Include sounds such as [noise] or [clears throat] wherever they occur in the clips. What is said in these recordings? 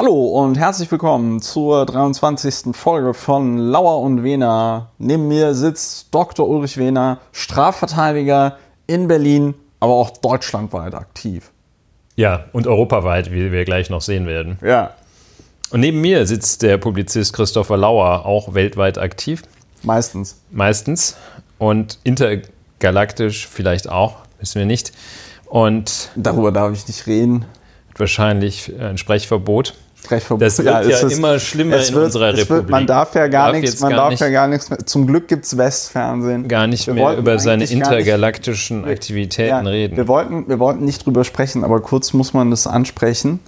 Hallo und herzlich willkommen zur 23. Folge von Lauer und Wehner. Neben mir sitzt Dr. Ulrich Wehner, Strafverteidiger in Berlin, aber auch deutschlandweit aktiv. Ja, und europaweit, wie wir gleich noch sehen werden. Ja. Und neben mir sitzt der Publizist Christopher Lauer, auch weltweit aktiv. Meistens. Meistens. Und intergalaktisch vielleicht auch, wissen wir nicht. Und darüber darf ich nicht reden. Wahrscheinlich ein Sprechverbot. Sprechverbot. Das [laughs] wird ja, ja ist, immer schlimmer in wird, unserer Republik. Wird, man darf ja gar darf nichts, man gar darf nicht, ja gar nichts mehr. Zum Glück gibt es Westfernsehen. Gar nicht wir mehr über seine intergalaktischen nicht, Aktivitäten ja, reden. Wir wollten, wir wollten nicht drüber sprechen, aber kurz muss man das ansprechen.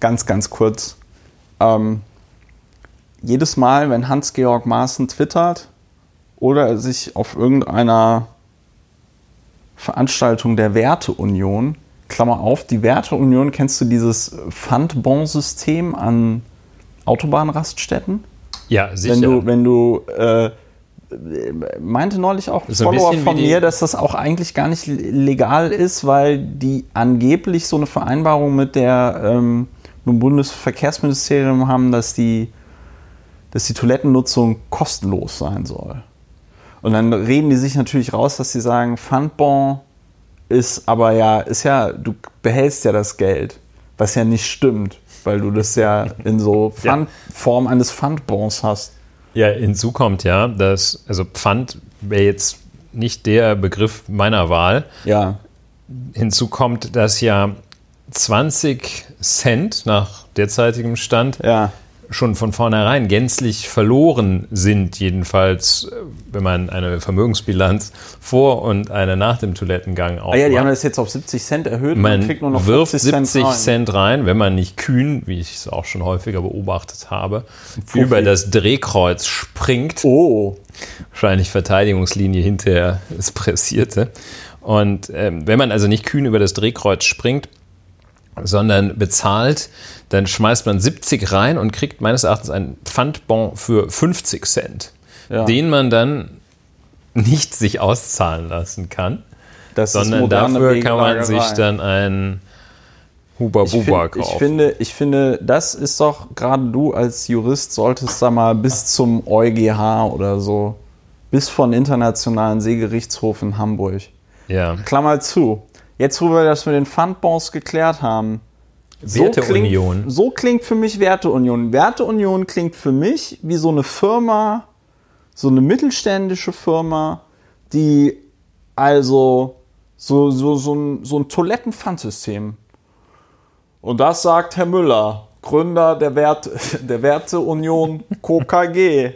Ganz, ganz kurz. Ähm, jedes Mal, wenn Hans-Georg Maaßen twittert oder sich auf irgendeiner Veranstaltung der Werteunion, Klammer auf, die Werteunion, kennst du dieses Pfandbon-System an Autobahnraststätten? Ja, sicher. Wenn du, wenn du äh, meinte neulich auch ein Follower ein von mir, dass das auch eigentlich gar nicht legal ist, weil die angeblich so eine Vereinbarung mit der ähm, mit dem Bundesverkehrsministerium haben, dass die, dass die Toilettennutzung kostenlos sein soll. Und dann reden die sich natürlich raus, dass sie sagen, Pfandbon ist aber ja, ist ja, du behältst ja das Geld, was ja nicht stimmt, weil du das ja in so Pfand, [laughs] ja. Form eines Pfandbons hast. Ja, hinzu kommt ja, dass, also Pfand wäre jetzt nicht der Begriff meiner Wahl. Ja. Hinzu kommt, dass ja 20 Cent nach derzeitigem Stand ja schon von vornherein gänzlich verloren sind, jedenfalls, äh, wenn man eine Vermögensbilanz vor und eine nach dem Toilettengang aufmacht. Ah ja, die haben das jetzt auf 70 Cent erhöht. Man, man kriegt nur noch wirft 70 Cent rein. Cent rein, wenn man nicht kühn, wie ich es auch schon häufiger beobachtet habe, Fuffi. über das Drehkreuz springt. Oh. Wahrscheinlich Verteidigungslinie hinterher es pressierte. Und ähm, wenn man also nicht kühn über das Drehkreuz springt, sondern bezahlt, dann schmeißt man 70 rein und kriegt meines Erachtens einen Pfandbon für 50 Cent, ja. den man dann nicht sich auszahlen lassen kann, das sondern dafür kann man sich dann ein Huba Buba kaufen. Ich finde, ich finde, das ist doch, gerade du als Jurist solltest da mal bis zum EuGH oder so, bis von Internationalen Seegerichtshof in Hamburg. Ja. Klammer zu. Jetzt, wo wir das mit den Fundbonds geklärt haben, Werteunion. So klingt, so klingt für mich Werteunion. Werteunion klingt für mich wie so eine Firma, so eine mittelständische Firma, die also so, so, so ein, so ein Toilettenpfandsystem. Und das sagt Herr Müller, Gründer der, Wert, [laughs] der Werteunion KKG.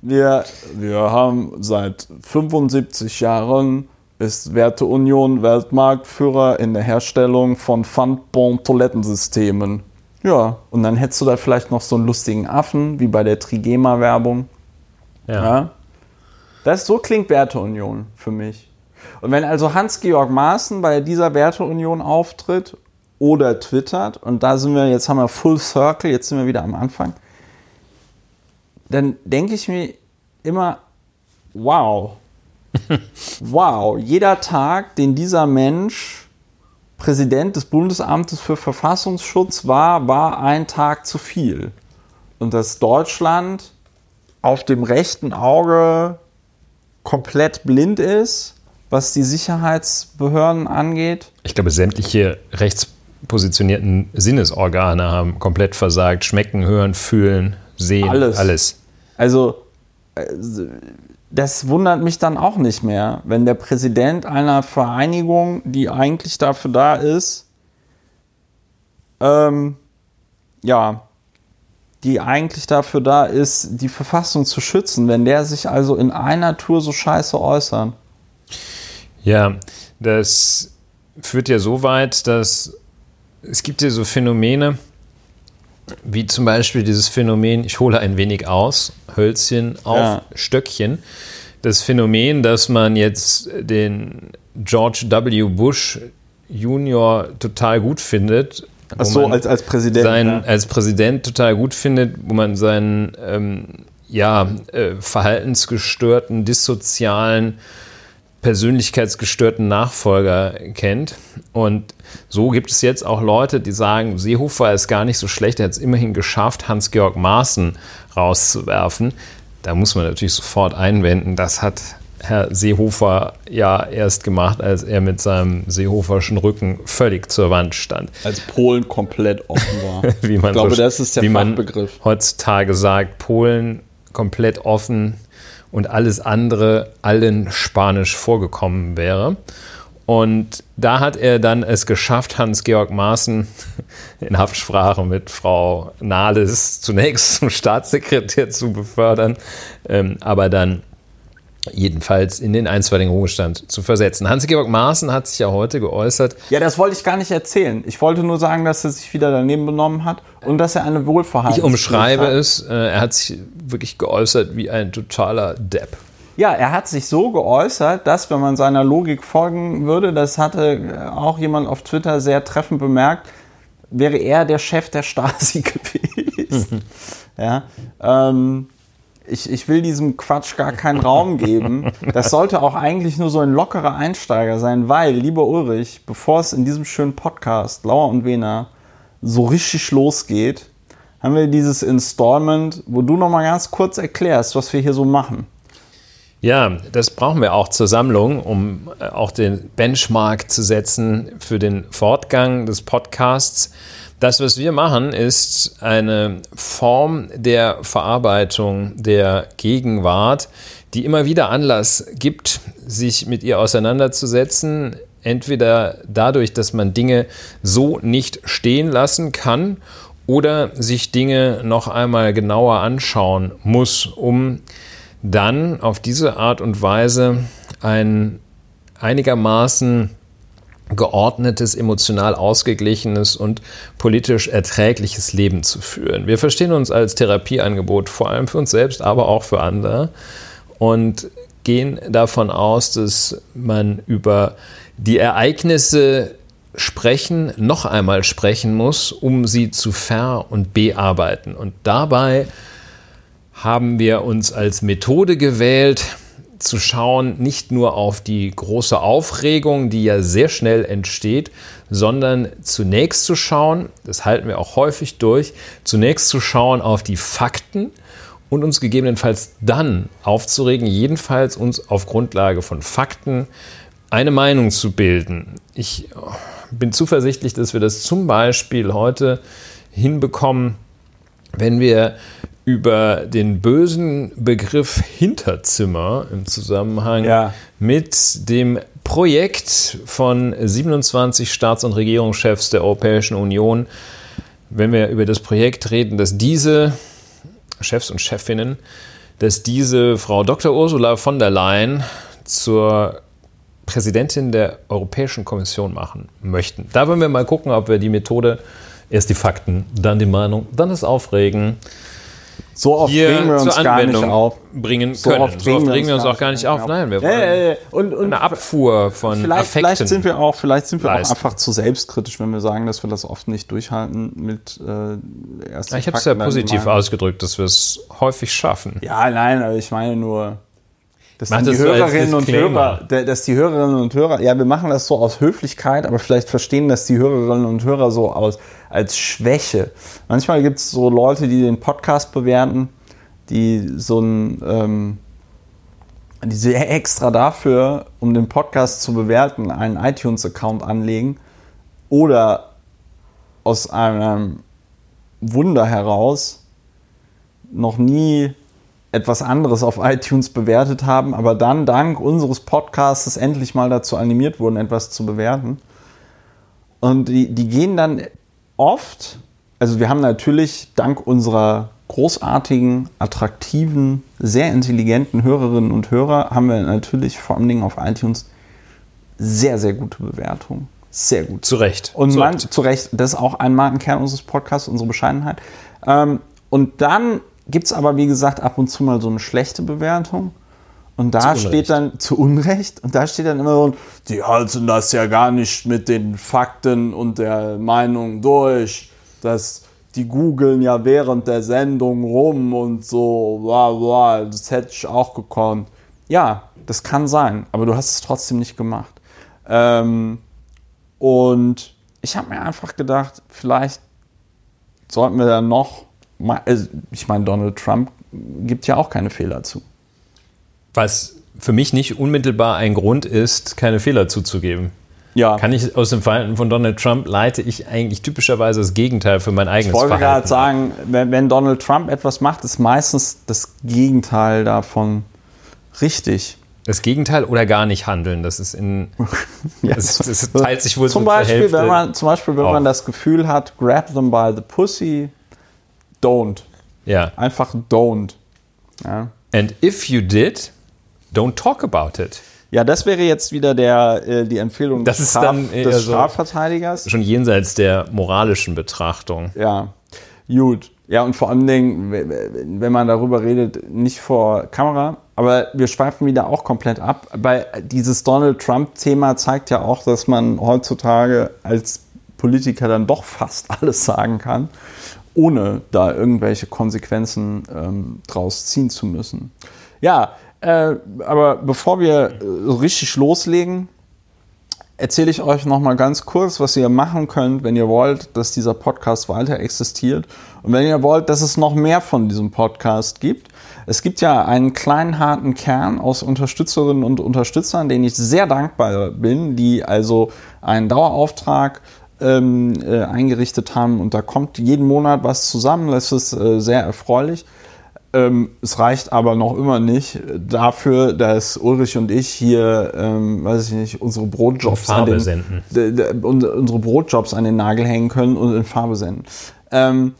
Wir, wir haben seit 75 Jahren ist Werteunion Weltmarktführer in der Herstellung von Pfandbon-Toilettensystemen. Ja, und dann hättest du da vielleicht noch so einen lustigen Affen, wie bei der Trigema-Werbung. Ja. ja. Das, so klingt Werteunion für mich. Und wenn also Hans-Georg Maaßen bei dieser Werteunion auftritt oder twittert, und da sind wir, jetzt haben wir Full Circle, jetzt sind wir wieder am Anfang, dann denke ich mir immer, wow, [laughs] wow, jeder Tag, den dieser Mensch Präsident des Bundesamtes für Verfassungsschutz war, war ein Tag zu viel. Und dass Deutschland auf dem rechten Auge komplett blind ist, was die Sicherheitsbehörden angeht. Ich glaube, sämtliche rechtspositionierten Sinnesorgane haben komplett versagt. Schmecken, hören, fühlen, sehen, alles. alles. Also äh, das wundert mich dann auch nicht mehr, wenn der Präsident einer Vereinigung, die eigentlich dafür da ist, ähm, ja, die eigentlich dafür da ist, die Verfassung zu schützen, wenn der sich also in einer Tour so scheiße äußert. Ja, das führt ja so weit, dass es gibt ja so Phänomene, wie zum Beispiel dieses Phänomen, ich hole ein wenig aus, Hölzchen auf ja. Stöckchen. Das Phänomen, dass man jetzt den George W. Bush Junior total gut findet. Ach so, als, als Präsident. Seinen, ja. Als Präsident total gut findet, wo man seinen ähm, ja, äh, verhaltensgestörten, dissozialen persönlichkeitsgestörten Nachfolger kennt. Und so gibt es jetzt auch Leute, die sagen, Seehofer ist gar nicht so schlecht, er hat es immerhin geschafft, Hans-Georg Maaßen rauszuwerfen. Da muss man natürlich sofort einwenden, das hat Herr Seehofer ja erst gemacht, als er mit seinem Seehoferschen Rücken völlig zur Wand stand. Als Polen komplett offen war. [laughs] wie man ich glaube, so, das ist der wie Fachbegriff. Man heutzutage sagt, Polen komplett offen und alles andere allen Spanisch vorgekommen wäre. Und da hat er dann es geschafft, Hans-Georg Maaßen [laughs] in Absprache mit Frau Nahles zunächst zum Staatssekretär zu befördern, ähm, aber dann jedenfalls in den einstweiligen Ruhestand zu versetzen. Hans-Georg Maaßen hat sich ja heute geäußert. Ja, das wollte ich gar nicht erzählen. Ich wollte nur sagen, dass er sich wieder daneben benommen hat und dass er eine Wohlverhalten Ich umschreibe hat. es, äh, er hat sich wirklich geäußert wie ein totaler Depp. Ja, er hat sich so geäußert, dass, wenn man seiner Logik folgen würde, das hatte auch jemand auf Twitter sehr treffend bemerkt, wäre er der Chef der Stasi [laughs] gewesen. ja, ähm, ich, ich will diesem Quatsch gar keinen Raum geben. Das sollte auch eigentlich nur so ein lockerer Einsteiger sein, weil, lieber Ulrich, bevor es in diesem schönen Podcast Lauer und Wena so richtig losgeht, haben wir dieses Installment, wo du noch mal ganz kurz erklärst, was wir hier so machen. Ja, das brauchen wir auch zur Sammlung, um äh, auch den Benchmark zu setzen für den Fortgang des Podcasts. Das, was wir machen, ist eine Form der Verarbeitung der Gegenwart, die immer wieder Anlass gibt, sich mit ihr auseinanderzusetzen. Entweder dadurch, dass man Dinge so nicht stehen lassen kann oder sich Dinge noch einmal genauer anschauen muss, um dann auf diese Art und Weise ein einigermaßen geordnetes, emotional ausgeglichenes und politisch erträgliches Leben zu führen. Wir verstehen uns als Therapieangebot vor allem für uns selbst, aber auch für andere und gehen davon aus, dass man über die Ereignisse sprechen, noch einmal sprechen muss, um sie zu ver- und bearbeiten. Und dabei haben wir uns als Methode gewählt, zu schauen, nicht nur auf die große Aufregung, die ja sehr schnell entsteht, sondern zunächst zu schauen, das halten wir auch häufig durch, zunächst zu schauen auf die Fakten und uns gegebenenfalls dann aufzuregen, jedenfalls uns auf Grundlage von Fakten eine Meinung zu bilden. Ich bin zuversichtlich, dass wir das zum Beispiel heute hinbekommen, wenn wir über den bösen Begriff Hinterzimmer im Zusammenhang ja. mit dem Projekt von 27 Staats- und Regierungschefs der Europäischen Union, wenn wir über das Projekt reden, dass diese Chefs und Chefinnen, dass diese Frau Dr. Ursula von der Leyen zur Präsidentin der Europäischen Kommission machen möchten. Da wollen wir mal gucken, ob wir die Methode, erst die Fakten, dann die Meinung, dann das Aufregen, so oft regen wir uns zur gar nicht Anwendung auf. bringen So können. oft so oft regen wir uns auch gar nicht auf. Nein, wir wollen. Und, und eine Abfuhr von vielleicht, Affekten. vielleicht sind wir auch, vielleicht sind wir auch einfach zu selbstkritisch, wenn wir sagen, dass wir das oft nicht durchhalten mit äh, erst ich habe es ja positiv ausgedrückt, dass wir es häufig schaffen. Ja, nein, aber ich meine nur, dass Mach dann das die Hörerinnen und. Hörer, dass die Hörerinnen und Hörer, ja, wir machen das so aus Höflichkeit, aber vielleicht verstehen das die Hörerinnen und Hörer so aus als Schwäche. Manchmal gibt es so Leute, die den Podcast bewerten, die so ein ähm, die extra dafür, um den Podcast zu bewerten, einen iTunes-Account anlegen oder aus einem Wunder heraus noch nie etwas anderes auf iTunes bewertet haben, aber dann dank unseres Podcasts endlich mal dazu animiert wurden, etwas zu bewerten. Und die, die gehen dann oft, also wir haben natürlich dank unserer großartigen, attraktiven, sehr intelligenten Hörerinnen und Hörer, haben wir natürlich vor allen Dingen auf iTunes sehr, sehr gute Bewertungen. Sehr gut. Zu Recht. Und zu man, Recht. zu Recht, das ist auch ein Markenkern unseres Podcasts, unsere Bescheidenheit. Ähm, und dann gibt es aber, wie gesagt, ab und zu mal so eine schlechte Bewertung. Und da steht dann zu Unrecht, und da steht dann immer so, die halten das ja gar nicht mit den Fakten und der Meinung durch. Das, die googeln ja während der Sendung rum und so, bla bla, das hätte ich auch gekonnt. ja, das kann sein, aber du hast es trotzdem nicht gemacht. Ähm, und ich habe mir einfach gedacht, vielleicht sollten wir da noch, ich meine, Donald Trump gibt ja auch keine Fehler zu. Was für mich nicht unmittelbar ein Grund ist, keine Fehler zuzugeben. Ja. Kann ich aus dem Verhalten von Donald Trump leite ich eigentlich typischerweise das Gegenteil für mein eigenes Ich wollte Verhalten. gerade sagen, wenn, wenn Donald Trump etwas macht, ist meistens das Gegenteil davon richtig. Das Gegenteil oder gar nicht handeln. Das ist in. [laughs] Ja, das, das teilt sich wohl zum Beispiel, wenn man, zum Beispiel, wenn auf. man das Gefühl hat, grab them by the pussy, don't. Ja. Einfach don't. Ja. And if you did, don't talk about it. Ja, das wäre jetzt wieder der, äh, die Empfehlung Das des, ist dann eher des so- Strafverteidigers. Schon jenseits der moralischen Betrachtung. Ja, gut. Ja, und vor allen Dingen, wenn man darüber redet, nicht vor Kamera. Aber wir schweifen wieder auch komplett ab. Weil dieses Donald Trump-Thema zeigt ja auch, dass man heutzutage als Politiker dann doch fast [laughs] alles sagen kann, ohne da irgendwelche Konsequenzen ähm, draus ziehen zu müssen. Ja, äh, aber bevor wir äh, richtig loslegen, erzähle ich euch noch mal ganz kurz, was ihr machen könnt, wenn ihr wollt, dass dieser Podcast weiter existiert und wenn ihr wollt, dass es noch mehr von diesem Podcast gibt. Es gibt ja einen kleinen harten Kern aus Unterstützerinnen und Unterstützern, denen ich sehr dankbar bin, die also einen Dauerauftrag ähm, äh, eingerichtet haben und da kommt jeden Monat was zusammen. Das ist äh, sehr erfreulich. Ähm, es reicht aber noch immer nicht dafür, dass Ulrich und ich hier, ähm, weiß ich nicht, unsere Brotjobs an den, unsere Brotjobs an den Nagel hängen können und in Farbe senden. Ähm,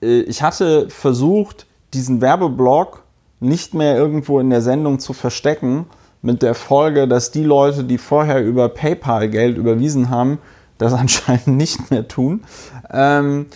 äh, ich hatte versucht, diesen Werbeblock nicht mehr irgendwo in der Sendung zu verstecken, mit der Folge, dass die Leute, die vorher über PayPal Geld überwiesen haben, das [laughs] anscheinend nicht mehr tun. Ähm,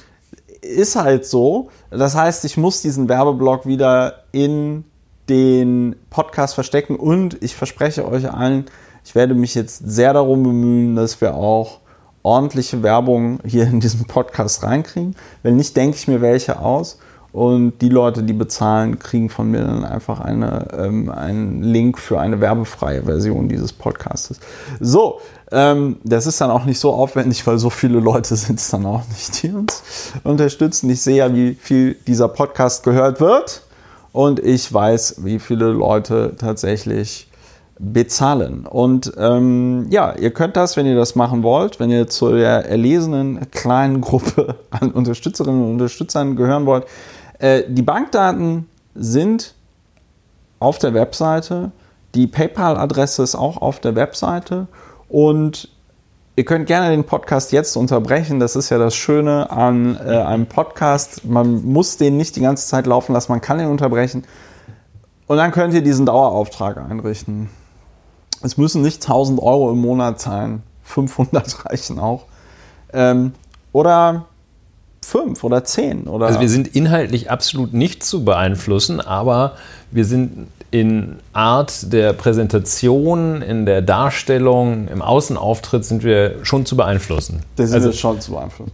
ist halt so. Das heißt, ich muss diesen Werbeblock wieder in den Podcast verstecken und ich verspreche euch allen, ich werde mich jetzt sehr darum bemühen, dass wir auch ordentliche Werbung hier in diesen Podcast reinkriegen. Wenn nicht, denke ich mir welche aus. Und die Leute, die bezahlen, kriegen von mir dann einfach eine, ähm, einen Link für eine werbefreie Version dieses Podcastes. So, ähm, das ist dann auch nicht so aufwendig, weil so viele Leute [laughs] sind es dann auch nicht, die uns unterstützen. Ich sehe ja, wie viel dieser Podcast gehört wird. Und ich weiß, wie viele Leute tatsächlich bezahlen. Und ähm, ja, ihr könnt das, wenn ihr das machen wollt, wenn ihr zu der erlesenen kleinen Gruppe an Unterstützerinnen und Unterstützern gehören wollt. Äh, die Bankdaten sind auf der Webseite. Die PayPal-Adresse ist auch auf der Webseite. Und ihr könnt gerne den Podcast jetzt unterbrechen. Das ist ja das Schöne an äh, einem Podcast. Man muss den nicht die ganze Zeit laufen lassen, man kann ihn unterbrechen. Und dann könnt ihr diesen Dauerauftrag einrichten. Es müssen nicht 1000 Euro im Monat sein. 500 reichen auch. Ähm, oder 5 oder 10. Oder Also wir sind inhaltlich absolut nicht zu beeinflussen, aber wir sind in Art der Präsentation, in der Darstellung, im Außenauftritt sind wir schon zu beeinflussen. das sind Also schon zu beeinflussen.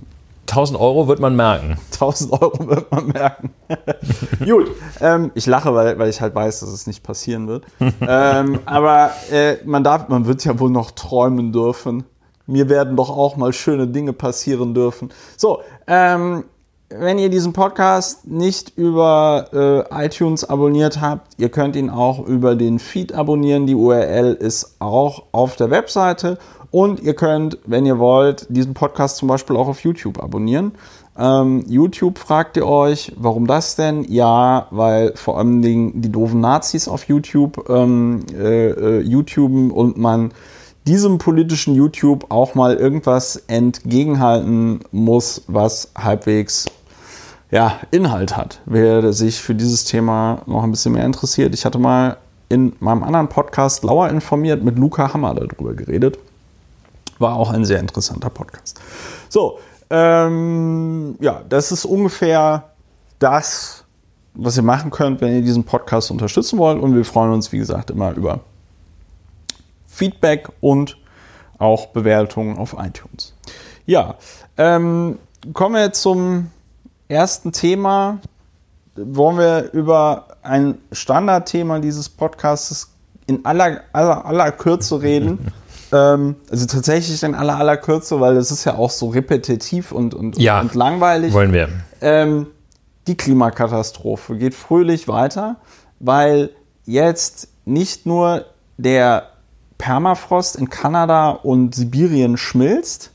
1000 Euro wird man merken. [laughs] 1000 Euro wird man merken. [laughs] Gut, ähm, ich lache, weil, weil ich halt weiß, dass es nicht passieren wird. [laughs] ähm, aber äh, man darf, man wird ja wohl noch träumen dürfen. Mir werden doch auch mal schöne Dinge passieren dürfen. So, ähm, wenn ihr diesen Podcast nicht über äh, iTunes abonniert habt, ihr könnt ihn auch über den Feed abonnieren. Die URL ist auch auf der Webseite. Und ihr könnt, wenn ihr wollt, diesen Podcast zum Beispiel auch auf YouTube abonnieren. Ähm, YouTube fragt ihr euch, warum das denn? Ja, weil vor allem die, die doofen Nazis auf YouTube ähm, äh, äh, YouTuben und man diesem politischen YouTube auch mal irgendwas entgegenhalten muss, was halbwegs ja, Inhalt hat. Wer sich für dieses Thema noch ein bisschen mehr interessiert, ich hatte mal in meinem anderen Podcast Lauer informiert mit Luca Hammer darüber geredet. War auch ein sehr interessanter Podcast. So, ähm, ja, das ist ungefähr das, was ihr machen könnt, wenn ihr diesen Podcast unterstützen wollt. Und wir freuen uns, wie gesagt, immer über Feedback und auch Bewertungen auf iTunes. Ja, ähm, kommen wir zum ersten Thema. Wollen wir über ein Standardthema dieses Podcasts in aller, aller, aller Kürze reden. [laughs] ähm, also tatsächlich in aller, aller Kürze, weil das ist ja auch so repetitiv und, und, Ja. und langweilig. Wollen wir. Ähm, die Klimakatastrophe geht fröhlich weiter, weil jetzt nicht nur der Permafrost in Kanada und Sibirien schmilzt,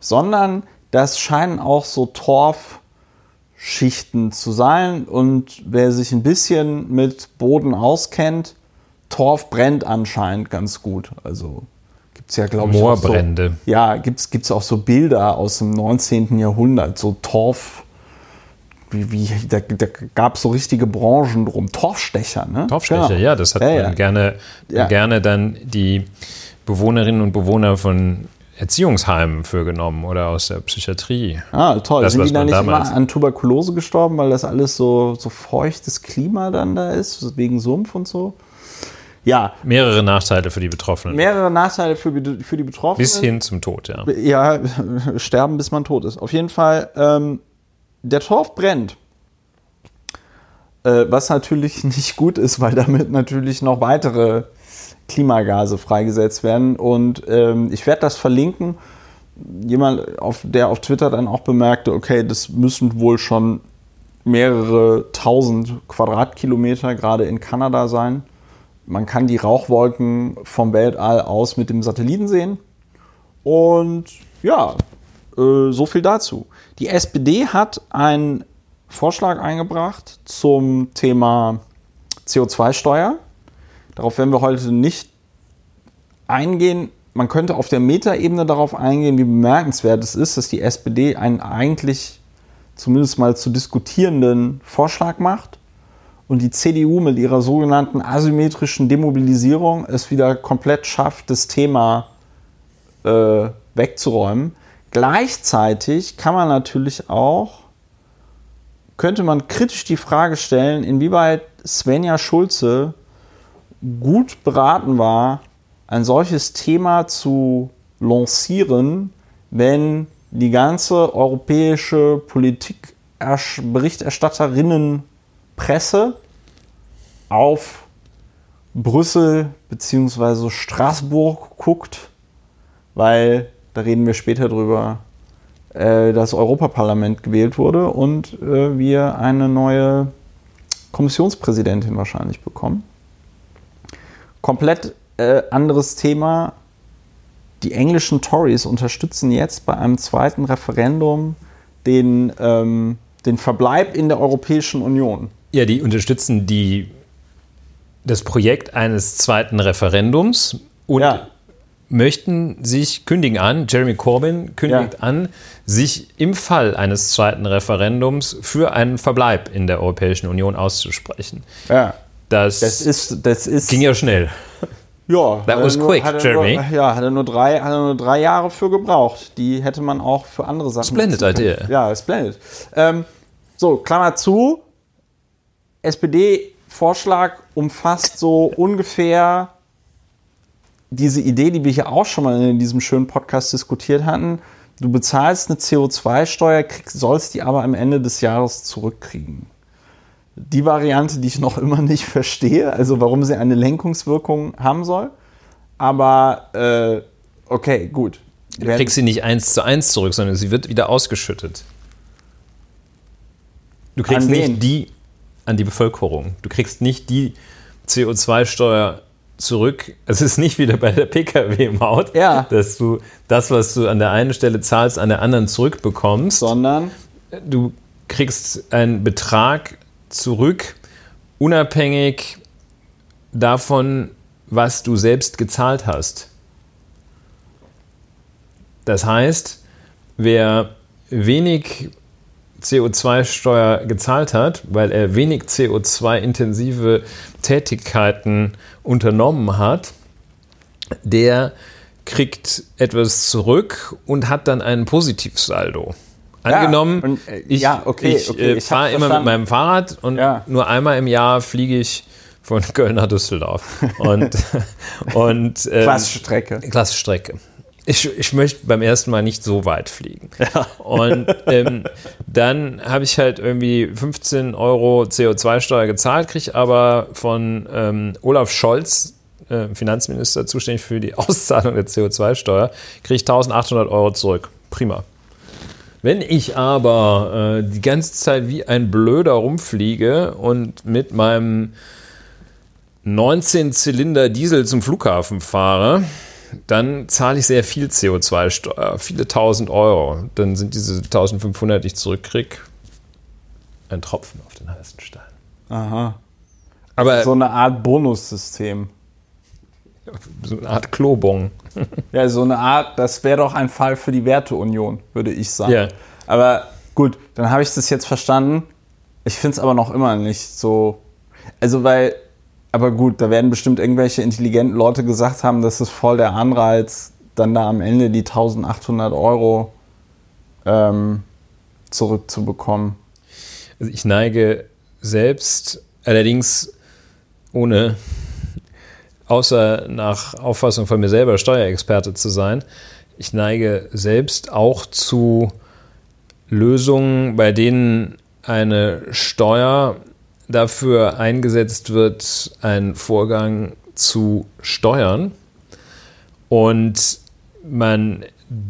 sondern das scheinen auch so Torfschichten zu sein. Und wer sich ein bisschen mit Boden auskennt, Torf brennt anscheinend ganz gut. Also gibt es ja, glaube ich, auch so, Moorbrände. ja, gibt es auch so Bilder aus dem 19. Jahrhundert, so Torf. Wie, wie, da, da gab es so richtige Branchen drum. Torfstecher, ne? Torfstecher, Genau. ja, das hat Ja, man ja. Gerne, Ja. gerne dann die Bewohnerinnen und Bewohner von Erziehungsheimen für genommen oder aus der Psychiatrie. Ah, toll. Das, Sind die dann man nicht immer an Tuberkulose gestorben, weil das alles so, so feuchtes Klima dann da ist, wegen Sumpf und so? Ja, Mehrere Nachteile für die Betroffenen. mehrere Nachteile für, die- für die Betroffenen. Bis hin zum Tod, ja. Ja, [laughs] sterben, bis man tot ist. Auf jeden Fall, ähm, der Torf brennt. Äh, was natürlich [laughs] nicht gut ist, weil damit natürlich noch weitere Klimagase freigesetzt werden. Und ähm, ich werde das verlinken. Jemand, auf, der auf Twitter dann auch bemerkte, okay, das müssen wohl schon mehrere tausend Quadratkilometer gerade in Kanada sein. Man kann die Rauchwolken vom Weltall aus mit dem Satelliten sehen. Und ja, äh, so viel dazu. Die SPD hat einen Vorschlag eingebracht zum Thema CO2-Steuer. Darauf werden wir heute nicht eingehen. Man könnte auf der Metaebene darauf eingehen, wie bemerkenswert es ist, dass die SPD einen eigentlich zumindest mal zu diskutierenden Vorschlag macht und die CDU mit ihrer sogenannten asymmetrischen Demobilisierung es wieder komplett schafft, das Thema äh, wegzuräumen. Gleichzeitig kann man natürlich auch, könnte man kritisch die Frage stellen, inwieweit Svenja Schulze gut beraten war, ein solches Thema zu lancieren, wenn die ganze europäische Politikberichterstatterinnenpresse auf Brüssel bzw. Straßburg guckt, weil da reden wir später drüber, äh, das Europaparlament gewählt wurde und äh, wir eine neue Kommissionspräsidentin wahrscheinlich bekommen. Komplett äh, anderes Thema. Die englischen Tories unterstützen jetzt bei einem zweiten Referendum den, ähm, den Verbleib in der Europäischen Union. Ja, die unterstützen die, das Projekt eines zweiten Referendums und Ja. Möchten sich kündigen an, Jeremy Corbyn kündigt Ja. an, sich im Fall eines zweiten Referendums für einen Verbleib in der Europäischen Union auszusprechen. Ja. Das, Das ist, das ist. ging ja schnell. ja, That hat was nur, quick, er Jeremy. Nur, ja, hat er, nur drei, hat er nur drei Jahre für gebraucht. Die hätte man auch für andere Sachen. Splendid idea. Ja, splendid. Ähm, so, Klammer zu. SPD-Vorschlag umfasst so ungefähr diese Idee, die wir hier auch schon mal in diesem schönen Podcast diskutiert hatten. Du bezahlst eine CO2-Steuer, kriegst- sollst die aber am Ende des Jahres zurückkriegen. Die Variante, die ich noch immer nicht [laughs] verstehe, also warum sie eine Lenkungswirkung haben soll. Aber äh, okay, gut. Du kriegst sie nicht eins zu eins zurück, sondern sie wird wieder ausgeschüttet. Du kriegst nicht die an die Bevölkerung. Du kriegst nicht die CO2-Steuer zurück. Es ist nicht wieder bei der Pkw-Maut, Ja. dass du das, was du an der einen Stelle zahlst, an der anderen zurückbekommst. sondern Du kriegst einen Betrag zurück, unabhängig davon, was du selbst gezahlt hast. Das heißt, wer wenig CO2-Steuer gezahlt hat, weil er wenig CO2-intensive Tätigkeiten unternommen hat, der kriegt etwas zurück und hat dann einen Positivsaldo. Angenommen, und, äh, ich, ja, okay, ich, okay, äh, ich fahre immer mit meinem Fahrrad und Ja. nur einmal im Jahr fliege ich von [laughs] Köln nach Düsseldorf. Und, [laughs] und ähm, Klassstrecke. Klassstrecke. Ich, ich möchte beim ersten Mal nicht so weit fliegen. Und ähm, dann habe ich halt irgendwie 15 Euro CO2-Steuer gezahlt, kriege aber von ähm, Olaf Scholz äh, Finanzminister zuständig für die [laughs] Auszahlung der CO2-Steuer, kriege ich 1800 Euro zurück. Prima. Wenn ich aber äh, die ganze Zeit wie ein Blöder rumfliege und mit meinem 19-Zylinder Diesel zum Flughafen fahre, dann zahle ich sehr viel CO2-Steuer, viele tausend Euro. Dann sind diese 1500, die ich zurückkriege, ein Tropfen auf den heißen Stein. Aha. Aber So eine Art Bonussystem. [laughs] so eine Art Klobong. [laughs] Ja, so eine Art, das wäre doch ein Fall für die Werteunion, würde ich sagen. Ja. Aber gut, dann habe ich das jetzt verstanden. Ich finde es aber noch immer nicht so. Also, weil, aber gut, da werden bestimmt irgendwelche intelligenten Leute gesagt haben, das ist voll der Anreiz, dann da am Ende die 1800 Euro ähm, zurückzubekommen. Also ich neige selbst, allerdings ohne, außer nach Auffassung von mir selber Steuerexperte zu sein, ich neige selbst auch zu Lösungen, bei denen eine Steuer dafür eingesetzt wird, einen Vorgang zu steuern und man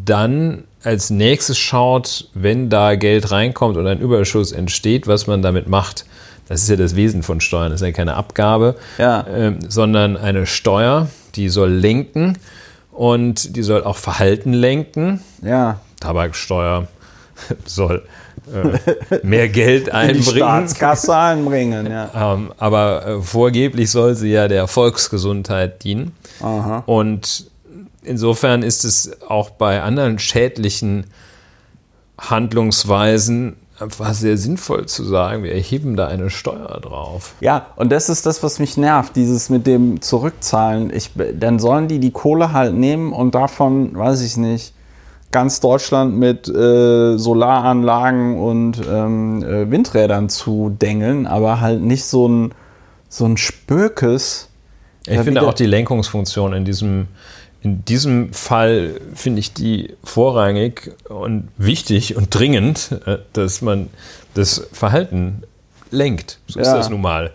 dann als nächstes schaut, wenn da Geld reinkommt oder ein Überschuss entsteht, was man damit macht. Das ist ja das Wesen von Steuern, das ist ja keine Abgabe, Ja. ähm, sondern eine Steuer, die soll lenken und die soll auch Verhalten lenken. Ja. Tabaksteuer [laughs] soll äh, mehr Geld In die einbringen. Staatskasse einbringen, ja. Ähm, aber äh, vorgeblich soll sie ja der Volksgesundheit dienen. Aha. Und insofern ist es auch bei anderen schädlichen Handlungsweisen einfach sehr sinnvoll zu sagen, wir erheben da eine Steuer drauf. Ja, und das ist das, was mich nervt, dieses mit dem Zurückzahlen. Ich, dann sollen die die Kohle halt nehmen und davon, weiß ich nicht, ganz Deutschland mit äh, Solaranlagen und ähm, äh, Windrädern zu dengeln, aber halt nicht so ein, so ein Spökes. Ich Ja, finde auch die Lenkungsfunktion in diesem, in diesem Fall finde ich die vorrangig und wichtig und dringend, äh, dass man das Verhalten lenkt. So ist Ja. das nun mal.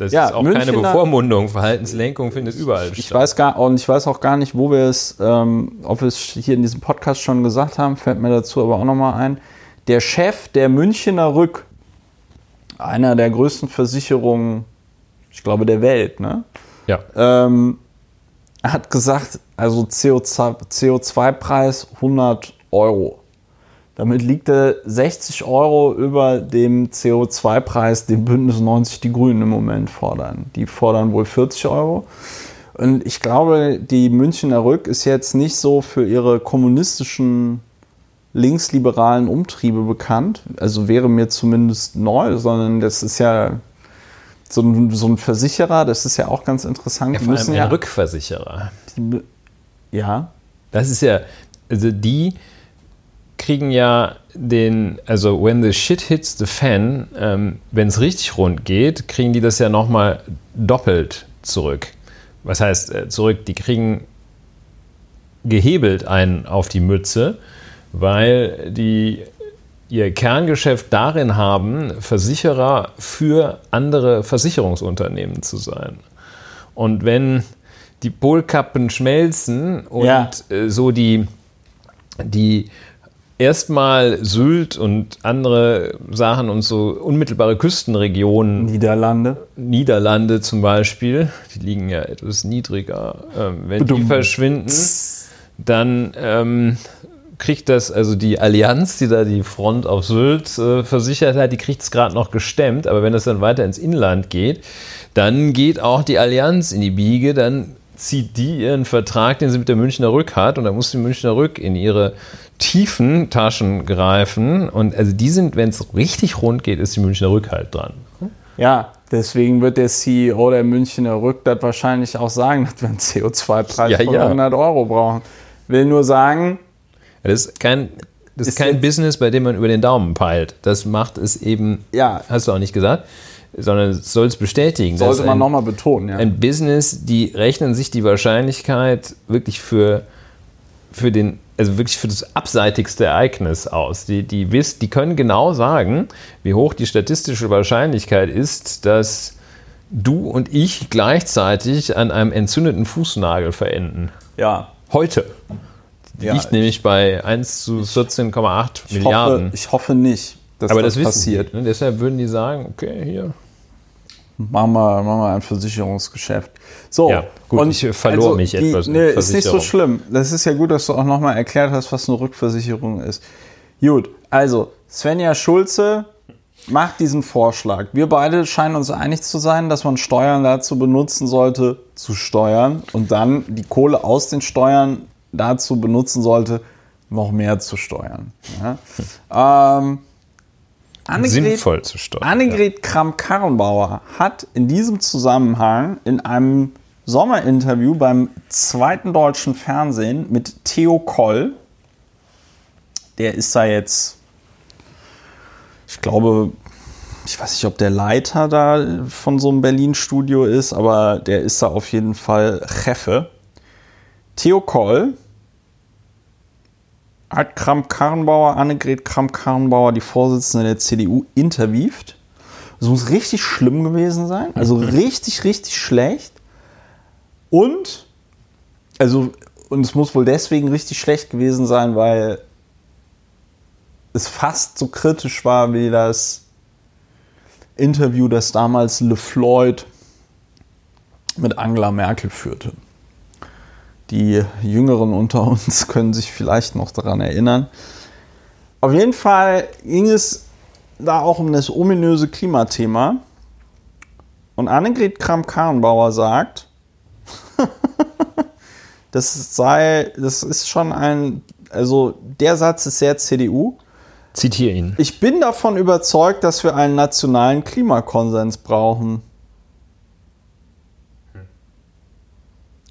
Das Ja, ist auch keine Münchener- Bevormundung. Verhaltenslenkung findet überall Ich statt. weiß gar und ich weiß auch gar nicht, wo wir es, ähm, ob wir es hier in diesem Podcast schon gesagt haben, fällt mir dazu aber auch nochmal ein. Der Chef der Münchner Rück, einer der größten Versicherungen, ich glaube, der Welt, ne? Ja. ähm, hat gesagt, also CO2 CO2-Preis 100 Euro. Damit liegt er 60 Euro über dem CO2-Preis, den Bündnis 90 die Grünen im Moment fordern. Die fordern wohl 40 Euro. Und ich glaube, die Münchner Rück ist jetzt nicht so für ihre kommunistischen linksliberalen Umtriebe bekannt. Also wäre mir zumindest neu, sondern das ist ja so ein, so ein Versicherer, das ist ja auch ganz interessant. Ja, vor allem ein ja, Rückversicherer. die, ja, Das ist ja, also die kriegen ja den, also when the shit hits the fan, ähm, wenn es richtig rund geht, kriegen die das ja nochmal doppelt zurück. Was heißt äh, zurück? Die kriegen gehebelt einen auf die Mütze, weil die ihr Kerngeschäft darin haben, Versicherer für andere Versicherungsunternehmen zu sein. Und wenn die Polkappen schmelzen und Ja. äh, so die, die erstmal Sylt und andere Sachen und so unmittelbare Küstenregionen, Niederlande. Niederlande zum Beispiel, die liegen ja etwas niedriger, ähm, wenn die Badum. verschwinden, dann ähm, kriegt das, also die Allianz, die da die Front auf Sylt äh, versichert hat, die kriegt es gerade noch gestemmt, aber wenn es dann weiter ins Inland geht, dann geht auch die Allianz in die Biege, dann zieht die ihren Vertrag, den sie mit der Münchner Rück hat, und dann muss die Münchner Rück in ihre tiefen Taschen greifen. Und also die sind, wenn es richtig rund geht, ist die Münchner Rück halt dran. Ja, deswegen wird der CEO der Münchner Rück das wahrscheinlich auch sagen, dass wir einen CO2-Preis Ja, von ja. 100 Euro brauchen. Will nur sagen, Das ist kein, das ist kein Business, bei dem man über den Daumen peilt. Das macht es eben, ja, hast du auch nicht gesagt, sondern soll es bestätigen. Sollte man nochmal betonen. Ja. ein Business, die rechnen sich die Wahrscheinlichkeit wirklich für, für den, also wirklich für das abseitigste Ereignis aus. Die, die, wiss, die können genau sagen, wie hoch die statistische Wahrscheinlichkeit ist, dass du und ich gleichzeitig an einem entzündeten Fußnagel verenden. Ja. Heute. Die Ja, liegt nämlich bei 1 zu 14,8 Ich Milliarden. hoffe, ich hoffe nicht, dass Aber das, das, wissen passiert. Sie, ne? Deshalb würden die sagen, okay, hier. Machen wir, machen wir ein Versicherungsgeschäft. So, Ja, gut, ich verlor mich etwas in Nee, ist nicht so schlimm. Das ist ja gut, dass du auch nochmal erklärt hast, was eine Rückversicherung ist. Gut, also Svenja Schulze macht diesen Vorschlag. Wir beide scheinen uns einig zu sein, dass man Steuern dazu benutzen sollte, zu steuern und dann die Kohle aus den Steuern dazu benutzen sollte, noch mehr zu steuern. Ja? [laughs] ähm, Annegret, Sinnvoll zu steuern. Annegret Kramp-Karrenbauer hat in diesem Zusammenhang in einem Sommerinterview beim zweiten deutschen Fernsehen mit Theo Koll, der ist da jetzt, ich glaube, ich weiß nicht, ob der Leiter da von so einem Berlin-Studio ist, aber der ist da auf jeden Fall Chefe. Theo Koll hat Kramp-Karrenbauer, Annegret Kramp-Karrenbauer, die Vorsitzende der CDU, interviewt. Das muss richtig schlimm gewesen sein. Also [laughs] richtig, richtig schlecht. Und, also, und es muss wohl deswegen richtig schlecht gewesen sein, weil es fast so kritisch war wie das Interview, das damals Le Floyd mit Angela Merkel führte. Die Jüngeren unter uns [laughs] können sich vielleicht noch daran erinnern. Auf jeden Fall ging es da auch um das ominöse Klimathema. Und Annegret Kramp-Karrenbauer sagt, [laughs] das sei, das ist schon ein, also der Satz ist sehr CDU. Zitiere ihn. Ich bin davon überzeugt, dass wir einen nationalen Klimakonsens brauchen.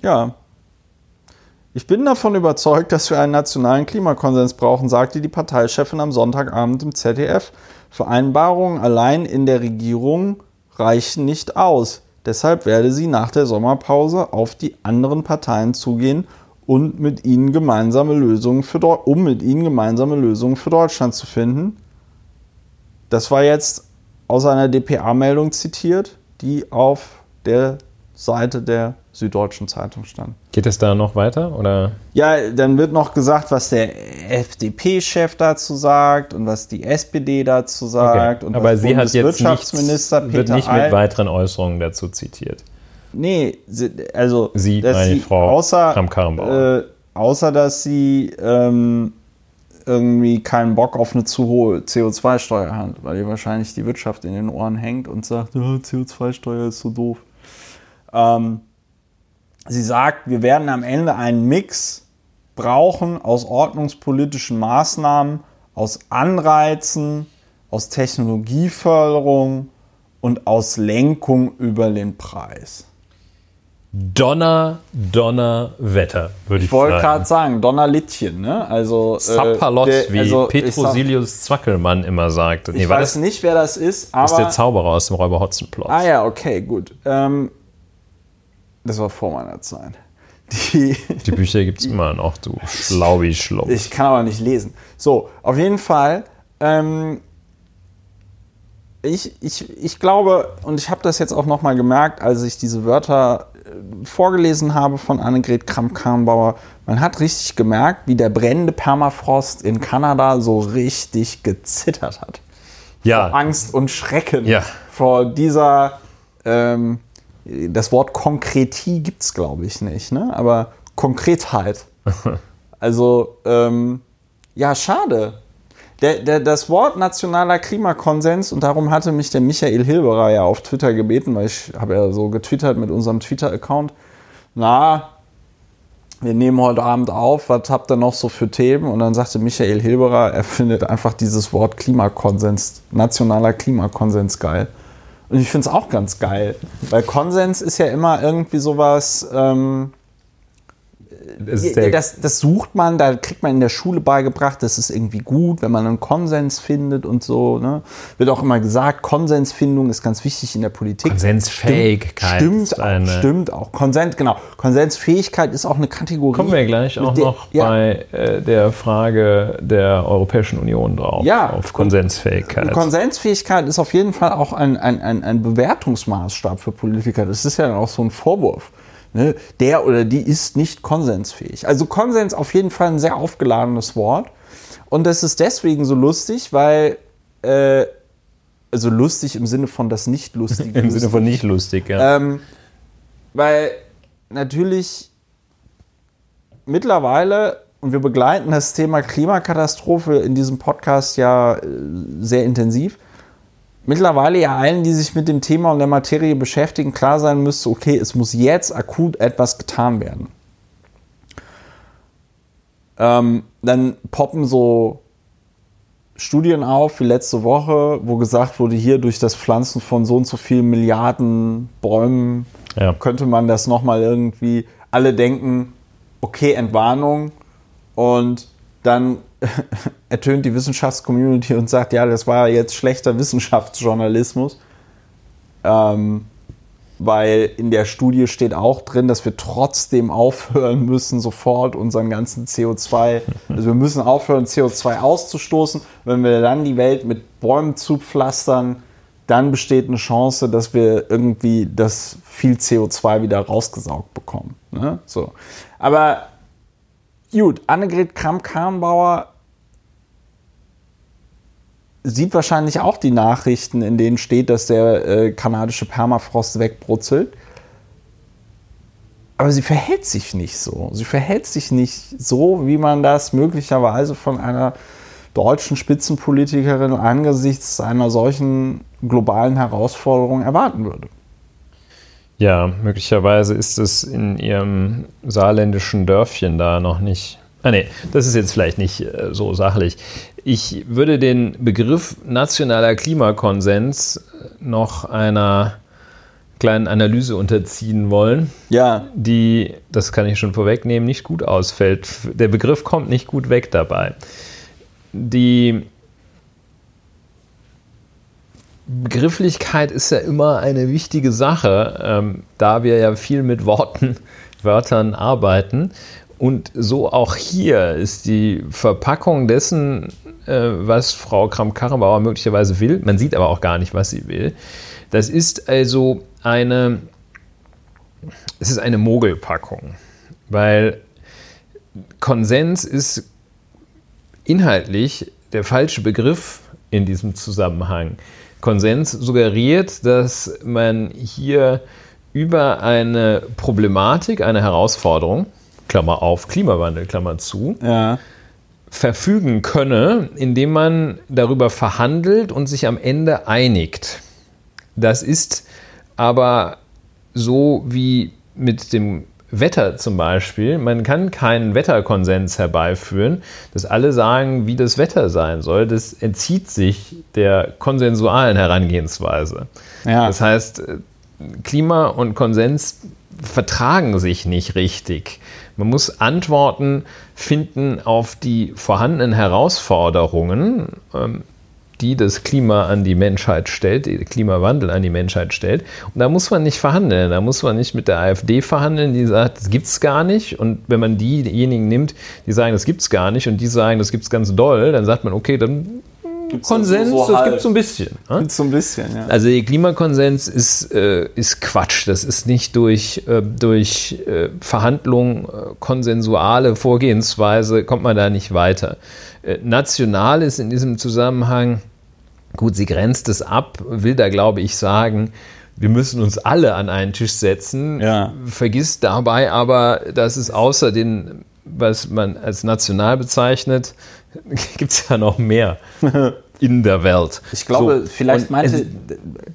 Ja. Ich bin davon überzeugt, dass wir einen nationalen Klimakonsens brauchen, sagte die Parteichefin am Sonntagabend im ZDF. Vereinbarungen allein in der Regierung reichen nicht aus. Deshalb werde sie nach der Sommerpause auf die anderen Parteien zugehen und mit ihnen gemeinsame Lösungen für um mit ihnen gemeinsame Lösungen für Deutschland zu finden. Das war jetzt aus einer dpa-Meldung zitiert, die auf der Seite der Süddeutschen Zeitung stand. Geht es da noch weiter? Oder? Ja, dann wird noch gesagt, was der FDP-Chef dazu sagt und was die SPD dazu sagt. Und Aber sie hat jetzt nichts, wird nicht mit weiteren Äußerungen dazu zitiert. Nee, sie, also Sie, dass meine sie Frau außer, äh, außer dass sie ähm, irgendwie keinen Bock auf eine zu hohe CO2-Steuer hat, weil ihr wahrscheinlich die Wirtschaft in den Ohren hängt und sagt, ja, CO2-Steuer ist so doof. Ähm, sie sagt, wir werden am Ende einen Mix brauchen aus ordnungspolitischen Maßnahmen, aus Anreizen, aus Technologieförderung und aus Lenkung über den Preis. Donner, Donner, Wetter, würde ich, Ich wollte sagen. gerade sagen, Donnerlittchen, ne? Also, äh, Sapperlot, der- wie also, ich Petrosilius Zwackelmann immer sagte. Ich war weiß das, nicht, wer das ist, das ist der aber. Zauberer aus dem Räuber Hotzenplotz. Ah ja, okay, gut. Ähm, das war vor meiner Zeit. Die, Die Bücher gibt es immer noch, du Schlaubi Schlau. ich kann aber nicht lesen. So, auf jeden Fall. Ähm, ich, ich, ich glaube, und ich habe das jetzt auch nochmal gemerkt, als ich diese Wörter äh, vorgelesen habe von Annegret Kramp-Karrenbauer, man hat richtig gemerkt, wie der brennende Permafrost in Kanada so richtig gezittert hat. Ja, Angst und Schrecken Ja. vor dieser, ähm, das Wort Konkretie gibt es, glaube ich, nicht, ne? aber Konkretheit. [laughs] also, ähm, ja, schade. Der, der, das Wort nationaler Klimakonsens, und darum hatte mich der Michael Hilberer ja auf Twitter gebeten, weil ich habe ja so getwittert mit unserem Twitter-Account. Na, wir nehmen heute Abend auf, was habt ihr noch so für Themen? Und dann sagte Michael Hilberer, er findet einfach dieses Wort Klimakonsens, nationaler Klimakonsens geil. Und ich finde es auch ganz geil, weil Konsens ist ja immer irgendwie sowas, ähm, das, das, sucht man, da kriegt man in der Schule beigebracht, das ist irgendwie gut, wenn man einen Konsens findet und so. Ne? Wird auch immer gesagt, Konsensfindung ist ganz wichtig in der Politik. Konsensfähigkeit. Stimmt, stimmt, auch, stimmt auch. Konsens, genau. Konsensfähigkeit ist auch eine Kategorie. Kommen wir gleich auch der, noch ja. bei äh, der Frage der Europäischen Union drauf. Ja. Auf Konsensfähigkeit. Konsensfähigkeit ist auf jeden Fall auch ein, ein, ein, ein Bewertungsmaßstab für Politiker. Das ist ja auch so ein Vorwurf. Ne? Der oder die ist nicht konsensfähig. Also Konsens auf jeden Fall ein sehr aufgeladenes Wort. Und das ist deswegen so lustig, weil, äh, also lustig im Sinne von das nicht lustig. [laughs] Im Sinne von nicht lustig, ja. Ähm, weil natürlich mittlerweile, und wir begleiten das Thema Klimakatastrophe in diesem Podcast ja äh, sehr intensiv, mittlerweile ja allen, die sich mit dem Thema und der Materie beschäftigen, klar sein müsste, okay, es muss jetzt akut etwas getan werden. Ähm, dann poppen so Studien auf, wie letzte Woche, wo gesagt wurde, hier durch das Pflanzen von so und so vielen Milliarden Bäumen ja. könnte man das nochmal irgendwie, alle denken, okay, Entwarnung und dann [laughs] ertönt die Wissenschaftscommunity und sagt, ja, das war jetzt schlechter Wissenschaftsjournalismus. Ähm, weil in der Studie steht auch drin, dass wir trotzdem aufhören müssen, sofort unseren ganzen CO2, also wir müssen aufhören, CO2 auszustoßen. Wenn wir dann die Welt mit Bäumen zupflastern, dann besteht eine Chance, dass wir irgendwie das viel CO2 wieder rausgesaugt bekommen. Ne? So. Aber gut, Annegret Kramp-Karrenbauer sieht wahrscheinlich auch die Nachrichten, in denen steht, dass der äh, kanadische Permafrost wegbrutzelt. Aber sie verhält sich nicht so. Sie verhält sich nicht so, wie man das möglicherweise von einer deutschen Spitzenpolitikerin angesichts einer solchen globalen Herausforderung erwarten würde. Ja, möglicherweise ist es in ihrem saarländischen Dörfchen da noch nicht. Ah, nee, das ist jetzt vielleicht nicht äh, so sachlich. Ich würde den Begriff nationaler Klimakonsens noch einer kleinen Analyse unterziehen wollen, ja. die, das kann ich schon vorwegnehmen, nicht gut ausfällt. Der Begriff kommt nicht gut weg dabei. Die Begrifflichkeit ist ja immer eine wichtige Sache, ähm, da wir ja viel mit Worten, [laughs] Wörtern arbeiten. Und so auch hier ist die Verpackung dessen, äh, was Frau Kramp-Karrenbauer möglicherweise will, man sieht aber auch gar nicht, was sie will. Das ist also eine, es ist eine Mogelpackung, weil Konsens ist inhaltlich der falsche Begriff in diesem Zusammenhang. Konsens suggeriert, dass man hier über eine Problematik, eine Herausforderung, Klammer auf, Klimawandel, Klammer zu, ja. verfügen könne, indem man darüber verhandelt und sich am Ende einigt. Das ist aber so wie mit dem Wetter zum Beispiel, man kann keinen Wetterkonsens herbeiführen, dass alle sagen, wie das Wetter sein soll. Das entzieht sich der konsensualen Herangehensweise. Ja. Das heißt, Klima und Konsens vertragen sich nicht richtig. Man muss Antworten finden auf die vorhandenen Herausforderungen. Ähm, die das Klima an die Menschheit stellt, den Klimawandel an die Menschheit stellt. Und da muss man nicht verhandeln. Da muss man nicht mit der AfD verhandeln, die sagt, das gibt es gar nicht. Und wenn man diejenigen nimmt, die sagen, das gibt es gar nicht, und die sagen, das gibt es ganz doll, dann sagt man, okay, dann Gibt's Konsens, so, so das gibt es so ein bisschen. Ne? Gibt's so ein bisschen, ja. Also der Klimakonsens ist, äh, ist Quatsch. Das ist nicht durch, äh, durch äh, Verhandlungen, äh, konsensuale Vorgehensweise, kommt man da nicht weiter. Äh, national ist in diesem Zusammenhang Gut, sie grenzt es ab, will da, glaube ich, sagen, wir müssen uns alle an einen Tisch setzen, ja. vergisst dabei aber, dass es außer den, was man als national bezeichnet, [laughs] gibt es ja noch mehr [laughs] in der Welt. Ich glaube, so, vielleicht meinte... Es,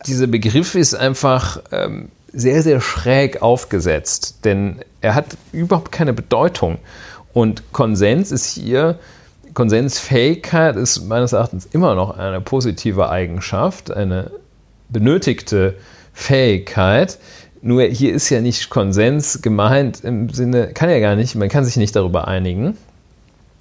dieser Begriff ist einfach ähm, sehr, sehr schräg aufgesetzt, denn er hat überhaupt keine Bedeutung. Und Konsens ist hier Konsensfähigkeit ist meines Erachtens immer noch eine positive Eigenschaft, eine benötigte Fähigkeit, Nur hier ist ja nicht Konsens gemeint im Sinne, kann ja gar nicht, man kann sich nicht darüber einigen.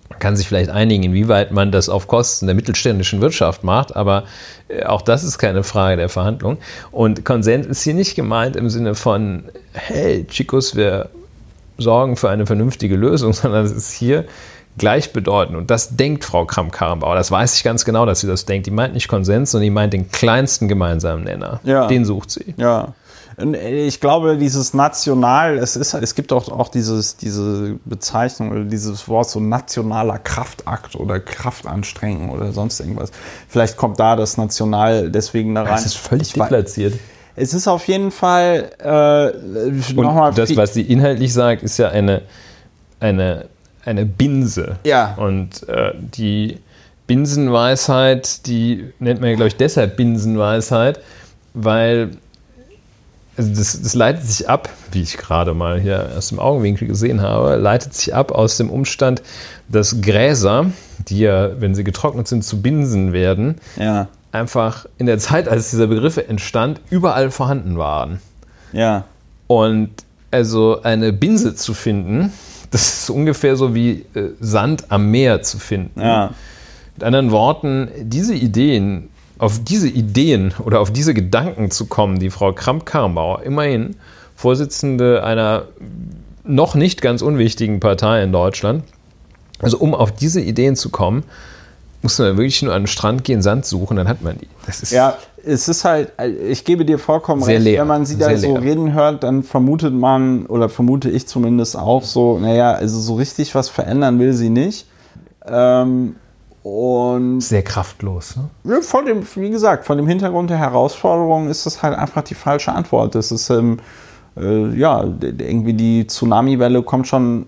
Man kann sich vielleicht einigen, inwieweit man das auf Kosten der mittelständischen Wirtschaft macht, aber äh, auch das ist keine Frage der Verhandlung. Und Konsens ist hier nicht gemeint im Sinne von, hey, Chicos, wir sorgen für eine vernünftige Lösung, [laughs] sondern es ist hier gleichbedeutend. Und das denkt Frau Kramp-Karrenbauer. Das weiß ich ganz genau, dass sie das denkt. Die meint nicht Konsens, sondern die meint den kleinsten gemeinsamen Nenner. Ja. Den sucht sie. Ja. Und ich glaube, dieses national, es ist, es gibt auch, auch dieses, diese Bezeichnung oder dieses Wort so nationaler Kraftakt oder Kraftanstrengung oder sonst irgendwas. Vielleicht kommt da das National deswegen da rein. Das ist völlig deplatziert. Es ist auf jeden Fall äh, nochmal das, was sie inhaltlich sagt, ist ja eine, eine, eine Binse. Ja. Und äh, die Binsenweisheit, die nennt man ja, glaube ich, deshalb Binsenweisheit, weil also das, das leitet sich ab, wie ich gerade mal hier aus dem Augenwinkel gesehen habe, leitet sich ab aus dem Umstand, dass Gräser, die ja, wenn sie getrocknet sind, zu Binsen werden, ja, einfach in der Zeit, als dieser Begriff entstand, überall vorhanden waren. ja, Und also eine Binse zu finden, das ist ungefähr so wie äh, Sand am Meer zu finden. ja, Mit anderen Worten, diese Ideen, auf diese Ideen oder auf diese Gedanken zu kommen, die Frau Kramp-Karrenbauer, immerhin Vorsitzende einer noch nicht ganz unwichtigen Partei in Deutschland, also um auf diese Ideen zu kommen, muss man wirklich nur an den Strand gehen, Sand suchen, dann hat man die. Das ist ja. Es ist halt, ich gebe dir vollkommen recht, leer. wenn man sie da Sehr so leer. reden hört, dann vermutet man, oder vermute ich zumindest auch so, naja, also so richtig was verändern will sie nicht. Ähm, und sehr kraftlos. Ne? Ja, vor dem, wie gesagt, von dem Hintergrund der Herausforderung ist das halt einfach die falsche Antwort. Das ist, ähm, äh, ja, irgendwie die Tsunami-Welle kommt schon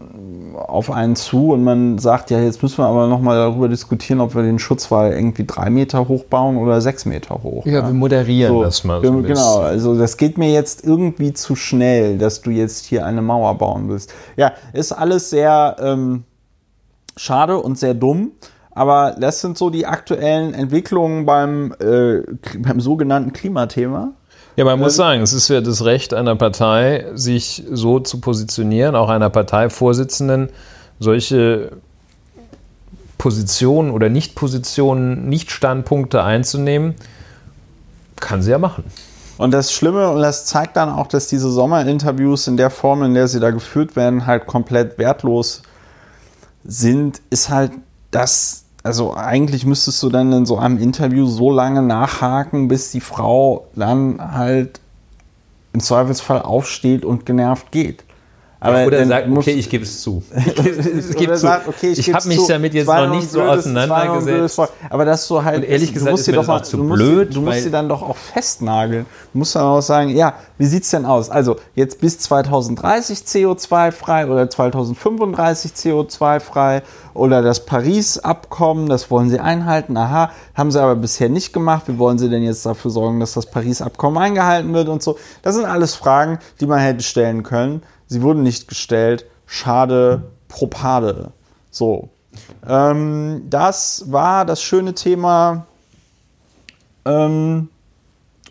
auf einen zu und man sagt, ja, jetzt müssen wir aber nochmal darüber diskutieren, ob wir den Schutzwall irgendwie drei Meter hoch bauen oder sechs Meter hoch. Ja, wir moderieren So, das mal. wir- so ein genau, also das geht mir jetzt irgendwie zu schnell, dass du jetzt hier eine Mauer bauen willst. Ja, ist alles sehr ähm, schade und sehr dumm, aber das sind so die aktuellen Entwicklungen beim, äh, beim sogenannten Klimathema. Ja, man muss sagen, es ist ja das Recht einer Partei, sich so zu positionieren, auch einer Parteivorsitzenden, solche Positionen oder Nicht-Positionen, Nicht-Standpunkte einzunehmen. Kann sie ja machen. Und das Schlimme, und das zeigt dann auch, dass diese Sommerinterviews in der Form, in der sie da geführt werden, halt komplett wertlos sind, ist halt das, also eigentlich müsstest du dann in so einem Interview so lange nachhaken, bis die Frau dann halt im Zweifelsfall aufsteht und genervt geht. Aber Oder dann sagt, okay, ich gebe es zu. [laughs] Ich, oder sagt, okay, ich, ich habe mich zu. damit jetzt noch nicht so blödes- auseinandergesetzt. Aber dass du halt, Und ehrlich du gesagt musst ist dir doch das auch zu du musst, blöd, du musst sie dann doch auch festnageln. Du musst dann auch sagen, ja, wie sieht's denn aus? Also jetzt bis 2030 CO2 frei oder 2035 CO2 frei oder das Paris-Abkommen, das wollen sie einhalten. Aha, haben sie aber bisher nicht gemacht. Wie wollen sie denn jetzt dafür sorgen, dass das Paris-Abkommen eingehalten wird und so? Das sind alles Fragen, die man hätte stellen können. Sie wurden nicht gestellt. Schade, Propade. So. Ähm, das war das schöne Thema ähm,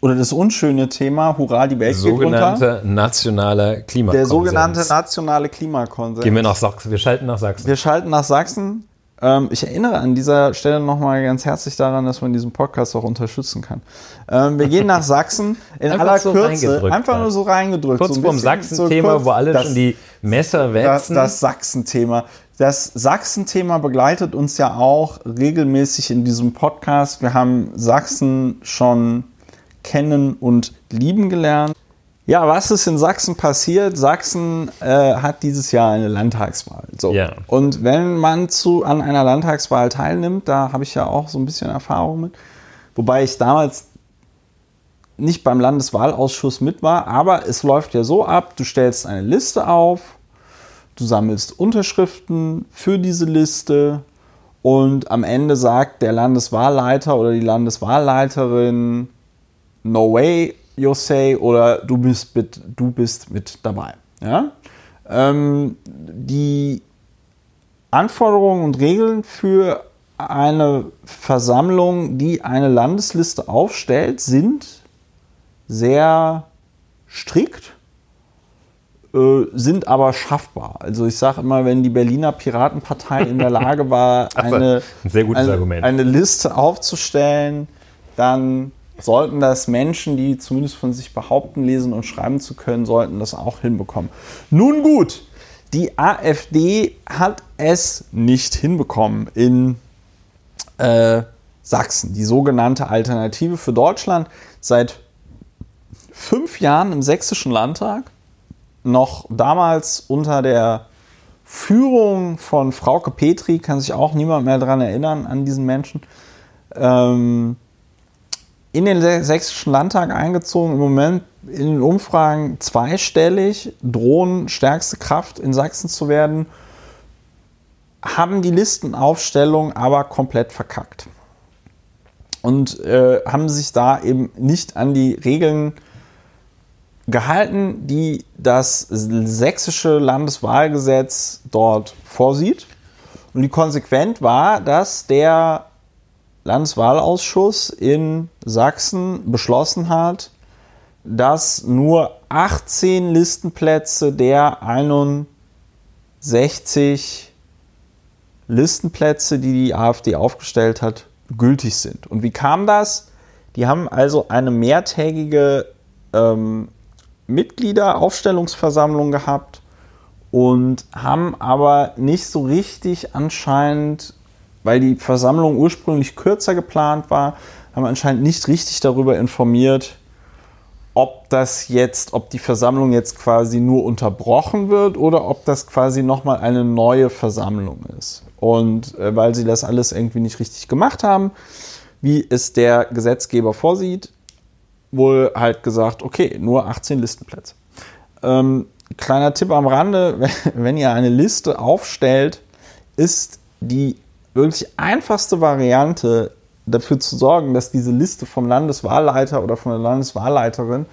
oder das unschöne Thema, hurra, die Welt geht runter. Nationaler Klimakonsens. Der sogenannte nationale Klimakonsens. Gehen wir nach Sachsen. Wir schalten nach Sachsen. Wir schalten nach Sachsen. Ähm, ich erinnere an dieser Stelle nochmal ganz herzlich daran, dass man diesen Podcast auch unterstützen kann. Ähm, wir gehen nach Sachsen in aller so Kürze. Einfach nur so reingedrückt. Kurz so vorm Sachsen-Thema, so wo alle das- schon die Messer das, wetzen. das Sachsen-Thema. Das Sachsen-Thema begleitet uns ja auch regelmäßig in diesem Podcast. Wir haben Sachsen schon kennen und lieben gelernt. Ja, was ist in Sachsen passiert? Sachsen äh, hat dieses Jahr eine Landtagswahl. So. Ja. Und wenn man zu, an einer Landtagswahl teilnimmt, da habe ich ja auch so ein bisschen Erfahrung mit, wobei ich damals nicht beim Landeswahlausschuss mit war, aber es läuft ja so ab, du stellst eine Liste auf, du sammelst Unterschriften für diese Liste und am Ende sagt der Landeswahlleiter oder die Landeswahlleiterin No way, you say oder du bist mit, du bist mit dabei. Ja? Ähm, die Anforderungen und Regeln für eine Versammlung, die eine Landesliste aufstellt, sind sehr strikt äh, sind aber schaffbar. Also ich sage immer, wenn die Berliner Piratenpartei in der Lage war, [laughs] eine, ein eine, eine Liste aufzustellen, dann sollten das Menschen, die zumindest von sich behaupten, lesen und schreiben zu können, sollten das auch hinbekommen. Nun gut, die AfD hat es nicht hinbekommen in äh, Sachsen, die sogenannte Alternative für Deutschland, seit fünf Jahren im sächsischen Landtag, noch damals unter der Führung von Frauke Petri, kann sich auch niemand mehr daran erinnern, an diesen Menschen, ähm, in den sächsischen Landtag eingezogen, im Moment in den Umfragen zweistellig, drohen stärkste Kraft in Sachsen zu werden, haben die Listenaufstellung aber komplett verkackt. Und äh, haben sich da eben nicht an die Regeln gehalten, die das sächsische Landeswahlgesetz dort vorsieht. Und die konsequent war, dass der Landeswahlausschuss in Sachsen beschlossen hat, dass nur 18 Listenplätze der 61 Listenplätze, die die AfD aufgestellt hat, gültig sind. Und wie kam das? Die haben also eine mehrtägige ähm, Mitgliederaufstellungsversammlung gehabt und haben aber nicht so richtig anscheinend, weil die Versammlung ursprünglich kürzer geplant war, haben anscheinend nicht richtig darüber informiert, ob das jetzt, ob die Versammlung jetzt quasi nur unterbrochen wird oder ob das quasi nochmal eine neue Versammlung ist. Und äh, weil sie das alles irgendwie nicht richtig gemacht haben, wie es der Gesetzgeber vorsieht, wohl halt gesagt, okay, nur 18 Listenplätze. Ähm, kleiner Tipp am Rande, [laughs] wenn ihr eine Liste aufstellt, ist die wirklich einfachste Variante dafür zu sorgen, dass diese Liste vom Landeswahlleiter oder von der Landeswahlleiterin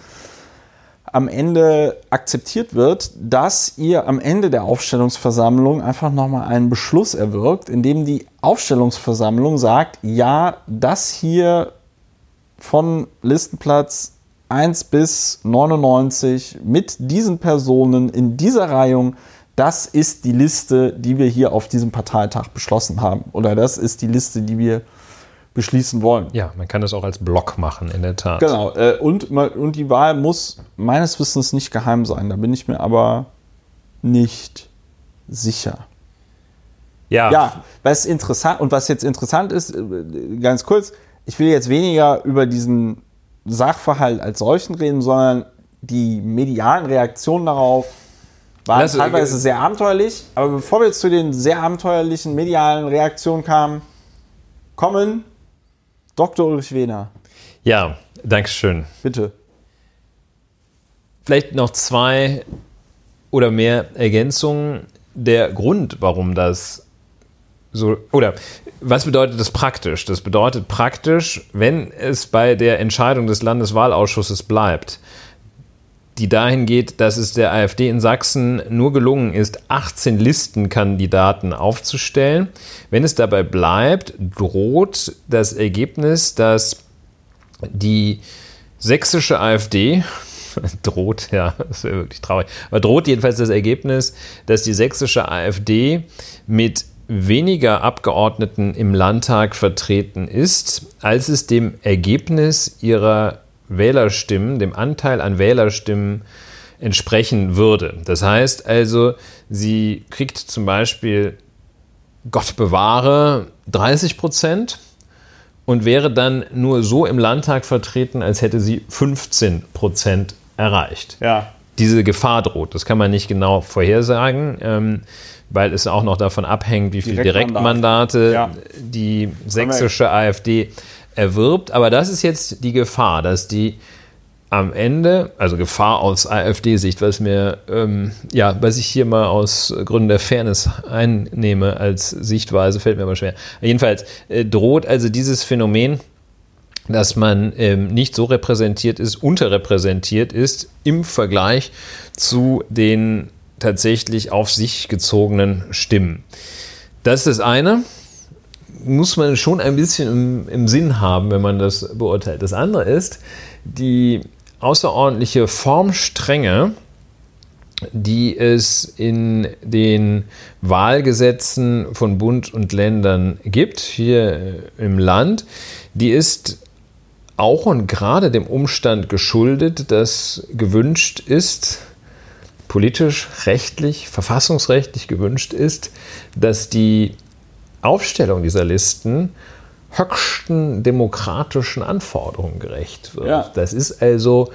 am Ende akzeptiert wird, dass ihr am Ende der Aufstellungsversammlung einfach nochmal einen Beschluss erwirkt, in dem die Aufstellungsversammlung sagt, ja, das hier von Listenplatz 1 bis 99 mit diesen Personen in dieser Reihung, das ist die Liste, die wir hier auf diesem Parteitag beschlossen haben. Oder das ist die Liste, die wir beschließen wollen. Ja, man kann das auch als Block machen, in der Tat. Genau. Äh, und, und die Wahl muss meines Wissens nicht geheim sein. Da bin ich mir aber nicht sicher. Ja. Ja, was interessant und was jetzt interessant ist, äh, ganz kurz, ich will jetzt weniger über diesen Sachverhalt als solchen reden, sondern die medialen Reaktionen darauf waren Lass- teilweise sehr abenteuerlich. Aber bevor wir zu den sehr abenteuerlichen medialen Reaktionen kamen, kommen Dr. Ulrich Wehner. Ja, Dankeschön. Bitte. Vielleicht noch zwei oder mehr Ergänzungen. Der Grund, warum das so, oder was bedeutet das praktisch? Das bedeutet praktisch, wenn es bei der Entscheidung des Landeswahlausschusses bleibt, die dahin geht, dass es der AfD in Sachsen nur gelungen ist, 18 Listenkandidaten aufzustellen. Wenn es dabei bleibt, droht das Ergebnis, dass die sächsische AfD [laughs] droht, ja, das wäre wirklich traurig, aber droht jedenfalls das Ergebnis, dass die sächsische AfD mit weniger Abgeordneten im Landtag vertreten ist, als es dem Ergebnis ihrer Wählerstimmen, dem Anteil an Wählerstimmen entsprechen würde. Das heißt also, sie kriegt zum Beispiel, Gott bewahre, 30 Prozent und wäre dann nur so im Landtag vertreten, als hätte sie 15 Prozent erreicht Ja. diese Gefahr droht. Das kann man nicht genau vorhersagen, ähm, weil es auch noch davon abhängt, wie viele Direktmandate. Direktmandate Ja. die sächsische AfD erwirbt. Aber das ist jetzt die Gefahr, dass die am Ende, also Gefahr aus AfD-Sicht, was mir, ähm, ja, was ich hier mal aus Gründen der Fairness einnehme als Sichtweise, fällt mir aber schwer. Jedenfalls äh, droht also dieses Phänomen, dass man ähm, nicht so repräsentiert ist, unterrepräsentiert ist im Vergleich zu den tatsächlich auf sich gezogenen Stimmen. Das ist das eine. Muss man schon ein bisschen im, im Sinn haben, wenn man das beurteilt. Das andere ist die außerordentliche Formstrenge die es in den Wahlgesetzen von Bund und Ländern gibt, hier im Land, die ist auch und gerade dem Umstand geschuldet, dass gewünscht ist, politisch, rechtlich, verfassungsrechtlich gewünscht ist, dass die Aufstellung dieser Listen höchsten demokratischen Anforderungen gerecht wird. Ja. Das ist also,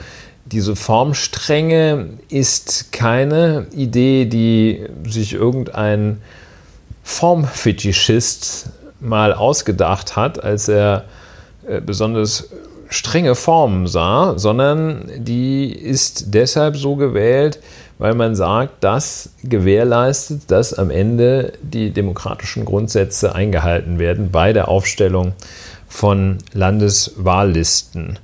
diese Formstrenge ist keine Idee, die sich irgendein Formfetischist mal ausgedacht hat, als er äh, besonders strenge Formen sah, sondern die ist deshalb so gewählt, weil man sagt, das gewährleistet, dass am Ende die demokratischen Grundsätze eingehalten werden bei der Aufstellung von Landeswahllisten.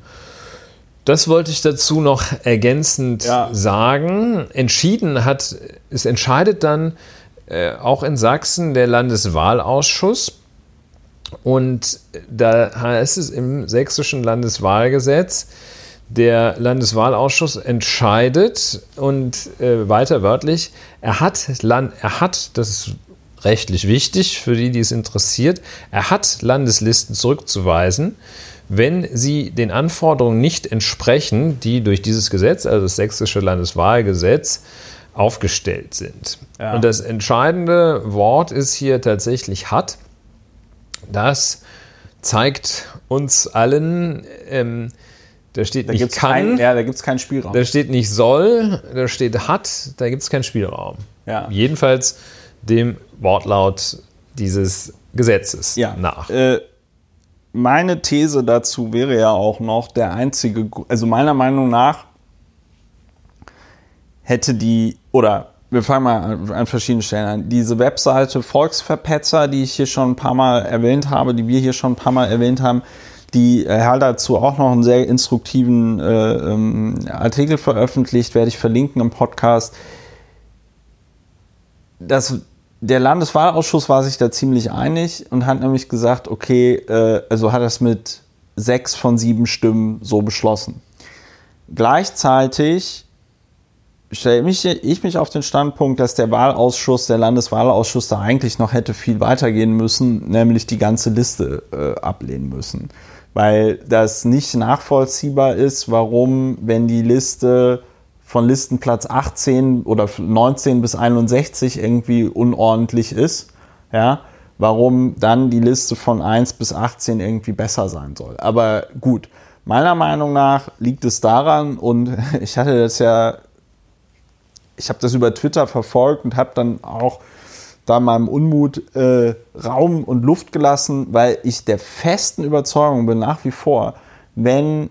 Das wollte ich dazu noch ergänzend ja. sagen. Entschieden hat, es entscheidet dann äh, auch in Sachsen der Landeswahlausschuss. Und da heißt es im sächsischen Landeswahlgesetz, der Landeswahlausschuss entscheidet und äh, weiter wörtlich, er hat, Land, er hat, das ist rechtlich wichtig für die, die es interessiert, er hat Landeslisten zurückzuweisen, wenn sie den Anforderungen nicht entsprechen, die durch dieses Gesetz, also das sächsische Landeswahlgesetz, aufgestellt sind. Ja. Und das entscheidende Wort ist hier tatsächlich hat. Das zeigt uns allen, ähm, da steht da nicht kann. Kein, ja, da gibt es keinen Spielraum. Da steht nicht soll, da steht hat, da gibt es keinen Spielraum. Ja. Jedenfalls dem Wortlaut dieses Gesetzes ja. nach. Äh, meine These dazu wäre ja auch noch der einzige, also meiner Meinung nach hätte die, oder wir fangen mal an, an verschiedenen Stellen an. Diese Webseite Volksverpetzer, die ich hier schon ein paar Mal erwähnt habe, die wir hier schon ein paar Mal erwähnt haben, die äh, hat dazu auch noch einen sehr instruktiven äh, ähm, Artikel veröffentlicht, werde ich verlinken im Podcast. Das, der Landeswahlausschuss war sich da ziemlich einig und hat nämlich gesagt, okay, äh, also hat das mit sechs von sieben Stimmen so beschlossen. Gleichzeitig stelle mich, ich mich auf den Standpunkt, dass der Wahlausschuss, der Landeswahlausschuss da eigentlich noch hätte viel weitergehen müssen, nämlich die ganze Liste äh, ablehnen müssen. Weil das nicht nachvollziehbar ist, warum, wenn die Liste von Listenplatz 18 oder 19 bis 61 irgendwie unordentlich ist, ja, warum dann die Liste von 1 bis 18 irgendwie besser sein soll. Aber gut, meiner Meinung nach liegt es daran, und [laughs] ich hatte das ja ich habe das über Twitter verfolgt und habe dann auch da meinem Unmut äh, Raum und Luft gelassen, weil ich der festen Überzeugung bin nach wie vor, wenn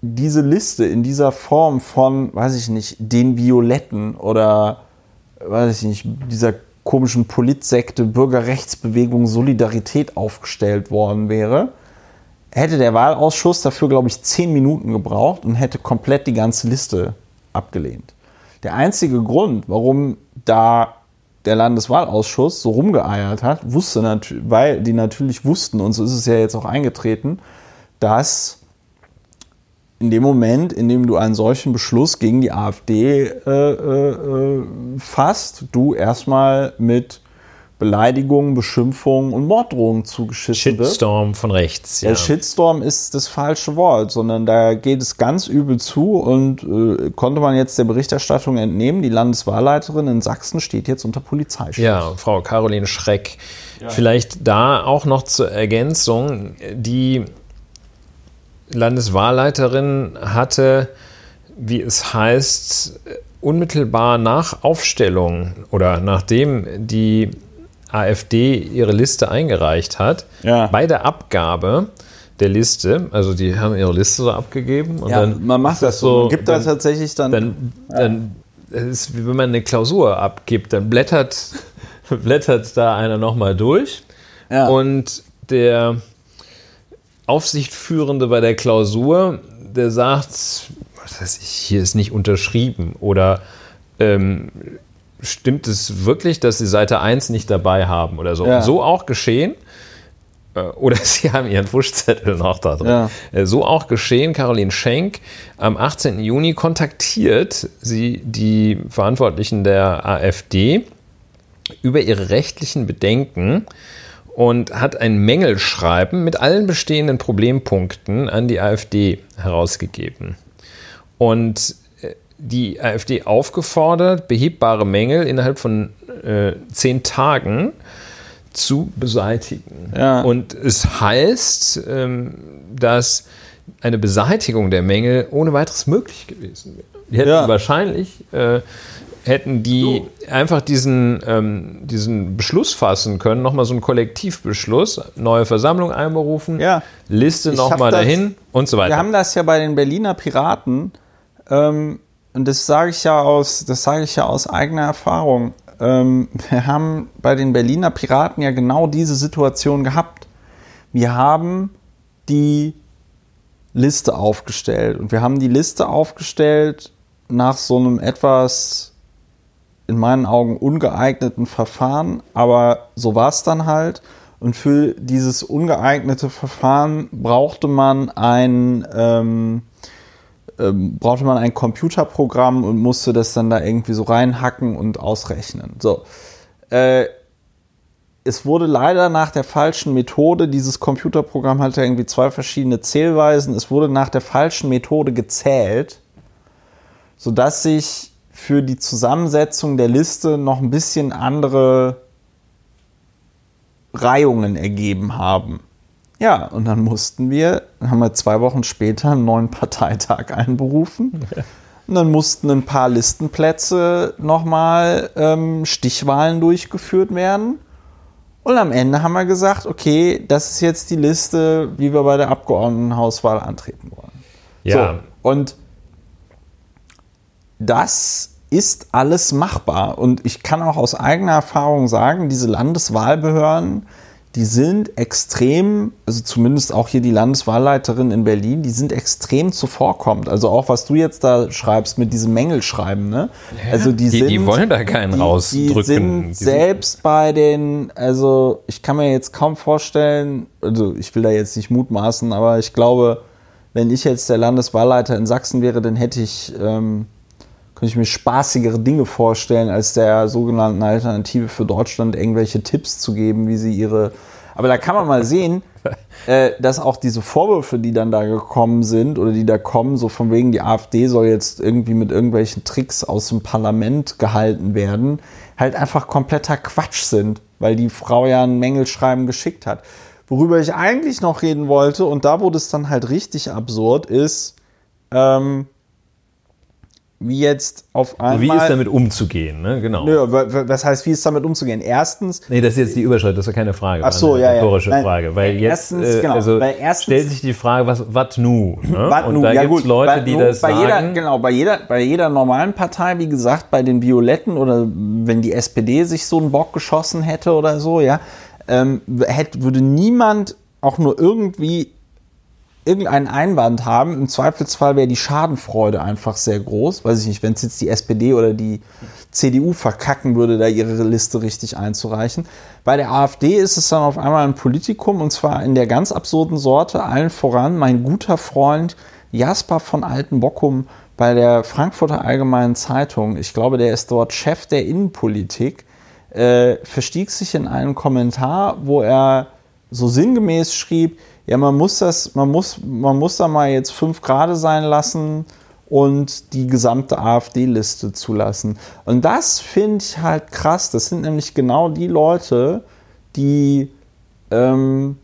diese Liste in dieser Form von, weiß ich nicht, den Violetten oder, weiß ich nicht, dieser komischen Politsekte Bürgerrechtsbewegung Solidarität aufgestellt worden wäre, hätte der Wahlausschuss dafür, glaube ich, zehn Minuten gebraucht und hätte komplett die ganze Liste abgelehnt. Der einzige Grund, warum da der Landeswahlausschuss so rumgeeiert hat, wusste natürlich, weil die natürlich wussten, und so ist es ja jetzt auch eingetreten, dass in dem Moment, in dem du einen solchen Beschluss gegen die AfD äh, äh, äh fasst, du erstmal mit Beleidigungen, Beschimpfungen und Morddrohungen zugeschissen wird. Shitstorm von rechts, ja. Der Shitstorm ist das falsche Wort, sondern da geht es ganz übel zu und äh, konnte man jetzt der Berichterstattung entnehmen, die Landeswahlleiterin in Sachsen steht jetzt unter Polizeischutz. Ja, Frau Caroline Schreck. Ja. Vielleicht da auch noch zur Ergänzung, die Landeswahlleiterin hatte, wie es heißt, unmittelbar nach Aufstellung oder nachdem die AfD ihre Liste eingereicht hat, ja. bei der Abgabe der Liste, also die haben ihre Liste so abgegeben und ja, dann man macht das so, man gibt da tatsächlich dann, dann, dann es ist wie wenn man eine Klausur abgibt, dann blättert, [laughs] blättert da einer nochmal durch ja. und der Aufsichtführende bei der Klausur, der sagt, was weiß ich, hier ist nicht unterschrieben oder ähm, stimmt es wirklich, dass sie Seite 1 nicht dabei haben oder so. Ja. So auch geschehen. äh, oder [laughs] sie haben ihren Wuschzettel noch da drin. Ja. Äh, So auch geschehen. Caroline Schenk am 18. Juni kontaktiert sie die Verantwortlichen der AfD über ihre rechtlichen Bedenken und hat ein Mängelschreiben mit allen bestehenden Problempunkten an die AfD herausgegeben. Und die AfD aufgefordert, behebbare Mängel innerhalb von äh, zehn Tagen zu beseitigen. Ja. Und es heißt, ähm, dass eine Beseitigung der Mängel ohne weiteres möglich gewesen wäre. Die hätten Ja. wahrscheinlich äh, hätten die einfach diesen, ähm, diesen Beschluss fassen können, nochmal so einen Kollektivbeschluss, neue Versammlung einberufen, Ja. Liste nochmal dahin und so weiter. Wir haben das ja bei den Berliner Piraten, ähm, und das sage ich ja aus, das sage ich ja aus eigener Erfahrung. Ähm, wir haben bei den Berliner Piraten ja genau diese Situation gehabt. Wir haben die Liste aufgestellt und wir haben die Liste aufgestellt nach so einem etwas in meinen Augen ungeeigneten Verfahren, aber so war es dann halt. Und für dieses ungeeignete Verfahren brauchte man ein ähm, ähm, brauchte man ein Computerprogramm und musste das dann da irgendwie so reinhacken und ausrechnen. So. Äh, es wurde leider nach der falschen Methode, dieses Computerprogramm hatte irgendwie zwei verschiedene Zählweisen, es wurde nach der falschen Methode gezählt, sodass sich für die Zusammensetzung der Liste noch ein bisschen andere Reihungen ergeben haben. Ja, und dann mussten wir, dann haben wir zwei Wochen später einen neuen Parteitag [laughs] einberufen. Und dann mussten ein paar Listenplätze nochmal ähm, Stichwahlen durchgeführt werden. Und am Ende haben wir gesagt, okay, das ist jetzt die Liste, wie wir bei der Abgeordnetenhauswahl antreten wollen. ja. So, und das ist alles machbar. Und ich kann auch aus eigener Erfahrung sagen, diese Landeswahlbehörden, die sind extrem, also zumindest auch hier die Landeswahlleiterin in Berlin, die sind extrem zuvorkommend. Also auch was du jetzt da schreibst mit diesem Mängelschreiben, ne? also die, die, sind, die wollen da keinen die, rausdrücken. Die sind Die selbst bei den, also ich kann mir jetzt kaum vorstellen, also ich will da jetzt nicht mutmaßen, aber ich glaube, wenn ich jetzt der Landeswahlleiter in Sachsen wäre, dann hätte ich, ähm, könnte ich mir spaßigere Dinge vorstellen, als der sogenannten Alternative für Deutschland irgendwelche Tipps zu geben, wie sie ihre. Aber da kann man mal sehen, [laughs] äh, dass auch diese Vorwürfe, die dann da gekommen sind oder die da kommen, so von wegen die AfD soll jetzt irgendwie mit irgendwelchen Tricks aus dem Parlament gehalten werden, halt einfach kompletter Quatsch sind, weil die Frau ja ein Mängelschreiben geschickt hat. Worüber ich eigentlich noch reden wollte, und da wurde es dann halt richtig absurd, ist, ähm, wie jetzt auf einmal. Wie ist damit umzugehen, ne? Genau. Nö, wa- wa- was heißt, wie ist damit umzugehen? Erstens, Nee, das ist jetzt die Überschrift, das war keine Frage. Ach so, ja, ja. rhetorische Nein, Frage. Weil jetzt erstens, äh, genau, also weil erstens- stellt sich die Frage, was wat nu? Ne? Wat nu? da Ja, gibt es gut, Leute, wat die nu, das bei sagen. Jeder, genau, bei jeder, bei jeder normalen Partei, wie gesagt, bei den Violetten oder wenn die SPD sich so einen Bock geschossen hätte oder so, ja, ähm, hätte, würde niemand auch nur irgendwie irgendeinen Einwand haben. Im Zweifelsfall wäre die Schadenfreude einfach sehr groß. Weiß ich nicht, wenn es jetzt die SPD oder die CDU verkacken würde, da ihre Liste richtig einzureichen. Bei der AfD ist es dann auf einmal ein Politikum und zwar in der ganz absurden Sorte, allen voran mein guter Freund Jasper von Altenbockum bei der Frankfurter Allgemeinen Zeitung. Ich glaube, der ist dort Chef der Innenpolitik. Äh, verstieg sich in einen Kommentar, wo er so sinngemäß schrieb, ja, man muss das, man muss, man muss da mal jetzt fünf Grade sein lassen und die gesamte AfD-Liste zulassen. Und das finde ich halt krass. Das sind nämlich genau die Leute, die ähm,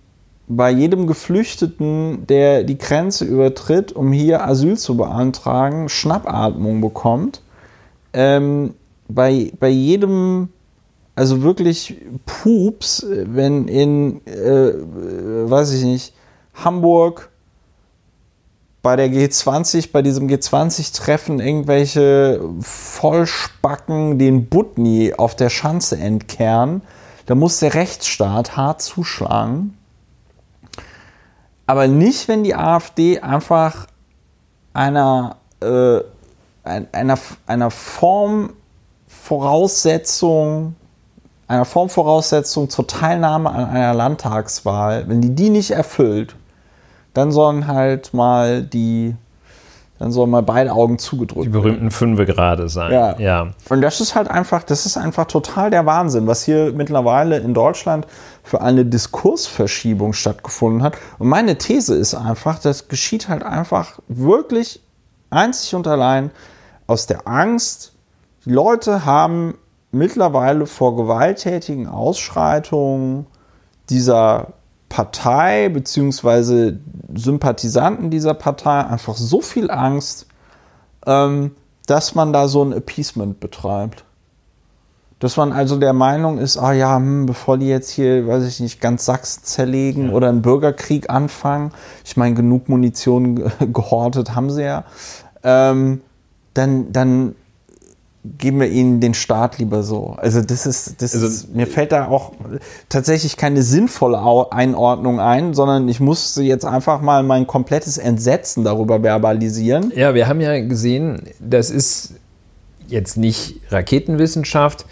bei jedem Geflüchteten, der die Grenze übertritt, um hier Asyl zu beantragen, Schnappatmung bekommt. Ähm, bei, bei jedem, also wirklich Pups, wenn in, äh, weiß ich nicht, Hamburg bei der G20, bei diesem G20-Treffen irgendwelche Vollspacken den Butni auf der Schanze entkehren, da muss der Rechtsstaat hart zuschlagen. Aber nicht, wenn die AfD einfach einer, äh, ein- einer, einer Form, Voraussetzung einer Formvoraussetzung zur Teilnahme an einer Landtagswahl, wenn die die nicht erfüllt, dann sollen halt mal die, dann sollen mal beide Augen zugedrückt Die berühmten Fünfe gerade sein. Ja. ja. Und das ist halt einfach, das ist einfach total der Wahnsinn, was hier mittlerweile in Deutschland für eine Diskursverschiebung stattgefunden hat. Und meine These ist einfach, das geschieht halt einfach wirklich einzig und allein aus der Angst. Die Leute haben mittlerweile vor gewalttätigen Ausschreitungen dieser Partei beziehungsweise Sympathisanten dieser Partei einfach so viel Angst, ähm, dass man da so ein Appeasement betreibt. Dass man also der Meinung ist, ah ja, hm, bevor die jetzt hier, weiß ich nicht, ganz Sachsen zerlegen oder einen Bürgerkrieg anfangen, ich meine, genug Munition ge- gehortet haben sie ja, ähm, dann, dann geben wir ihnen den Staat lieber so. Also das ist, das Also- ist, mir fällt da auch tatsächlich keine sinnvolle Einordnung ein, sondern ich musste jetzt einfach mal mein komplettes Entsetzen darüber verbalisieren. Ja, wir haben ja gesehen, das ist jetzt nicht Raketenwissenschaft.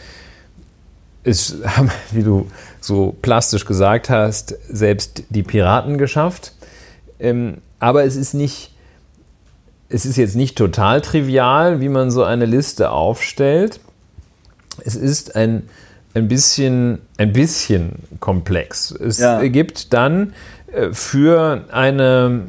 Es haben, [laughs] wie du so plastisch gesagt hast, selbst die Piraten geschafft. Ähm, aber es ist nicht, es ist jetzt nicht total trivial, wie man so eine Liste aufstellt. Es ist ein, ein, bisschen, ein bisschen komplex. Es Ja. gibt dann äh, für eine,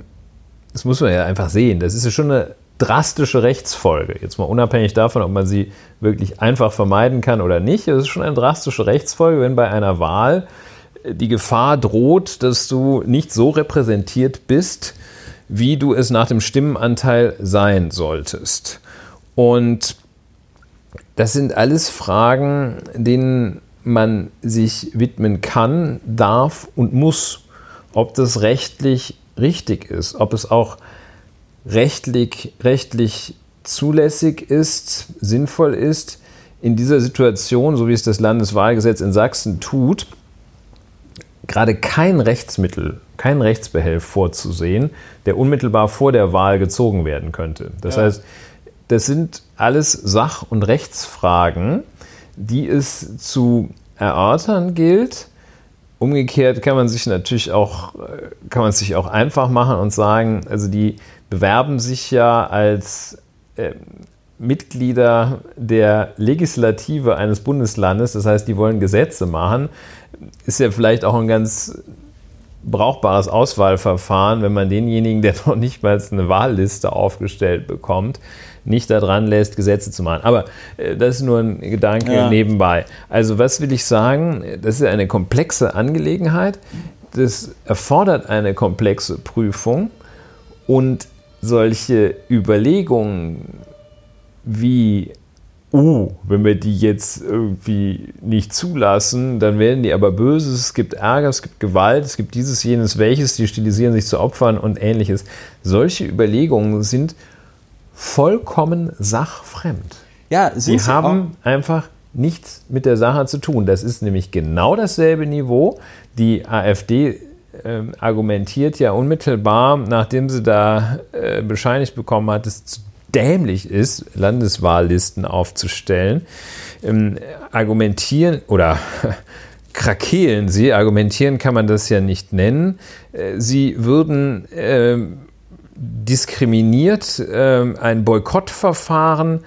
das muss man ja einfach sehen, das ist ja schon eine drastische Rechtsfolge. Jetzt mal unabhängig davon, ob man sie wirklich einfach vermeiden kann oder nicht. Es ist schon eine drastische Rechtsfolge, wenn bei einer Wahl äh, die Gefahr droht, dass du nicht so repräsentiert bist, wie du es nach dem Stimmenanteil sein solltest. Und das sind alles Fragen, denen man sich widmen kann, darf und muss. Ob das rechtlich richtig ist, ob es auch rechtlich, rechtlich zulässig ist, sinnvoll ist, in dieser Situation, so wie es das Landeswahlgesetz in Sachsen tut, gerade kein Rechtsmittel, kein Rechtsbehelf vorzusehen, der unmittelbar vor der Wahl gezogen werden könnte. Das Ja. heißt, das sind alles Sach- und Rechtsfragen, die es zu erörtern gilt. Umgekehrt kann man sich natürlich auch, äh, kann man sich auch einfach machen und sagen, also die bewerben sich ja als ähm, Mitglieder der Legislative eines Bundeslandes, das heißt, die wollen Gesetze machen, ist ja vielleicht auch ein ganz brauchbares Auswahlverfahren, wenn man denjenigen, der [laughs] noch nicht mal eine Wahlliste aufgestellt bekommt, nicht daran lässt, Gesetze zu machen. Aber äh, das ist nur ein Gedanke Ja. nebenbei. Also was will ich sagen? Das ist eine komplexe Angelegenheit. Das erfordert eine komplexe Prüfung und solche Überlegungen wie oh, wenn wir die jetzt irgendwie nicht zulassen, dann werden die aber böse, es gibt Ärger, es gibt Gewalt, es gibt dieses, jenes, welches, die stilisieren sich zu Opfern und ähnliches. Solche Überlegungen sind vollkommen sachfremd. Ja, sie haben einfach nichts mit der Sache zu tun. Das ist nämlich genau dasselbe Niveau. Die AfD ähm, argumentiert ja unmittelbar, nachdem sie da äh, bescheinigt bekommen hat, es zu dämlich ist, Landeswahllisten aufzustellen, ähm, argumentieren oder [laughs] krakeelen sie, argumentieren kann man das ja nicht nennen, äh, sie würden ähm, diskriminiert, ähm, ein Boykottverfahren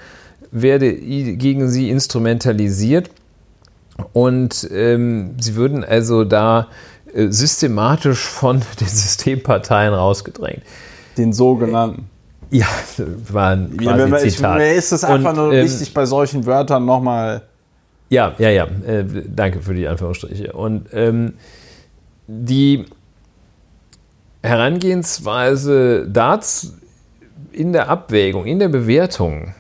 werde gegen sie instrumentalisiert und ähm, sie würden also da äh, systematisch von [laughs] den Systemparteien rausgedrängt. den sogenannten. Ja, war ein Ja, quasi man- ich, Zitat. mir ist es einfach Und, nur ähm, wichtig, bei solchen Wörtern nochmal. Ja, ja, ja. Äh, danke für die Anführungsstriche. Und ähm, die Herangehensweise dazu in der Abwägung, in der Bewertung,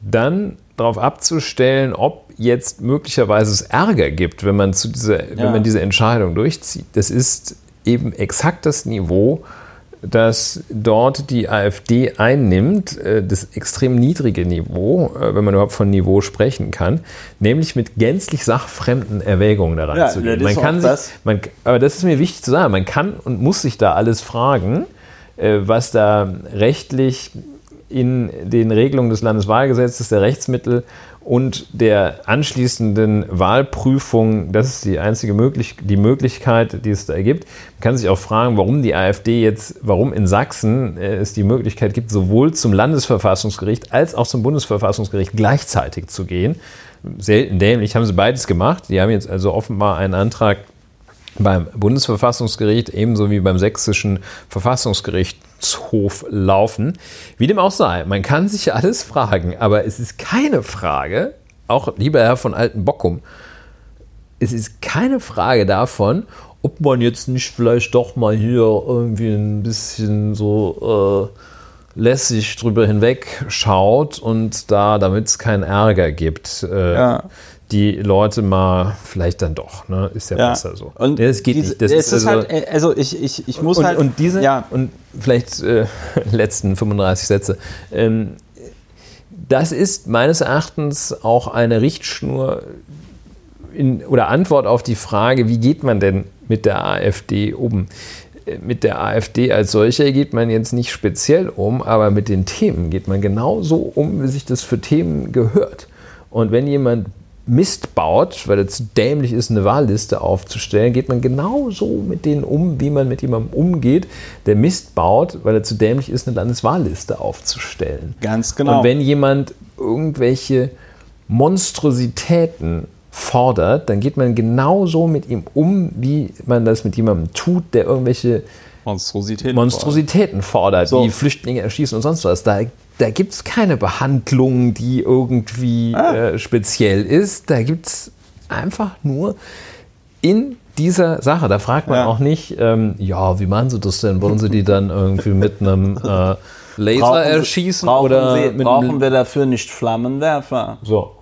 dann darauf abzustellen, ob jetzt möglicherweise es Ärger gibt, wenn man, zu dieser, wenn man diese Entscheidung durchzieht. Das ist eben exakt das Niveau, das dort die AfD einnimmt, äh, das extrem niedrige Niveau, äh, wenn man überhaupt von Niveau sprechen kann, nämlich mit gänzlich sachfremden Erwägungen daran Ja, zu gehen. Man kann sich, man, aber das ist mir wichtig zu sagen, man kann und muss sich da alles fragen, äh, was da rechtlich in den Regelungen des Landeswahlgesetzes, der Rechtsmittel und der anschließenden Wahlprüfung, das ist die einzige möglich die Möglichkeit, die es da gibt. Man kann sich auch fragen, warum die AfD jetzt, warum in Sachsen äh, es die Möglichkeit gibt, sowohl zum Landesverfassungsgericht als auch zum Bundesverfassungsgericht gleichzeitig zu gehen. Selten dämlich haben sie beides gemacht. Die haben jetzt also offenbar einen Antrag beim Bundesverfassungsgericht ebenso wie beim sächsischen Verfassungsgerichtshof laufen. Wie dem auch sei, man kann sich alles fragen, aber es ist keine Frage, auch lieber Herr von Altenbockum, es ist keine Frage davon, ob man jetzt nicht vielleicht doch mal hier irgendwie ein bisschen so äh, lässig drüber hinweg schaut und da, damit es keinen Ärger gibt, äh, ja die Leute mal vielleicht dann doch, ne? Ist ja, ja. besser so. Und es geht diese, nicht. Das ist, ist also, halt, äh, also ich, ich, ich muss und, halt. Und diese, ja. und vielleicht äh, [laughs] letzten 35 Sätze. Ähm, das ist meines Erachtens auch eine Richtschnur in, oder Antwort auf die Frage, wie geht man denn mit der AfD um? Äh, mit der AfD als solcher geht man jetzt nicht speziell um, aber mit den Themen geht man genauso um, wie sich das für Themen gehört. Und wenn jemand Mist baut, weil er zu dämlich ist, eine Wahlliste aufzustellen, geht man genauso mit denen um, wie man mit jemandem umgeht, der Mist baut, weil er zu dämlich ist, eine Landeswahlliste aufzustellen. Ganz genau. Und wenn jemand irgendwelche Monstrositäten fordert, dann geht man genauso mit ihm um, wie man das mit jemandem tut, der irgendwelche Monstrositäten, Monstrositäten fordert, so. wie Flüchtlinge erschießen und sonst was. Da da gibt es keine Behandlung, die irgendwie ah. äh, speziell ist. Da gibt es einfach nur in dieser Sache. Da fragt man ja. auch nicht, ähm, ja, wie machen Sie das denn? Wollen Sie die dann irgendwie mit einem [laughs] äh, Laser brauchen erschießen? Brauchen oder Sie, brauchen wir dafür nicht Flammenwerfer? So.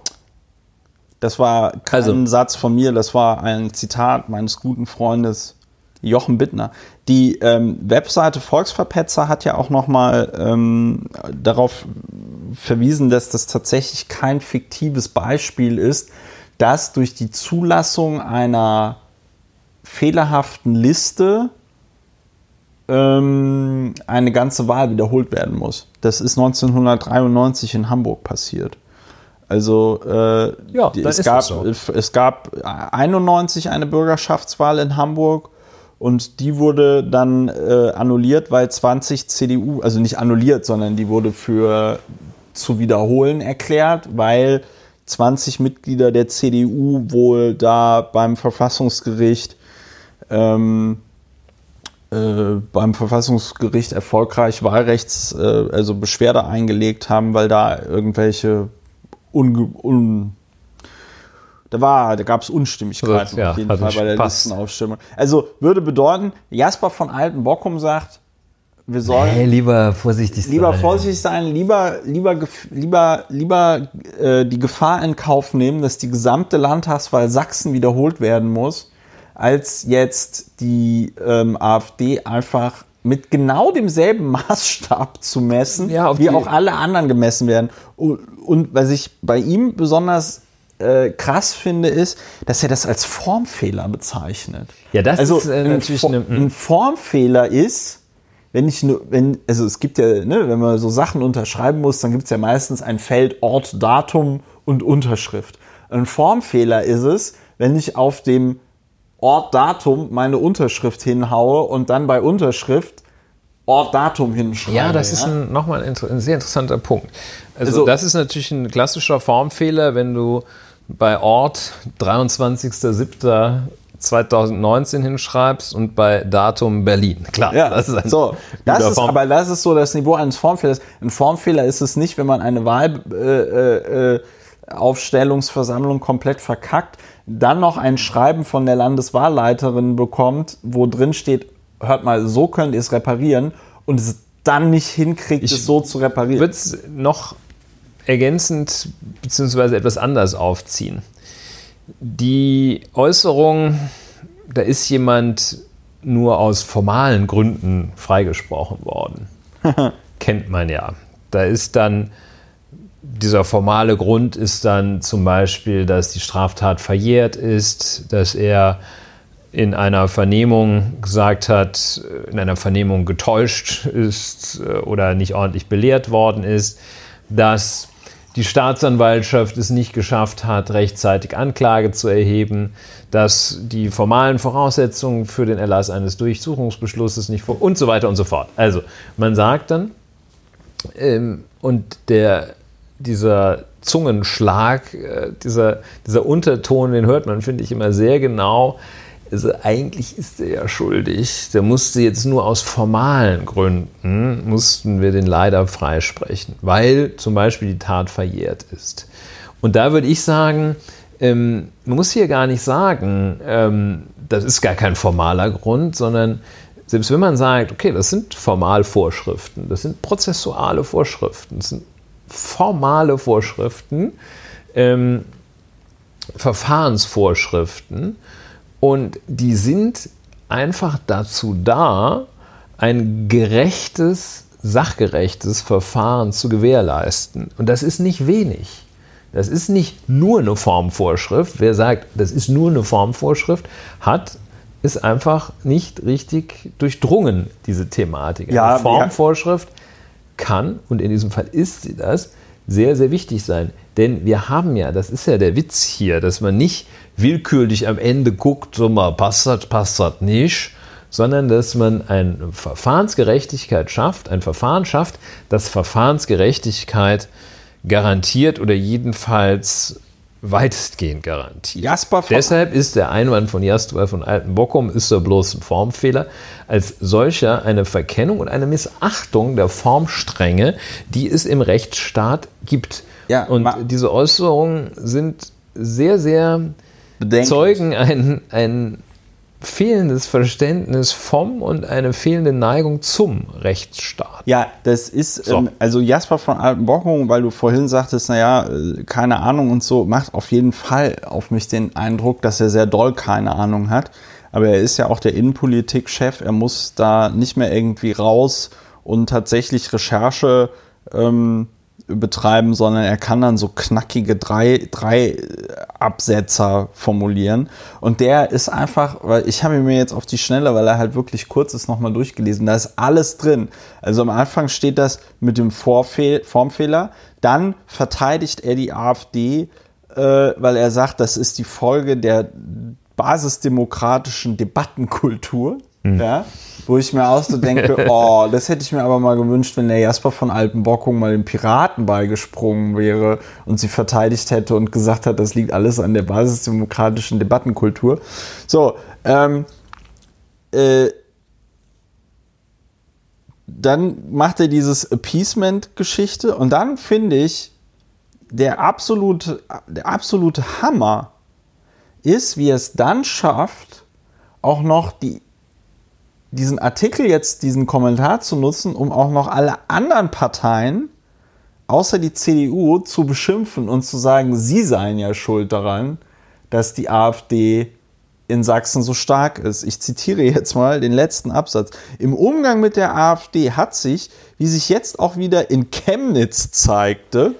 Das war kein also. Satz von mir, das war ein Zitat meines guten Freundes Jochen Bittner. Die ähm, Webseite Volksverpetzer hat ja auch nochmal ähm, darauf verwiesen, dass das tatsächlich kein fiktives Beispiel ist, dass durch die Zulassung einer fehlerhaften Liste ähm, eine ganze Wahl wiederholt werden muss. Das ist 1993 in Hamburg passiert. Also äh, ja, es, gab, so. es gab 91 eine Bürgerschaftswahl in Hamburg und die wurde dann äh, annulliert, weil 20 CDU, also nicht annulliert, sondern die wurde für zu wiederholen erklärt, weil 20 Mitglieder der CDU wohl da beim Verfassungsgericht ähm, äh, beim Verfassungsgericht erfolgreich Wahlrechts, äh, also Beschwerde eingelegt haben, weil da irgendwelche unge un da war, da gab es Unstimmigkeiten ja, auf jeden Fall bei der passt. Listenaufstimmung. Also würde bedeuten, Jasper von Altenbockum sagt, wir sollen nee, lieber vorsichtig lieber sein. vorsichtig sein, lieber lieber lieber lieber äh, die Gefahr in Kauf nehmen, dass die gesamte Landtagswahl Sachsen wiederholt werden muss, als jetzt die ähm, AfD einfach mit genau demselben [laughs] Maßstab zu messen, ja, wie auch alle anderen gemessen werden. Und, und was ich bei ihm besonders äh, krass finde, ist, dass er das als Formfehler bezeichnet. Ja, das also ist äh, natürlich ein, eine, ein Formfehler ist, wenn ich nur, wenn, also es gibt ja, ne, wenn man so Sachen unterschreiben muss, dann gibt es ja meistens ein Feld Ort, Datum und Unterschrift. Ein Formfehler ist es, wenn ich auf dem Ort, Datum meine Unterschrift hinhaue und dann bei Unterschrift Ort, Datum hinschreibe. Ja, das ja? ist nochmal ein, ein, sehr interessanter Punkt. Also, also, das ist natürlich ein klassischer Formfehler, wenn du bei Ort 23.07.2019 hinschreibst und bei Datum Berlin. Klar, ja, das ist ein so. Das ist, aber das ist so das Niveau eines Formfehlers. Ein Formfehler ist es nicht, wenn man eine Wahlaufstellungsversammlung äh, äh, komplett verkackt, dann noch ein Schreiben von der Landeswahlleiterin bekommt, wo drin steht, hört mal, so könnt ihr es reparieren und es dann nicht hinkriegt, ich es so zu reparieren. Ich würde es noch ergänzend bzw. etwas anders aufziehen. Die Äußerung, da ist jemand nur aus formalen Gründen freigesprochen worden, [laughs] kennt man ja. Da ist dann dieser formale Grund ist dann zum Beispiel, dass die Straftat verjährt ist, dass er in einer Vernehmung gesagt hat, in einer Vernehmung getäuscht ist äh, oder nicht ordentlich belehrt worden ist, dass die Staatsanwaltschaft es nicht geschafft hat, rechtzeitig Anklage zu erheben, dass die formalen Voraussetzungen für den Erlass eines Durchsuchungsbeschlusses nicht vor und so weiter und so fort. Also man sagt dann, ähm, und der, dieser Zungenschlag, äh, dieser, dieser Unterton, den hört man, finde ich, immer sehr genau. Also eigentlich ist er ja schuldig. Der musste jetzt nur aus formalen Gründen, mussten wir den leider freisprechen, weil zum Beispiel die Tat verjährt ist. Und da würde ich sagen, ähm, man muss hier gar nicht sagen, ähm, das ist gar kein formaler Grund, sondern selbst wenn man sagt, okay, das sind Formalvorschriften, das sind prozessuale Vorschriften, das sind formale Vorschriften, ähm, Verfahrensvorschriften und die sind einfach dazu da, ein gerechtes, sachgerechtes Verfahren zu gewährleisten. Und das ist nicht wenig. Das ist nicht nur eine Formvorschrift. Wer sagt, das ist nur eine Formvorschrift, hat es einfach nicht richtig durchdrungen, diese Thematik. Ja, eine Formvorschrift ja. kann, und in diesem Fall ist sie das, sehr, sehr wichtig sein. Denn wir haben ja, das ist ja der Witz hier, dass man nicht willkürlich am Ende guckt, so mal, passt das, passt das nicht, sondern dass man eine Verfahrensgerechtigkeit schafft, ein Verfahren schafft, das Verfahrensgerechtigkeit garantiert oder jedenfalls weitestgehend garantiert. Jasper Deshalb ist der Einwand von Jasper von Altenbockum ist er bloß ein Formfehler, als solcher eine Verkennung und eine Missachtung der Formstränge, die es im Rechtsstaat gibt. Ja, und diese Äußerungen sind sehr, sehr bedenklich. zeugen ein, ein fehlendes Verständnis vom und eine fehlende Neigung zum Rechtsstaat. Ja, das ist, so. ähm, also Jasper von Altenbockung, weil du vorhin sagtest, naja, äh, keine Ahnung und so, macht auf jeden Fall auf mich den Eindruck, dass er sehr doll keine Ahnung hat. Aber er ist ja auch der Innenpolitikchef, er muss da nicht mehr irgendwie raus und tatsächlich Recherche ähm, betreiben, sondern er kann dann so knackige drei, drei Absetzer formulieren. Und der ist einfach, weil ich habe ihn mir jetzt auf die Schnelle, weil er halt wirklich kurz ist, nochmal durchgelesen. Da ist alles drin. Also am Anfang steht das mit dem Vorfehl Formfehler. Dann verteidigt er die AfD, äh, weil er sagt, das ist die Folge der basisdemokratischen Debattenkultur. Mhm. Ja wo ich mir auch so [laughs] denke, oh, das hätte ich mir aber mal gewünscht, wenn der Jasper von Alpenbockung mal den Piraten beigesprungen wäre und sie verteidigt hätte und gesagt hat, das liegt alles an der basisdemokratischen Debattenkultur. So, ähm, äh, dann macht er dieses Appeasement-Geschichte und dann finde ich, der absolute, der absolute Hammer ist, wie er es dann schafft, auch noch die diesen Artikel jetzt, diesen Kommentar zu nutzen, um auch noch alle anderen Parteien außer die CDU zu beschimpfen und zu sagen, sie seien ja schuld daran, dass die AfD in Sachsen so stark ist. Ich zitiere jetzt mal den letzten Absatz. Im Umgang mit der AfD hat sich, wie sich jetzt auch wieder in Chemnitz zeigte,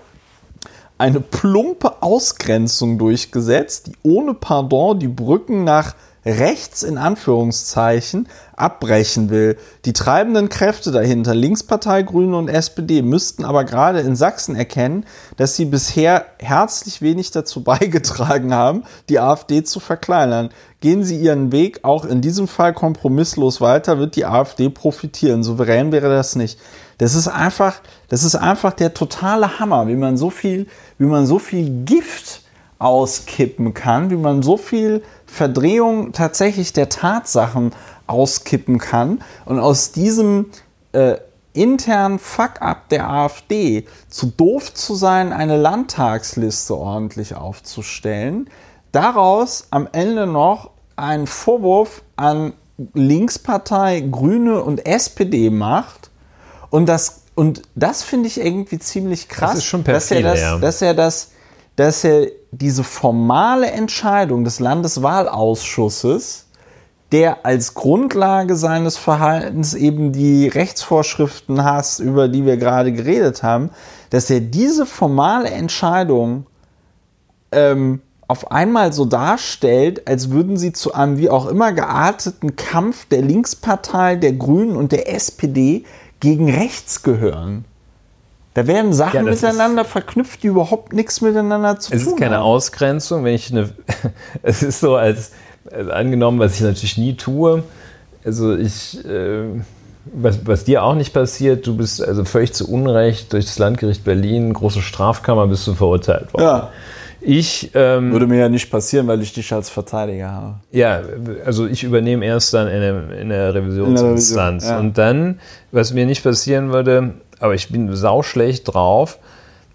eine plumpe Ausgrenzung durchgesetzt, die ohne Pardon die Brücken nach rechts in Anführungszeichen abbrechen will. Die treibenden Kräfte dahinter, Linkspartei, Grüne und SPD, müssten aber gerade in Sachsen erkennen, dass sie bisher herzlich wenig dazu [laughs] beigetragen haben, die AfD zu verkleinern. Gehen sie ihren Weg auch in diesem Fall kompromisslos weiter, wird die AfD profitieren. Souverän wäre das nicht. Das ist einfach, das ist einfach der totale Hammer, wie man so viel, wie man so viel Gift auskippen kann, wie man so viel Verdrehung tatsächlich der Tatsachen auskippen kann. Und aus diesem äh, internen Fuck-up der AfD zu doof zu sein, eine Landtagsliste ordentlich aufzustellen, daraus am Ende noch einen Vorwurf an Linkspartei, Grüne und SPD macht. Und das und das finde ich irgendwie ziemlich krass, das dass er das, dass er das dass er diese formale Entscheidung des Landeswahlausschusses, der als Grundlage seines Verhaltens eben die Rechtsvorschriften hasst, über die wir gerade geredet haben, dass er diese formale Entscheidung ähm, auf einmal so darstellt, als würden sie zu einem wie auch immer gearteten Kampf der Linkspartei, der Grünen und der SPD gegen rechts gehören. Da werden Sachen Ja, miteinander verknüpft, die überhaupt nichts miteinander zu Es tun ist keine haben. Ausgrenzung, wenn ich eine. [laughs] Es ist so, als, als angenommen, was ich natürlich nie tue. Also ich. Äh, was, was dir auch nicht passiert, du bist also völlig zu Unrecht durch das Landgericht Berlin, große Strafkammer, bist du verurteilt worden. Ja. Ich, ähm, Würde mir ja nicht passieren, weil ich dich als Verteidiger habe. ja, also ich übernehme erst dann in der, in der Revisionsinstanz. Revision, ja. Und dann, was mir nicht passieren würde, aber ich bin sauschlecht drauf,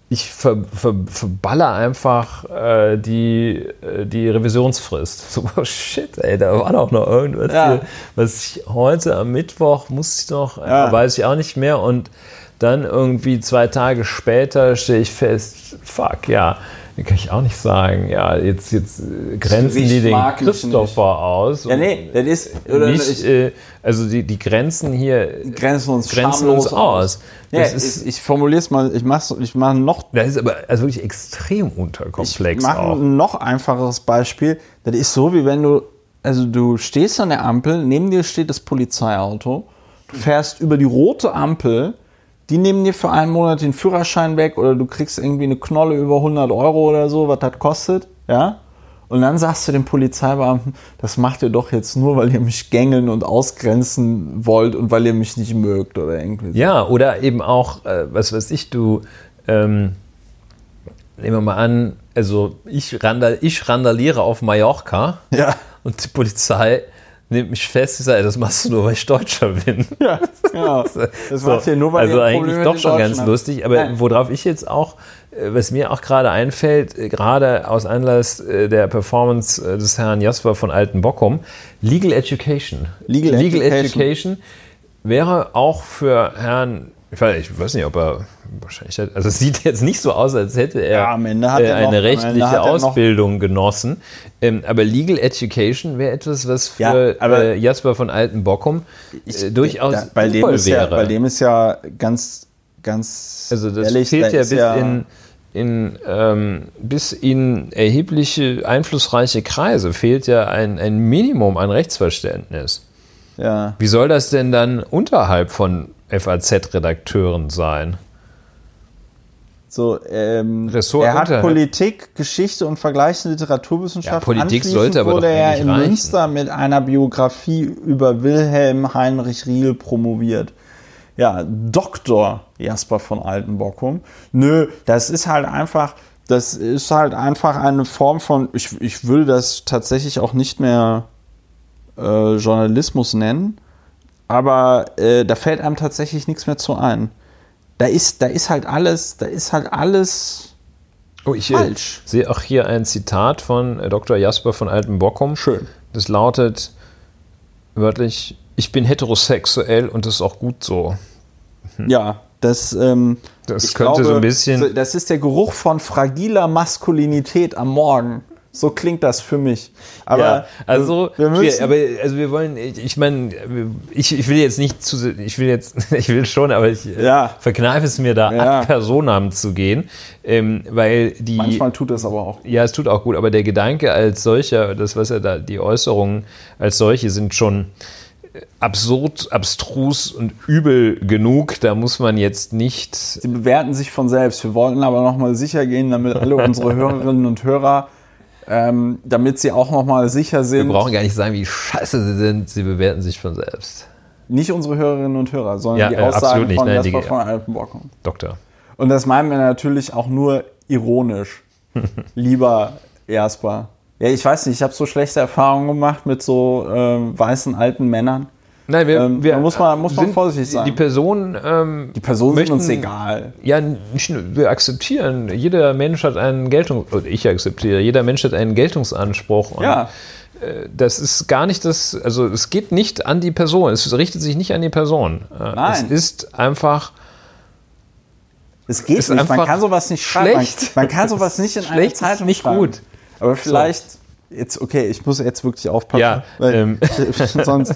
ich ver, ver, verballer einfach äh, die, äh, die Revisionsfrist. [laughs] So, oh shit, ey, da war doch noch irgendwas Ja. hier, was ich heute am Mittwoch muss ich noch, äh, Ja. weiß ich auch nicht mehr. Und dann irgendwie zwei Tage später stelle ich fest, fuck, ja, dann kann ich auch nicht sagen, ja, jetzt, jetzt äh, grenzen die den ich Christopher aus. Ja, nee, das ist. Oder nicht, ich, äh, also die, die Grenzen hier grenzen uns, grenzen uns aus. Ja, Das ich, ist, ich formuliere es mal, ich mache ich mach noch das ist aber also wirklich extrem unterkomplex mach auch. ein noch einfacheres Beispiel. Das ist so, wie wenn du, also du stehst an der Ampel, neben dir steht das Polizeiauto, du fährst über die rote Ampel, die nehmen dir für einen Monat den Führerschein weg oder du kriegst irgendwie eine Knolle über 100 Euro oder so, was das kostet, ja? Und dann sagst du dem Polizeibeamten, das macht ihr doch jetzt nur, weil ihr mich gängeln und ausgrenzen wollt und weil ihr mich nicht mögt oder irgendwie so. Ja, oder eben auch, äh, was weiß ich, du, ähm, nehmen wir mal an, also ich, randal, ich randaliere auf Mallorca Ja, und die Polizei nimmt mich fest und sagt, das machst du nur, weil ich Deutscher bin. ja, genau. [laughs] Das macht ihr nur, weil also eigentlich doch schon ganz lustig, aber Nein. worauf ich jetzt auch, äh, was mir auch gerade einfällt, äh, gerade aus Anlass äh, der Performance des Herrn Jasper von Altenbockum, Legal Education. Legal Education. Education wäre auch für Herrn, ich weiß, ich weiß nicht, ob er wahrscheinlich, hat- also es sieht jetzt nicht so aus, als hätte er, Ja, äh, er noch- eine Ende rechtliche noch- Ausbildung genossen. Ähm, aber Legal Education wäre etwas, was für Ja, äh, Jasper von Altenbockum äh, durchaus da, bei dem ist ja, wäre. bei dem ist ja ganz, ganz Also das ehrlich, fehlt da ja bis in, in ähm, bis in erhebliche einflussreiche Kreise fehlt ja ein, ein Minimum an Rechtsverständnis. ja, Wie soll das denn dann unterhalb von FAZ-Redakteuren sein? so, ähm, Ressort er hat unterhalb. Politik, Geschichte und vergleichende Literaturwissenschaft. Ja, Politik sollte aber wurde doch er in reichen. Münster mit einer Biografie über Wilhelm Heinrich Riel promoviert. Ja, Doktor Jasper von Altenbockum. Nö, das ist halt einfach, das ist halt einfach eine Form von, ich, ich würde das tatsächlich auch nicht mehr äh, Journalismus nennen, aber äh, da fällt einem tatsächlich nichts mehr zu ein. Da ist, da ist halt alles, da ist halt alles Oh, ich äh, falsch. sehe auch hier ein Zitat von äh, Dr. Jasper von Altenbockum. Schön. Das lautet wörtlich, ich bin heterosexuell und das ist auch gut so. Ja, das, ähm, Das ich könnte so ein bisschen- Das ist der Geruch von fragiler Maskulinität am Morgen. So klingt das für mich. Aber ja, also, wir müssen, aber also wir wollen, ich, ich meine, ich, ich will jetzt nicht zu, ich will jetzt, [laughs] ich will schon, aber ich äh, Ja. verkneife es mir da Ja. ad personam zu gehen, ähm, weil die, manchmal tut das aber auch. ja, es tut auch gut, aber der Gedanke als solcher, das was er da, die Äußerungen als solche sind schon äh, absurd, abstrus und übel genug. Da muss man jetzt nicht Sie bewerten sich von selbst. Wir wollten aber nochmal sicher gehen, damit alle [laughs] unsere Hörerinnen und Hörer, ähm, damit sie auch nochmal sicher Wir sind. brauchen gar nicht sagen, wie scheiße sie sind. Sie bewerten sich von selbst. Nicht unsere Hörerinnen und Hörer, sondern Ja, die äh, Aussagen nicht, von die- Jasper von Alpenbockum. Doktor. Und das meinen wir natürlich auch nur ironisch. [laughs] Lieber Jasper. Ja, ich weiß nicht, ich habe so schlechte Erfahrungen gemacht mit so ähm, weißen alten Männern. Nein, wir, Ähm, wir muss man- muss man vorsichtig sein. Die Personen, ähm, Die Personen möchten, sind uns egal. Ja, wir akzeptieren. Jeder Mensch hat einen Geltung, ich akzeptiere, jeder Mensch hat einen Geltungsanspruch. Und Ja, Das ist gar nicht das, also es geht nicht an die Person, es richtet sich nicht an die Person. Äh, Nein. Es ist einfach es geht Ist nicht. Man kann sowas nicht schreiben. Man, schlecht. man kann sowas nicht in Schlecht ist Zeitung nicht schreiben. gut. Aber vielleicht, jetzt, okay, ich muss jetzt wirklich aufpassen. Ja, ähm. [laughs] sonst,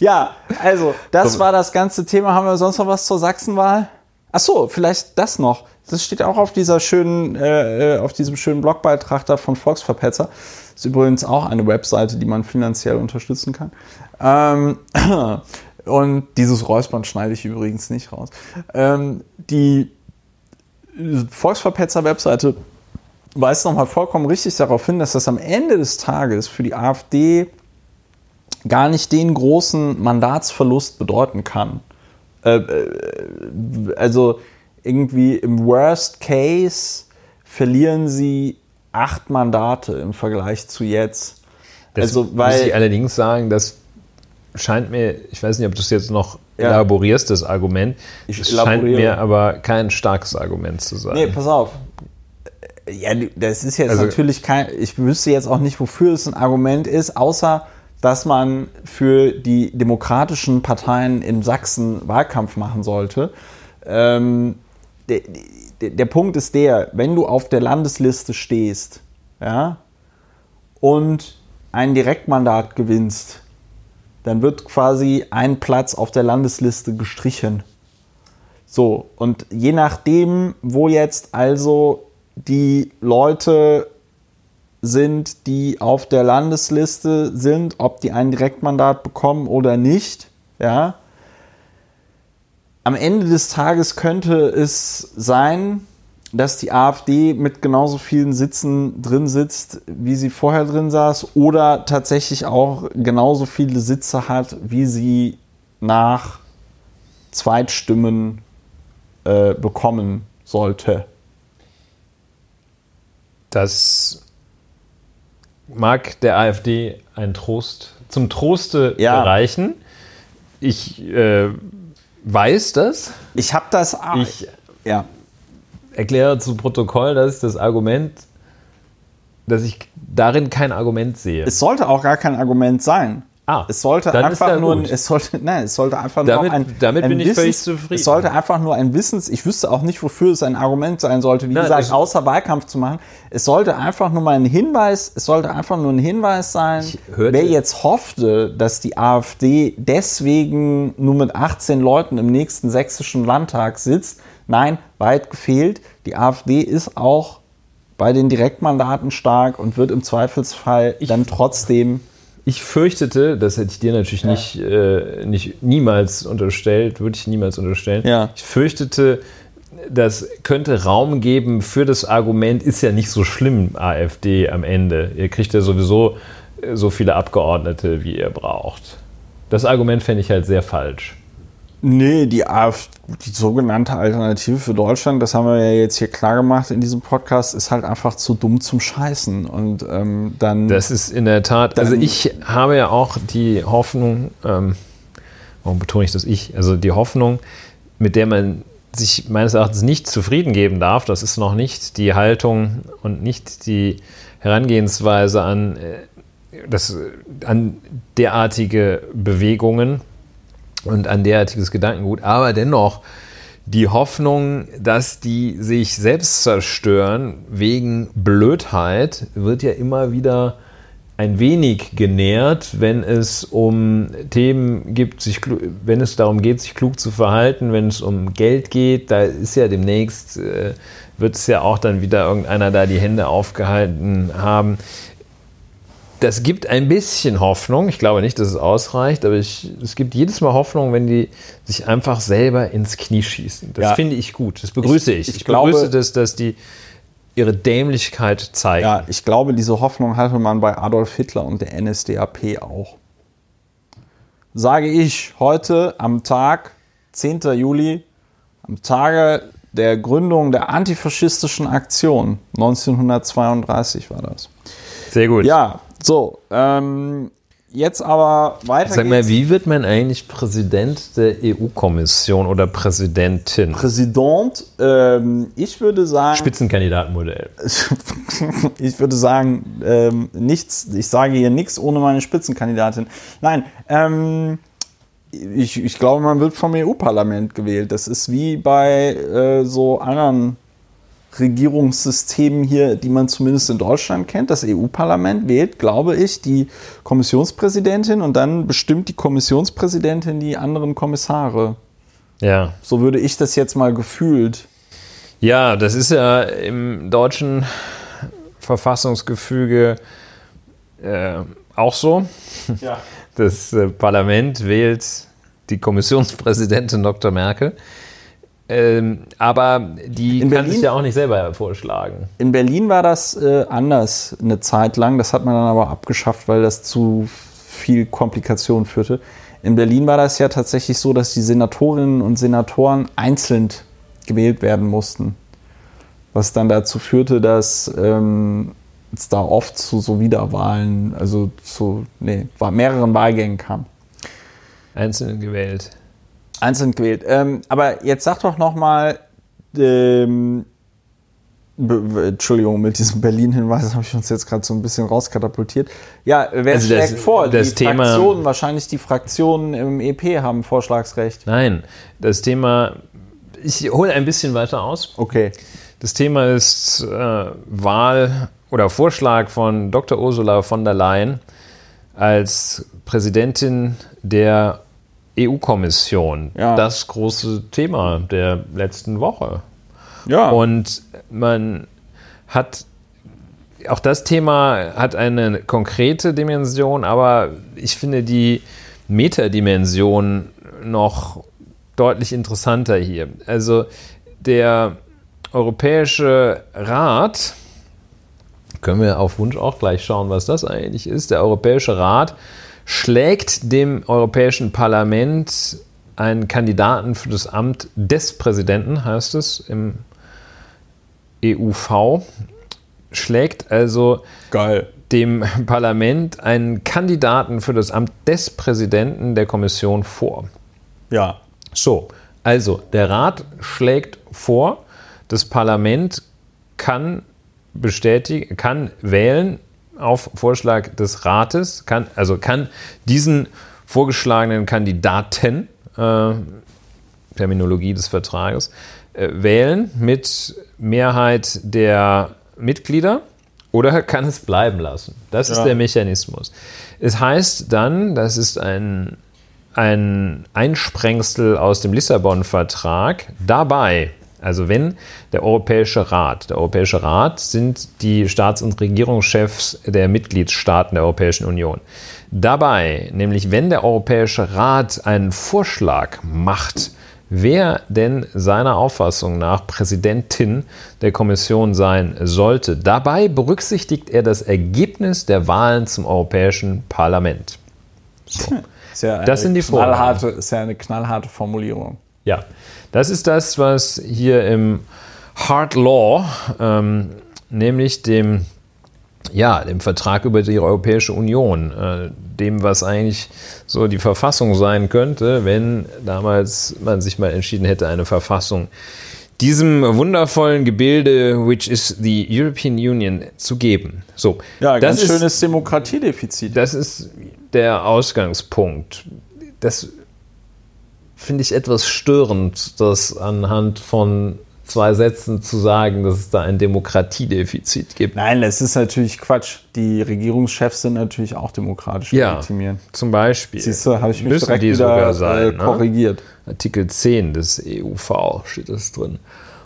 ja, also, das war das ganze Thema. Haben wir sonst noch was zur Sachsenwahl? Ach so, vielleicht das noch. Das steht auch auf dieser schönen, äh, äh auf diesem schönen Blogbeitrag da von Volksverpetzer. Ist übrigens auch eine Webseite, die man finanziell unterstützen kann. Ähm, [clears throat] und dieses Räuspern schneide ich übrigens nicht raus. Ähm, die Volksverpetzer-Webseite weist nochmal vollkommen richtig darauf hin, dass das am Ende des Tages für die AfD gar nicht den großen Mandatsverlust bedeuten kann. Äh, äh, also irgendwie im Worst Case verlieren sie acht Mandate im Vergleich zu jetzt. Das also, weil, muss ich allerdings sagen, das scheint mir, ich weiß nicht, ob du es jetzt noch ja. elaborierst, das Argument. Ich es scheint mir aber kein starkes Argument zu sein. Nee, pass auf. Ja, das ist jetzt also, natürlich kein, ich wüsste jetzt auch nicht, wofür es ein Argument ist, außer dass man für die demokratischen Parteien in Sachsen Wahlkampf machen sollte. Ähm, der, der, der, Punkt ist der, wenn du auf der Landesliste stehst ja, und ein Direktmandat gewinnst, dann wird quasi ein Platz auf der Landesliste gestrichen. So, und je nachdem, wo jetzt also die Leute sind, die auf der Landesliste sind, ob die ein Direktmandat bekommen oder nicht, ja. Am Ende des Tages könnte es sein, dass die AfD mit genauso vielen Sitzen drin sitzt, wie sie vorher drin saß, oder tatsächlich auch genauso viele Sitze hat, wie sie nach Zweitstimmen äh, bekommen sollte. Das mag der AfD ein Trost, zum Troste ja. erreichen. Ich äh, weiß das. Ich habe das. Ich ja. erkläre zu Protokoll, dass das Argument, dass ich darin kein Argument sehe. Es sollte auch gar kein Argument sein. Ah, es sollte einfach nur, es sollte, nein, es sollte einfach damit, nur ein, damit ein bin Wissens, ich völlig zufrieden. Es sollte einfach nur ein Wissens, ich wüsste auch nicht, wofür es ein Argument sein sollte, wie nein, gesagt, außer Wahlkampf zu machen. Es sollte einfach nur mal ein Hinweis, es sollte einfach nur ein Hinweis sein, wer jetzt hoffte, dass die AfD deswegen nur mit 18 Leuten im nächsten sächsischen Landtag sitzt. Nein, weit gefehlt. Die AfD ist auch bei den Direktmandaten stark und wird im Zweifelsfall ich dann trotzdem ich fürchtete, das hätte ich dir natürlich ja. nicht, äh, nicht niemals unterstellt, würde ich niemals unterstellen. Ja. Ich fürchtete, das könnte Raum geben für das Argument, ist ja nicht so schlimm, AfD am Ende. Ihr kriegt ja sowieso äh, so viele Abgeordnete, wie ihr braucht. Das Argument fände ich halt sehr falsch. Nee, die, AfD, die sogenannte Alternative für Deutschland, das haben wir ja jetzt hier klar gemacht in diesem Podcast, ist halt einfach zu dumm zum Scheißen. Und ähm, dann. Das ist in der Tat. Also ich habe ja auch die Hoffnung, ähm, warum betone ich das ich? Also die Hoffnung, mit der man sich meines Erachtens nicht zufrieden geben darf, das ist noch nicht die Haltung und nicht die Herangehensweise an, äh, das, an derartige Bewegungen und ein derartiges Gedankengut, aber dennoch die Hoffnung, dass die sich selbst zerstören wegen Blödheit, wird ja immer wieder ein wenig genährt, wenn es um Themen gibt, sich, wenn es darum geht, sich klug zu verhalten, wenn es um Geld geht, da ist ja demnächst, äh, wird es ja auch dann wieder irgendeiner da die Hände aufgehalten haben das gibt ein bisschen Hoffnung. Ich glaube nicht, dass es ausreicht, aber ich, es gibt jedes Mal Hoffnung, wenn die sich einfach selber ins Knie schießen. Das ja. finde ich gut. Das begrüße ich. Ich, ich, ich begrüße glaube, das, dass die ihre Dämlichkeit zeigen. Ja, ich glaube, diese Hoffnung hatte man bei Adolf Hitler und der NSDAP auch. Sage ich heute am Tag, 10. Juli, am Tage der Gründung der antifaschistischen Aktion, 1932 war das. Sehr gut. Ja, so, ähm, jetzt aber weiter. Sag mal, wie wird man eigentlich Präsident der EU-Kommission oder Präsidentin? Präsident, ähm, ich würde sagen. Spitzenkandidatenmodell. [laughs] ich würde sagen, ähm, nichts, ich sage hier nichts ohne meine Spitzenkandidatin. Nein, ähm, ich, ich glaube, man wird vom EU-Parlament gewählt. Das ist wie bei äh, so anderen Regierungssystemen hier, die man zumindest in Deutschland kennt. Das EU-Parlament wählt, glaube ich, die Kommissionspräsidentin und dann bestimmt die Kommissionspräsidentin die anderen Kommissare. Ja. So würde ich das jetzt mal gefühlt. Ja, das ist ja im deutschen Verfassungsgefüge äh, auch so. Ja. Das äh, Parlament wählt die Kommissionspräsidentin Dr. Merkel. Ähm, aber die In kann Berlin? sich ja auch nicht selber vorschlagen. In Berlin war das äh, anders eine Zeit lang. Das hat man dann aber abgeschafft, weil das zu viel Komplikation führte. In Berlin war das ja tatsächlich so, dass die Senatorinnen und Senatoren einzeln gewählt werden mussten. Was dann dazu führte, dass ähm, es da oft zu so Wiederwahlen, also zu nee, mehreren Wahlgängen kam. Einzeln gewählt. Einzeln gewählt. Ähm, aber jetzt sag doch noch mal, ähm, Entschuldigung, mit diesem Berlin-Hinweis habe ich uns jetzt gerade so ein bisschen rauskatapultiert. Ja, wer Also das- schlägt vor? das die Thema- Fraktionen, wahrscheinlich die Fraktionen im EP haben Vorschlagsrecht. Nein, das Thema, ich hole ein bisschen weiter aus. Okay. Das Thema ist äh, Wahl oder Vorschlag von Dr. Ursula von der Leyen als Präsidentin der EU-Kommission. Ja. Das große Thema der letzten Woche. Ja. Und man hat auch das Thema hat eine konkrete Dimension, aber ich finde die Metadimension noch deutlich interessanter hier. Also der Europäische Rat, können wir auf Wunsch auch gleich schauen, was das eigentlich ist. Der Europäische Rat schlägt dem Europäischen Parlament einen Kandidaten für das Amt des Präsidenten, heißt es im EUV, schlägt also Geil. dem Parlament einen Kandidaten für das Amt des Präsidenten der Kommission vor. Ja. So, also der Rat schlägt vor, das Parlament kann bestätigen, kann wählen auf Vorschlag des Rates, kann, also kann diesen vorgeschlagenen Kandidaten, äh, Terminologie des Vertrages, äh, wählen mit Mehrheit der Mitglieder oder kann es bleiben lassen. Das ist Ja. der Mechanismus. Es heißt dann, das ist ein, ein Einsprengsel aus dem Lissabon-Vertrag, dabei, also wenn der Europäische Rat, der Europäische Rat sind die Staats- und Regierungschefs der Mitgliedstaaten der Europäischen Union. Dabei, nämlich wenn der Europäische Rat einen Vorschlag macht, wer denn seiner Auffassung nach Präsidentin der Kommission sein sollte, dabei berücksichtigt er das Ergebnis der Wahlen zum Europäischen Parlament. Ist ja eine Das sind die knallharte, ist ja eine knallharte Formulierung. Ja, das ist das, was hier im Hard Law, ähm, nämlich dem, ja, dem Vertrag über die Europäische Union, äh, dem, was eigentlich so die Verfassung sein könnte, wenn damals man sich mal entschieden hätte, eine Verfassung diesem wundervollen Gebilde, which is the European Union, zu geben. So, Ja, das ganz ist, schönes Demokratiedefizit. das ist der Ausgangspunkt. Das finde ich etwas störend, das anhand von zwei Sätzen zu sagen, dass es da ein Demokratiedefizit gibt. Nein, das ist natürlich Quatsch. Die Regierungschefs sind natürlich auch demokratisch Ja, legitimieren. zum Beispiel. Siehst du, habe ich mich Müssen direkt die wieder sogar sein, äh, ne? korrigiert. Artikel 10 des EUV steht das drin.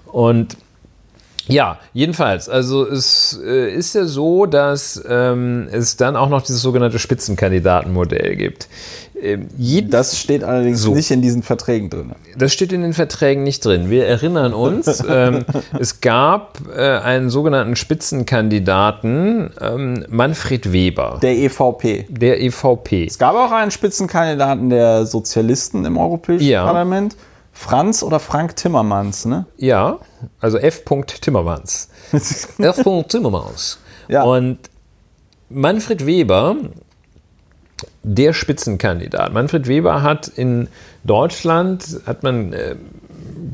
Und ja, jedenfalls, also es äh, ist ja so, dass ähm, es dann auch noch dieses sogenannte Spitzenkandidatenmodell gibt. Ähm, Das steht allerdings So. nicht in diesen Verträgen drin. Das steht in den Verträgen nicht drin. Wir erinnern uns, [laughs] ähm, es gab äh, einen sogenannten Spitzenkandidaten, ähm, Manfred Weber, Der EVP. der EVP. Es gab auch einen Spitzenkandidaten der Sozialisten im Europäischen Ja. Parlament. Franz oder Frank Timmermans, ne? Ja, also F. Timmermans. [laughs] F. Timmermans. Ja. Und Manfred Weber, der Spitzenkandidat. Manfred Weber hat in Deutschland, hat man äh,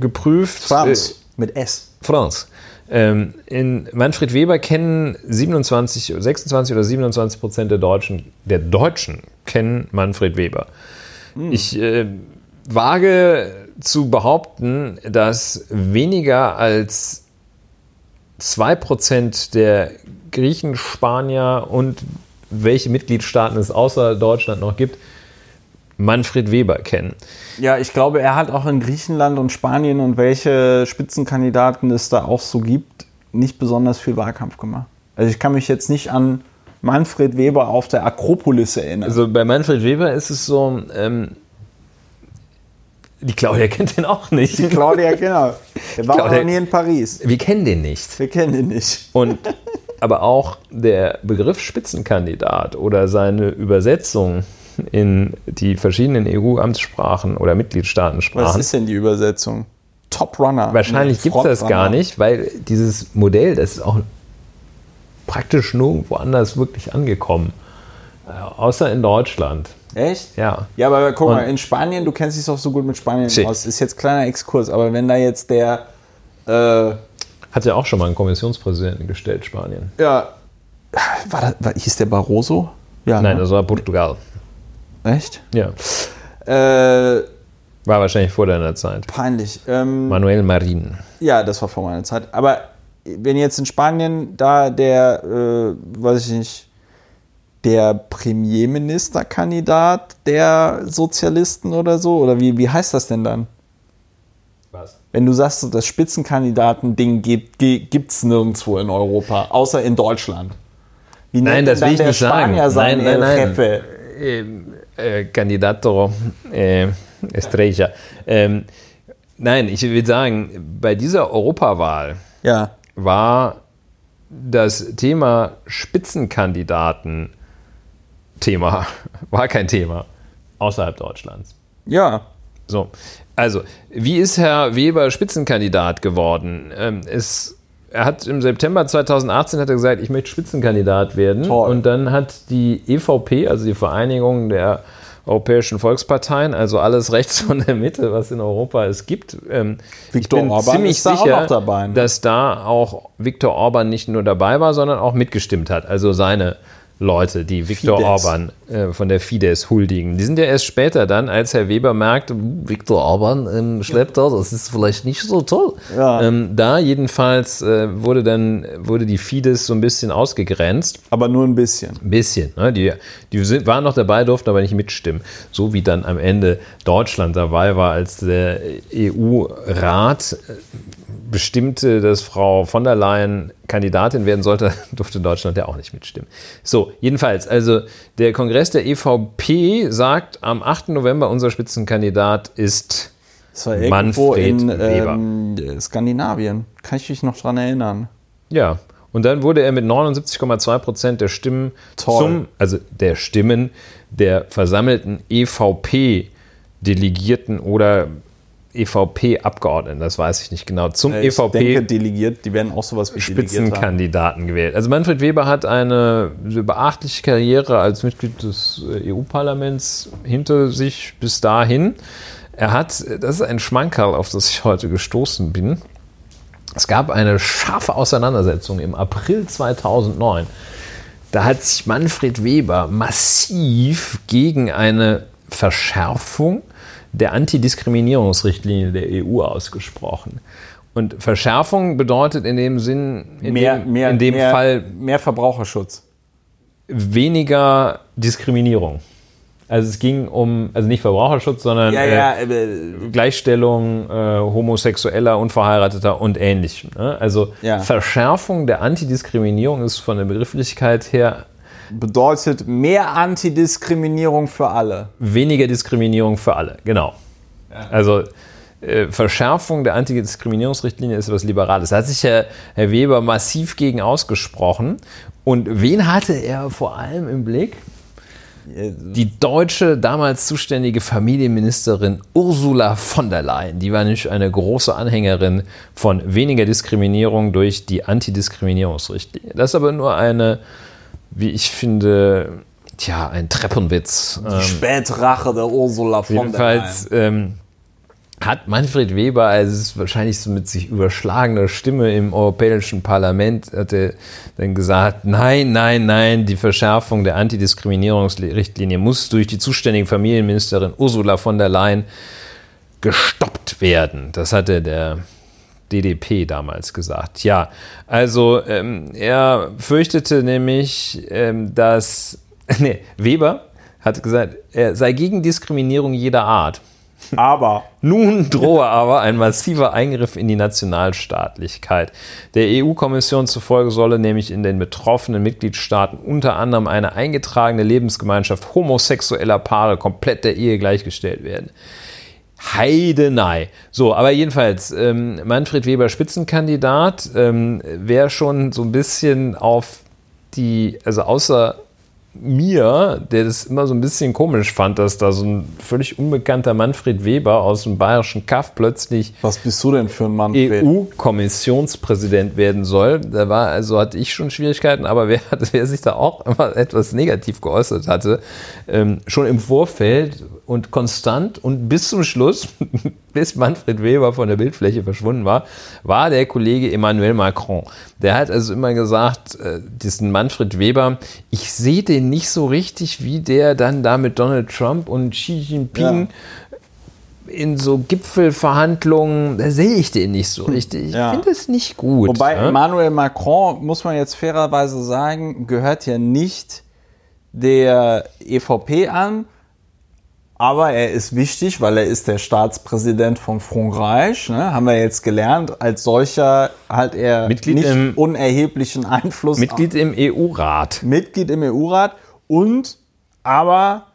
geprüft. Franz Äh, mit S. France. Ähm, in Manfred Weber kennen 27, 26 oder 27 Prozent der Deutschen, der Deutschen kennen Manfred Weber. Ich äh, wage zu behaupten, dass weniger als 2 Prozent der Griechen, Spanier und welche Mitgliedstaaten es außer Deutschland noch gibt, Manfred Weber kennen. Ja, ich glaube, er hat auch in Griechenland und Spanien und welche Spitzenkandidaten es da auch so gibt, nicht besonders viel Wahlkampf gemacht. Also ich kann mich jetzt nicht an Manfred Weber auf der Akropolis erinnern. Also bei Manfred Weber ist es so, ähm, die Claudia [laughs] kennt den auch nicht. Die Claudia, genau. Der war Claudia- auch noch nie in Paris. Wir kennen den nicht. Wir kennen ihn nicht. Und aber auch der Begriff Spitzenkandidat oder seine Übersetzung in die verschiedenen EU-Amtssprachen oder Was Mitgliedstaatensprachen. ist denn die Übersetzung? Top Runner. Wahrscheinlich gibt es das gar nicht, weil dieses Modell, das ist auch praktisch nirgendwo anders wirklich angekommen. Äh, außer in Deutschland. Echt? Ja. Ja, aber guck mal, Und- in Spanien, du kennst dich doch so gut mit Spanien Si. aus. Ist jetzt kleiner Exkurs, aber wenn da jetzt der, äh, Hat ja auch schon mal einen Kommissionspräsidenten gestellt, Spanien. ja, war das, war, hieß der Barroso? Ja, Nein, ne? das war Portugal. echt? Ja. Äh, War wahrscheinlich vor deiner Zeit. peinlich. Ähm, Manuel Marin. ja, das war vor meiner Zeit. Aber wenn jetzt in Spanien da der, äh, weiß ich nicht, der Premierministerkandidat der Sozialisten oder so, oder wie, wie heißt das denn dann? Was? Wenn du sagst, das Spitzenkandidaten-Ding gibt es nirgendwo in Europa, außer in Deutschland. Wie Nein, das will ich nicht sagen. Spanier sein Nein, nein, nein. Äh, Candidato äh, Estrella. Ähm, nein, ich will sagen, bei dieser Europawahl Ja. war das Thema Spitzenkandidaten Thema, [laughs] war kein Thema außerhalb Deutschlands. Ja. So, also, wie ist Herr Weber Spitzenkandidat geworden? Ähm, es, er hat im September 2018 hat er gesagt, ich möchte Spitzenkandidat werden. Toll. Und dann hat die EVP, also die Vereinigung der europäischen Volksparteien, also alles [laughs] rechts von der Mitte, was in Europa es gibt. Ähm, ich Viktor bin Orban ziemlich da sicher, dabei, ne? dass da auch Viktor Orban nicht nur dabei war, sondern auch mitgestimmt hat. Also seine Leute, die Viktor. Orban äh, von der Fidesz huldigen. Die sind ja erst später dann, als Herr Weber merkte, "Uh, Viktor Orban ähm, schleppt da, das ist vielleicht nicht so toll. Ja. Ähm, da jedenfalls äh, wurde dann wurde die Fidesz so ein bisschen ausgegrenzt. Aber nur ein bisschen. Ein bisschen. Ne? Die, die sind, waren noch dabei, durften aber nicht mitstimmen. So wie dann am Ende Deutschland dabei war, als der EU-Rat äh, bestimmte, dass Frau von der Leyen Kandidatin werden sollte, [laughs] durfte Deutschland ja auch nicht mitstimmen. So, jedenfalls, also der Kongress der EVP sagt, am 8. November unser Spitzenkandidat ist Manfred in Weber. ähm, Skandinavien. Kann ich mich noch dran erinnern. Ja, und dann wurde er mit 79,2 Prozent der Stimmen Toll. zum, also der Stimmen der versammelten EVP-Delegierten oder EVP-Abgeordneten, das weiß ich nicht genau, zum Ich denke, EVP delegiert, die werden auch sowas wie. Spitzenkandidaten gewählt. Also Manfred Weber hat eine beachtliche Karriere als Mitglied des äh, EU-Parlaments hinter sich bis dahin. Er hat, das ist ein Schmankerl, auf das ich heute gestoßen bin. Es gab eine scharfe Auseinandersetzung im April 2009. Da hat sich Manfred Weber massiv gegen eine Verschärfung der Antidiskriminierungsrichtlinie der EU ausgesprochen. Und Verschärfung bedeutet in dem Sinn, in Mehr, dem, mehr, in dem mehr, Fall mehr Verbraucherschutz. weniger Diskriminierung. Also es ging um, also nicht Verbraucherschutz, sondern Ja, äh, ja, äh, Gleichstellung äh, homosexueller, unverheirateter und ähnlichem. Ne? Also Ja. Verschärfung der Antidiskriminierung ist von der Begrifflichkeit her bedeutet mehr Antidiskriminierung für alle. weniger Diskriminierung für alle. Genau. Also äh, Verschärfung der Antidiskriminierungsrichtlinie ist etwas Liberales. Da hat sich Herr, Herr Weber massiv gegen ausgesprochen. Und wen hatte er vor allem im Blick? Die deutsche, damals zuständige Familienministerin Ursula von der Leyen. Die war nämlich eine große Anhängerin von weniger Diskriminierung durch die Antidiskriminierungsrichtlinie. Das ist aber nur eine, wie ich finde, tja, ein Treppenwitz. Ähm, Spätrache der Ursula von Jedenfalls ähm, hat Manfred Weber, also es ist wahrscheinlich so mit sich überschlagener Stimme im Europäischen Parlament, hat er dann gesagt, nein, nein, nein, die Verschärfung der Antidiskriminierungsrichtlinie muss durch die zuständige Familienministerin Ursula von der Leyen gestoppt werden. Das hatte der DDP damals gesagt. Ja, also ähm, er fürchtete nämlich, ähm, dass [laughs] nee, Weber hat gesagt, er sei gegen Diskriminierung jeder Art. Aber. [laughs] Nun drohe aber ein massiver Eingriff in die Nationalstaatlichkeit. Der EU-Kommission zufolge solle nämlich in den betroffenen Mitgliedstaaten unter anderem eine eingetragene Lebensgemeinschaft homosexueller Paare komplett der Ehe gleichgestellt werden. Heidenei. So, aber jedenfalls, ähm, Manfred Weber Spitzenkandidat, ähm, wer schon so ein bisschen auf die, also außer mir, der das immer so ein bisschen komisch fand, dass da so ein völlig unbekannter Manfred Weber aus dem bayerischen Kaff plötzlich Was bist du denn für ein Manfred? EU-Kommissionspräsident werden soll. Da war, also hatte ich schon Schwierigkeiten, aber wer, wer sich da auch immer etwas negativ geäußert hatte, ähm, schon im Vorfeld und konstant und bis zum Schluss, [laughs] bis Manfred Weber von der Bildfläche verschwunden war, war der Kollege Emmanuel Macron. Der hat also immer gesagt, äh, diesen Manfred Weber, ich sehe den nicht so richtig, wie der dann da mit Donald Trump und Xi Jinping in so Gipfelverhandlungen, da sehe ich den nicht so richtig. Ich Ja. finde es nicht gut. Wobei ja? Emmanuel Macron, muss man jetzt fairerweise sagen, gehört ja nicht der EVP an, aber er ist wichtig, weil er ist der Staatspräsident von Frankreich. Ne? Haben wir jetzt gelernt. Als solcher hat er Mitglied nicht im- unerheblichen Einfluss. Mitglied im E EU-Rat. Mitglied im EU-Rat und aber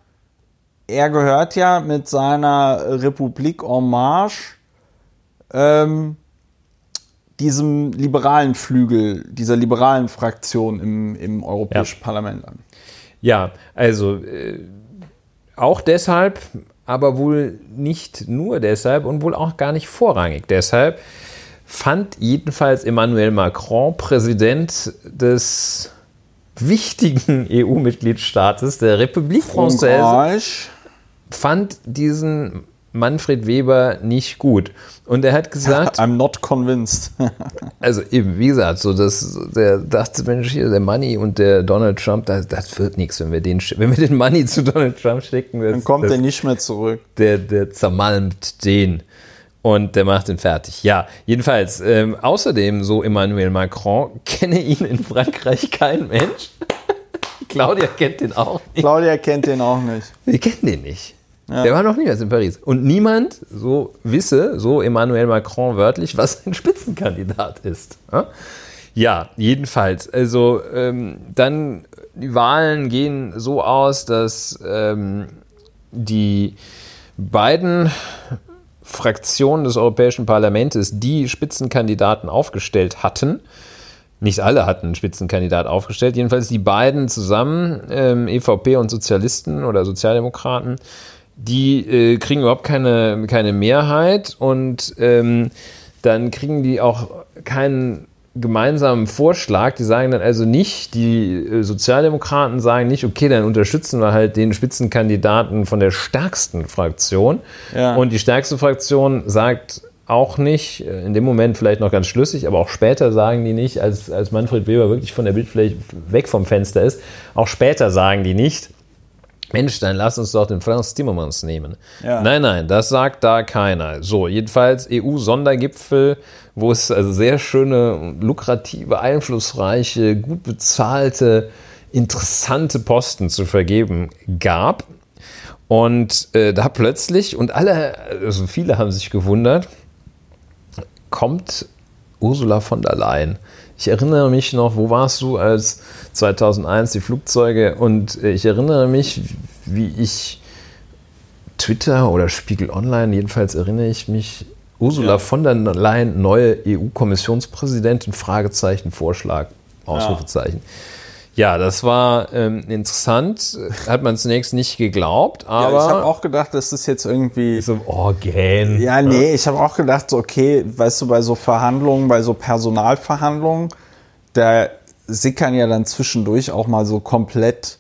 er gehört ja mit seiner Republik en Marche ähm, diesem liberalen Flügel, dieser liberalen Fraktion im, im Europäischen Parlament an. Ja, also äh, auch deshalb, aber wohl nicht nur deshalb und wohl auch gar nicht vorrangig deshalb, fand jedenfalls Emmanuel Macron, Präsident des wichtigen [laughs] EU-Mitgliedstaates der Republik Française, fand diesen Manfred Weber nicht gut. Und er hat gesagt, I'm not convinced. [laughs] also eben, wie gesagt, so das, der dachte, Mensch, hier, der Money und der Donald Trump, das, das wird nichts, wenn wir den, wenn wir den Money zu Donald Trump schicken. Das, Dann kommt das, er nicht mehr zurück. der, der zermalmt den und der macht ihn fertig. Ja, jedenfalls, ähm, außerdem, so Emmanuel Macron, [laughs] kenne ihn in Frankreich kein Mensch. [laughs] Claudia kennt den auch nicht. Claudia kennt den auch nicht. Wir kennen den nicht. Der war noch niemals in Paris. Und niemand so wisse, so Emmanuel Macron wörtlich, was ein Spitzenkandidat ist. Ja? Ja, jedenfalls. Also ähm, dann, die Wahlen gehen so aus, dass ähm, die beiden Fraktionen des Europäischen Parlaments, die Spitzenkandidaten aufgestellt hatten, nicht alle hatten einen Spitzenkandidat aufgestellt, jedenfalls die beiden zusammen, ähm, EVP und Sozialisten oder Sozialdemokraten, die äh, kriegen überhaupt keine, keine Mehrheit und ähm, dann kriegen die auch keinen gemeinsamen Vorschlag. Die sagen dann also nicht, die äh, Sozialdemokraten sagen nicht, okay, dann unterstützen wir halt den Spitzenkandidaten von der stärksten Fraktion. Ja. Und die stärkste Fraktion sagt auch nicht, äh, in dem Moment vielleicht noch ganz schlüssig, aber auch später sagen die nicht, als, als Manfred Weber wirklich von der Bildfläche weg vom Fenster ist, auch später sagen die nicht, Mensch, dann lass uns doch den Franz Timmermans nehmen. Ja. Nein, nein, das sagt da keiner. So, jedenfalls EU-Sondergipfel, wo es also sehr schöne, lukrative, einflussreiche, gut bezahlte, interessante Posten zu vergeben gab. Und äh, da plötzlich, und alle, also viele haben sich gewundert, kommt Ursula von der Leyen. Ich erinnere mich noch, wo warst du als 2001 die Flugzeuge und ich erinnere mich, wie ich Twitter oder Spiegel Online, jedenfalls erinnere ich mich, Ursula Ja. von der Leyen, neue EU-Kommissionspräsidentin, Fragezeichen, Vorschlag, Ausrufezeichen. Ja, das war ähm, interessant, hat man zunächst nicht geglaubt, Ja, aber ich habe auch gedacht, das ist jetzt irgendwie. so Organ. Ja, nee, ich habe auch gedacht, so, okay, weißt du, bei so Verhandlungen, bei so Personalverhandlungen, da sickern ja dann zwischendurch auch mal so komplett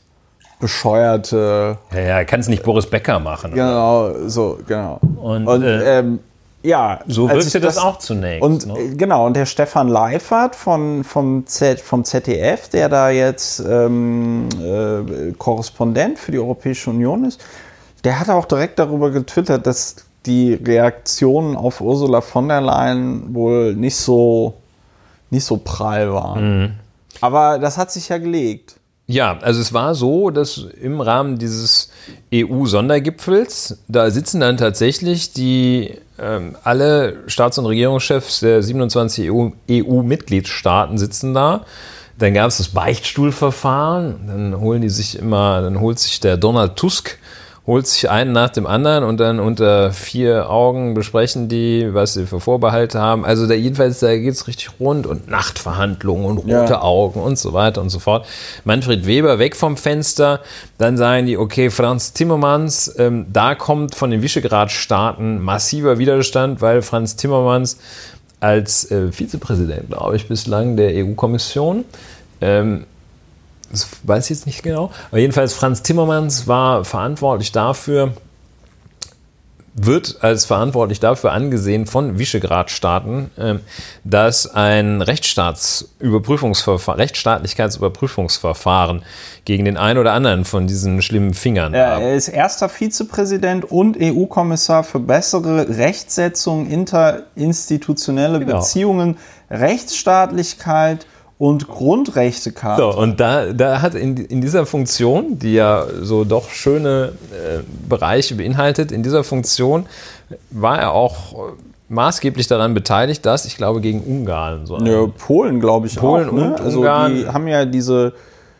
bescheuerte, Ja, ja, kann es nicht Boris Becker machen. genau, so, genau. Und, Und äh, ähm, ja, So wirkte ich das, auch zunächst. Und ne? äh, genau, und der Stefan Leifert von, vom, Z, vom ZDF, der da jetzt ähm, äh, Korrespondent für die Europäische Union ist, der hat auch direkt darüber getwittert, dass die Reaktionen auf Ursula von der Leyen wohl nicht so, nicht so prall waren. Mhm. Aber das hat sich ja gelegt. Ja, also es war so, dass im Rahmen dieses EU-Sondergipfels, da sitzen dann tatsächlich die ähm, alle Staats- und Regierungschefs der 27 EU-Mitgliedstaaten sitzen da. Dann gab es das Beichtstuhlverfahren. Dann holen die sich immer, dann holt sich der Donald Tusk holt sich einen nach dem anderen und dann unter vier Augen besprechen die, was sie für Vorbehalte haben. Also da jedenfalls, da geht es richtig rund und Nachtverhandlungen und rote ja. Augen und so weiter und so fort. Manfred Weber weg vom Fenster, dann sagen die, okay, Franz Timmermans, ähm, da kommt von den Visegrad-Staaten massiver Widerstand, weil Franz Timmermans als äh, Vizepräsident, glaube ich, bislang der EU-Kommission ähm, das weiß ich jetzt nicht genau. Aber jedenfalls Franz Timmermans war verantwortlich dafür, wird als verantwortlich dafür angesehen von Visegrad-Staaten, ähm, dass ein Rechtsstaatsüberprüfungsverfahren, Rechtsstaatlichkeitsüberprüfungsverfahren gegen den einen oder anderen von diesen schlimmen Fingern. Ja, er ist erster Vizepräsident und EU-Kommissar für bessere Rechtsetzung, interinstitutionelle genau. Beziehungen, Rechtsstaatlichkeit und Grundrechtecharta. So, und da, da hat in, in dieser Funktion, die ja so doch schöne äh, Bereiche beinhaltet, in dieser Funktion war er auch maßgeblich daran beteiligt, dass, ich glaube, gegen Ungarn so. Ja, Polen, glaube ich, Polen auch. Ne? Und also Ungarn. die haben ja diese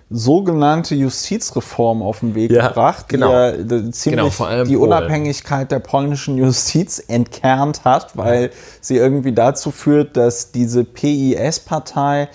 sogenannte Justizreform auf den Weg ja, gebracht, genau. die ja ziemlich genau, die Unabhängigkeit der polnischen Justiz entkernt hat, weil ja. sie irgendwie dazu führt, dass diese PIS-Partei,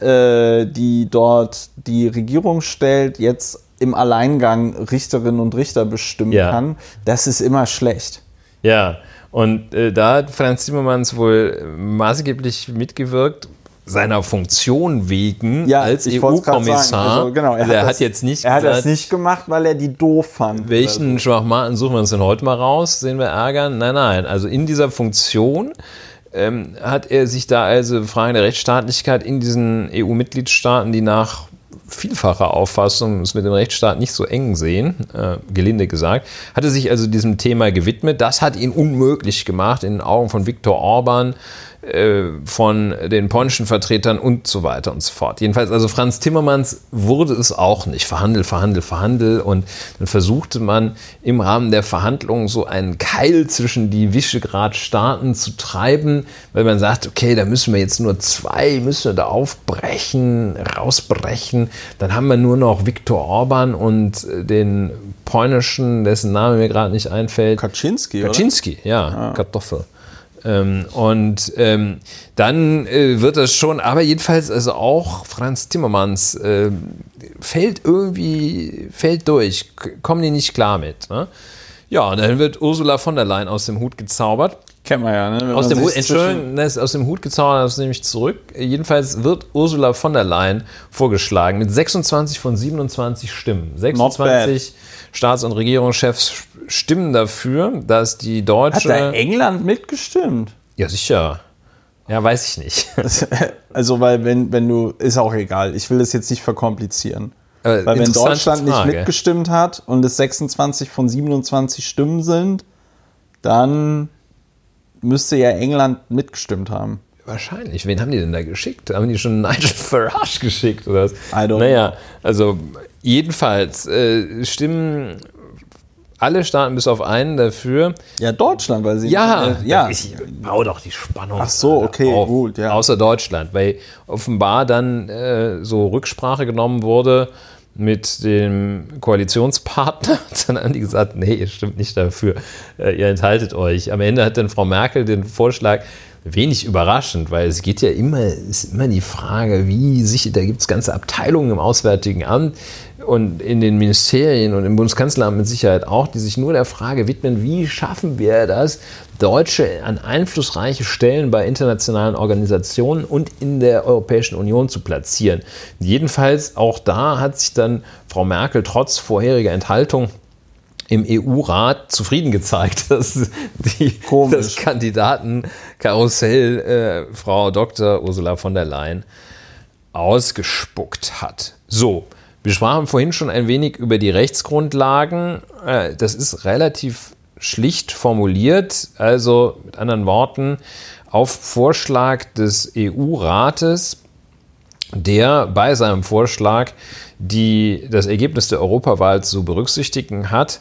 äh, die dort die Regierung stellt, jetzt im Alleingang Richterinnen und Richter bestimmen ja. kann. Das ist immer schlecht. Ja, und äh, da hat Franz Timmermans wohl maßgeblich mitgewirkt, seiner Funktion wegen ja, als EU-Kommissar. Also, genau, er, also hat, hat jetzt nicht er hat das nicht gemacht, weil er die doof fand. Welchen so. Schwachmaten suchen wir uns denn heute mal raus? Sehen wir ärgern? Nein, nein. Also in dieser Funktion ähm, hat er sich da also Fragen der Rechtsstaatlichkeit in diesen EU-Mitgliedstaaten, die nach vielfacher Auffassung es mit dem Rechtsstaat nicht so eng sehen, äh, gelinde gesagt, hatte sich also diesem Thema gewidmet. Das hat ihn unmöglich gemacht in den Augen von Viktor Orban, von den polnischen Vertretern und so weiter und so fort. Jedenfalls, also Franz Timmermans wurde es auch nicht. Verhandel, verhandel, verhandel. Und dann versuchte man im Rahmen der Verhandlungen so einen Keil zwischen die Visegrad-Staaten zu treiben, weil man sagt, okay, da müssen wir jetzt nur zwei, müssen wir da aufbrechen, rausbrechen. Dann haben wir nur noch Viktor Orban und den polnischen, dessen Name mir gerade nicht einfällt. Kaczynski, Kaczynski, ja, ah. Kartoffel. Ähm, und ähm, dann äh, wird das schon, aber jedenfalls, also auch Franz Timmermans äh, fällt irgendwie, fällt durch, kommen die nicht klar mit. Ne? Ja, und dann wird Ursula von der Leyen aus dem Hut gezaubert. Kennt man ja, ne? aus dem Hut, Entschuldigung, das aus dem Hut gezaubert, das nehme ich zurück. Jedenfalls wird Ursula von der Leyen vorgeschlagen mit 26 von 27 Stimmen. 26 Staats- und Regierungschefs stimmen dafür, dass die deutsche. Hat da England mitgestimmt? Ja, sicher. Ja, weiß ich nicht. [laughs] Also, weil, wenn, wenn du. Ist auch egal. Ich will das jetzt nicht verkomplizieren. Äh, weil, wenn Deutschland Frage. nicht mitgestimmt hat und es 26 von 27 Stimmen sind, dann müsste ja England mitgestimmt haben. Wahrscheinlich. Wen haben die denn da geschickt? Haben die schon [laughs] Nigel Farage geschickt oder was? I don't naja, also jedenfalls äh, stimmen alle Staaten bis auf einen dafür. Ja, Deutschland, weil sie. Ja, äh, ja. Ich bau doch die Spannung. Ach so, okay, auf, gut, ja. Außer Deutschland, weil offenbar dann äh, so Rücksprache genommen wurde mit dem Koalitionspartner. [laughs] Dann haben die gesagt, nee, stimmt nicht dafür, äh, ihr enthaltet euch. Am Ende hat dann Frau Merkel den Vorschlag, wenig überraschend, weil es geht ja immer, ist immer die Frage, wie sich, da gibt es ganze Abteilungen im Auswärtigen Amt, und in den Ministerien und im Bundeskanzleramt mit Sicherheit auch, die sich nur der Frage widmen, wie schaffen wir das, Deutsche an einflussreiche Stellen bei internationalen Organisationen und in der Europäischen Union zu platzieren. Jedenfalls auch da hat sich dann Frau Merkel trotz vorheriger Enthaltung im EU-Rat zufrieden gezeigt, [laughs] dass die, das Kandidatenkarussell äh, Frau Dr. Ursula von der Leyen ausgespuckt hat. So, wir sprachen vorhin schon ein wenig über die Rechtsgrundlagen. Äh, das ist relativ schlicht formuliert. Also mit anderen Worten, auf Vorschlag des EU-Rates der bei seinem Vorschlag, die das Ergebnis der Europawahl zu berücksichtigen hat,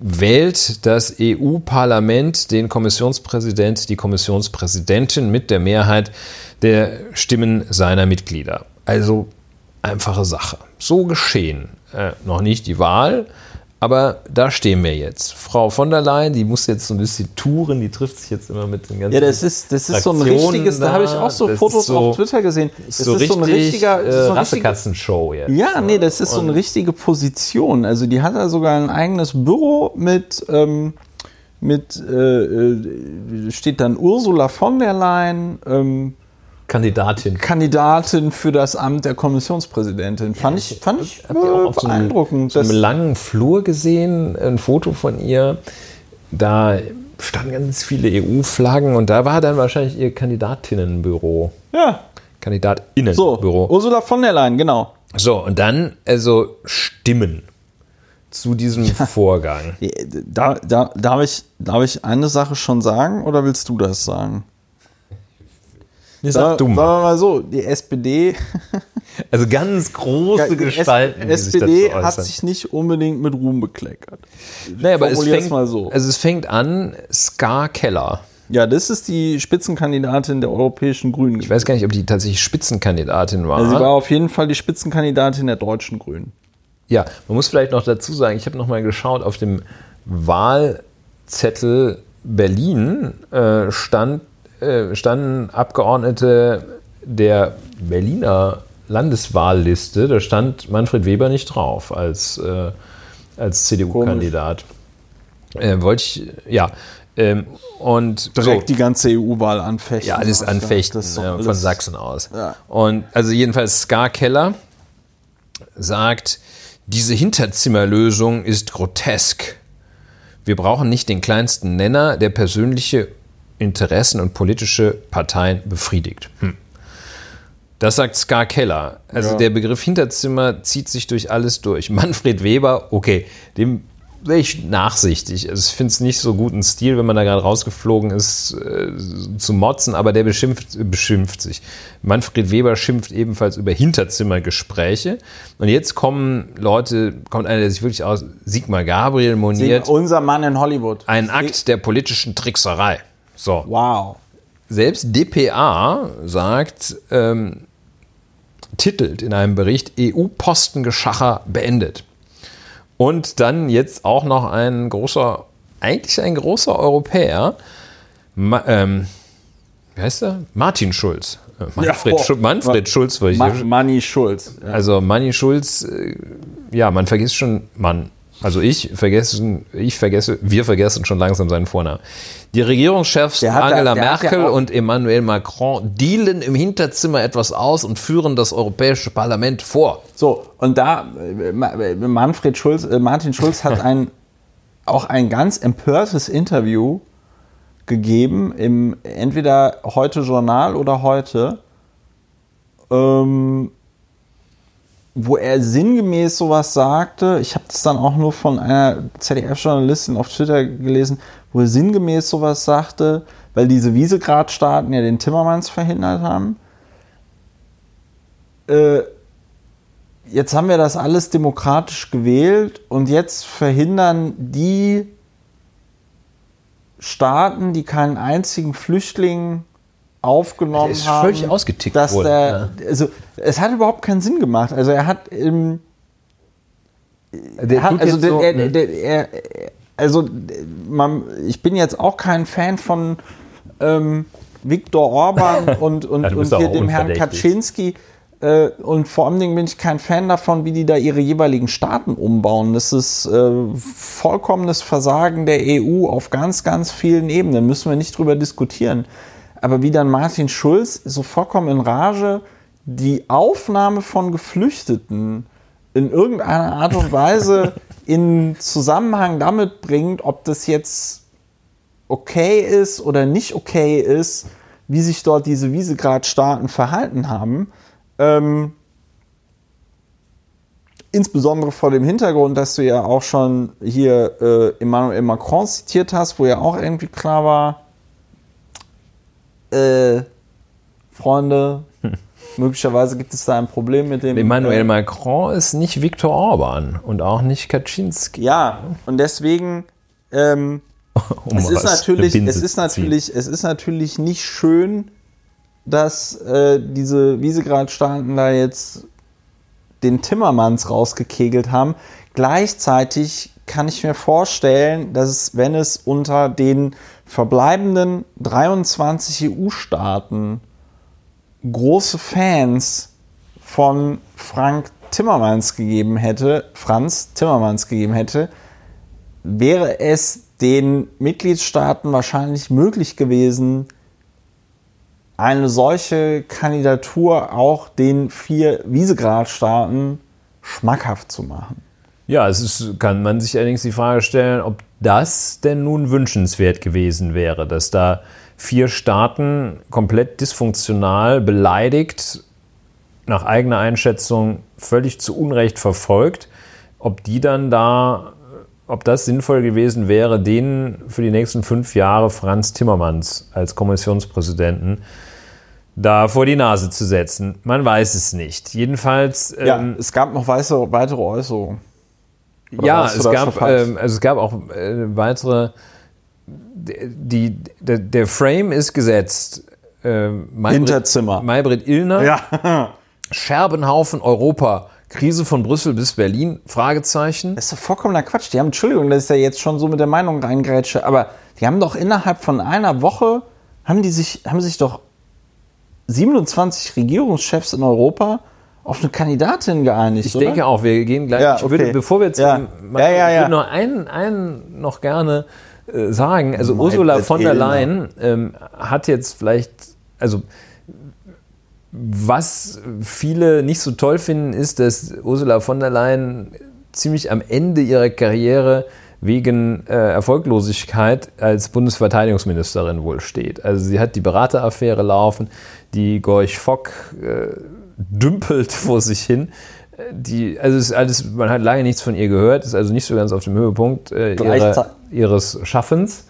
wählt das EU-Parlament den Kommissionspräsident, die Kommissionspräsidentin mit der Mehrheit der Stimmen seiner Mitglieder. Also einfache Sache. So geschehen. Äh, noch nicht die Wahl, aber da stehen wir jetzt. Frau von der Leyen, die muss jetzt so ein bisschen touren, die trifft sich jetzt immer mit den ganzen. Ja, das ist, das ist so ein richtiges, da habe ich auch so Fotos so- auf Twitter gesehen. Das so ist richtig so ein richtiger, das ist äh, so Rassekatzenshow jetzt. Ja, nee, das ist so eine richtige Position. Also die hat da sogar ein eigenes Büro mit, ähm, mit äh, äh, steht dann Ursula von der Leyen, ähm, Kandidatin. Kandidatin für das Amt der Kommissionspräsidentin. Fand ich, fand ich auch äh, auf so einem, beeindruckend. so einem langen Flur gesehen, ein Foto von ihr. Da standen ganz viele EU-Flaggen und da war dann wahrscheinlich ihr Kandidatinnenbüro. ja, so, Kandidatinnenbüro. Ursula von der Leyen, genau. So, und dann also Stimmen zu diesem Vorgang. Da, da, darf, ich, darf ich eine Sache schon sagen oder willst du das sagen? Nee, Sagen sag du sagen wir mal so, die SPD, [laughs] Also ganz große die Gestalten, die sich SPD dazu hat sich nicht unbedingt mit Ruhm bekleckert. Naja, aber es fängt, mal so. also es fängt an, Ska Keller. Ja, das ist die Spitzenkandidatin der Europäischen Grünen. Ich weiß gar nicht, ob die tatsächlich Spitzenkandidatin war. Also sie war auf jeden Fall die Spitzenkandidatin der deutschen Grünen. Ja, man muss vielleicht noch dazu sagen, ich habe noch mal geschaut, auf dem Wahlzettel Berlin äh, stand, äh, standen Abgeordnete der Berliner Landeswahlliste, da stand Manfred Weber nicht drauf als, äh, als CDU-Kandidat. Äh, wollte ich, ja. Ähm, und Direkt die ganze EU-Wahl anfechten. ja, alles anfechten ja, von alles- Sachsen aus. Ja. Und also jedenfalls Ska Keller sagt, diese Hinterzimmerlösung ist grotesk. Wir brauchen nicht den kleinsten Nenner, der persönliche Interessen und politische Parteien befriedigt. Hm. Das sagt Ska Keller. Also Ja. der Begriff Hinterzimmer zieht sich durch alles durch. [laughs] Manfred Weber, okay, dem wäre ich nachsichtig. Also ich finde es nicht so guten Stil, wenn man da gerade rausgeflogen ist, äh, zu motzen, aber der beschimpft, beschimpft sich. Manfred Weber schimpft ebenfalls über Hinterzimmergespräche. Und jetzt kommen Leute, kommt einer, der sich wirklich aus, Sigmar Gabriel moniert, Unser Mann in Hollywood. ein Akt der politischen Trickserei. So. Wow. Selbst DPA sagt, ähm, titelt in einem Bericht EU-Postengeschacher beendet. Und dann jetzt auch noch ein großer, eigentlich ein großer Europäer, Ma ähm, wie heißt er? Martin Schulz. Äh, Manfred, Ja, Schul Manfred Schulz, wollte ich Ma Manni Schulz. Ja. also Manni Schulz, äh, ja, man vergisst schon, man, also ich vergesse, ich vergesse, wir vergessen schon langsam seinen Vornamen. Die Regierungschefs Der ja- Angela ja Merkel auch- und Emmanuel Macron dealen im Hinterzimmer etwas aus und führen das Europäische Parlament vor. So, und da, äh, Manfred Schulz, äh, Martin Schulz hat ein, [laughs] auch ein ganz empörtes Interview gegeben im entweder heute Journal oder heute, ähm, wo er sinngemäß sowas sagte. Ich habe das dann auch nur von einer ZDF-Journalistin auf Twitter gelesen, wo er sinngemäß sowas sagte, weil diese Wiesegrad-Staaten ja den Timmermans verhindert haben. Äh, jetzt haben wir das alles demokratisch gewählt und jetzt verhindern die Staaten, die keinen einzigen Flüchtling aufgenommen Der ist haben, völlig ausgetickt dass wohl, der, also es hat überhaupt keinen Sinn gemacht. Also er hat, ähm, Der er hat also, der, so- er, der, er, also man, ich bin jetzt auch kein Fan von ähm, Viktor Orban [laughs] und, und, Ja, und hier dem Herrn. Kaczynski. Äh, und vor allem bin ich kein Fan davon, wie die da ihre jeweiligen Staaten umbauen. Das ist äh, vollkommenes Versagen der EU auf ganz, ganz vielen Ebenen. Müssen wir nicht drüber diskutieren. Aber wie dann Martin Schulz so vollkommen in Rage die Aufnahme von Geflüchteten in irgendeiner Art und Weise [laughs] in Zusammenhang damit bringt, ob das jetzt okay ist oder nicht okay ist, wie sich dort diese Wiesegrad-Staaten verhalten haben. Ähm, insbesondere vor dem Hintergrund, dass du ja auch schon hier äh, Emmanuel Macron zitiert hast, wo ja auch irgendwie klar war, äh, Freunde, [laughs] Möglicherweise gibt es da ein Problem mit dem. Emmanuel Macron ist nicht Viktor Orban und auch nicht Kaczynski. Ja, und deswegen. Ähm, [laughs] Um es ist natürlich, es ist ziehen. natürlich, es ist natürlich nicht schön, dass äh, diese Visegrad-Staaten da jetzt den Timmermans rausgekegelt haben. Gleichzeitig kann ich mir vorstellen, dass es, wenn es unter den verbleibenden 23 EU-Staaten große Fans von Frank Timmermans gegeben hätte, Franz Timmermans gegeben hätte, wäre es den Mitgliedstaaten wahrscheinlich möglich gewesen, eine solche Kandidatur auch den vier Visegrad-Staaten schmackhaft zu machen. Ja, es ist, kann man sich allerdings die Frage stellen, ob das denn nun wünschenswert gewesen wäre, dass da vier Staaten komplett dysfunktional beleidigt, nach eigener Einschätzung völlig zu Unrecht verfolgt, ob die dann da, ob das sinnvoll gewesen wäre, denen für die nächsten fünf Jahre Franz Timmermans als Kommissionspräsidenten da vor die Nase zu setzen. Man weiß es nicht. Jedenfalls. Ja, ähm, es gab noch weitere, weitere Äußerungen. Oder ja, es gab, ähm, also es gab auch äh, weitere. Die, der, der Frame ist gesetzt. Äh, Maybrit- Hinterzimmer. Maybrit Illner. Ja, [laughs] Scherbenhaufen Europa. Krise von Brüssel bis Berlin? Fragezeichen. das ist doch vollkommener Quatsch. Die haben, Entschuldigung, das ist ja jetzt schon so mit der Meinung reingrätsche, aber die haben doch innerhalb von einer Woche, haben die sich, haben sich doch 27 Regierungschefs in Europa auf eine Kandidatin geeinigt, Ich oder? denke auch, wir gehen gleich. Ja, Ich würde, okay. bevor wir zum, Ja. Ja, ja, ich ja. würde noch einen, einen noch gerne äh, sagen. Also Maybrit Ursula von der. Leyen ähm, hat jetzt vielleicht, also was viele nicht so toll finden, ist, dass Ursula von der Leyen ziemlich am Ende ihrer Karriere wegen äh, Erfolglosigkeit als Bundesverteidigungsministerin wohl steht. Also sie hat die Berateraffäre laufen, die Gorch Fock äh, dümpelt vor sich hin. Äh, Die, also ist alles, man hat lange nichts von ihr gehört, ist also nicht so ganz auf dem Höhepunkt äh, ihrer, ihres Schaffens.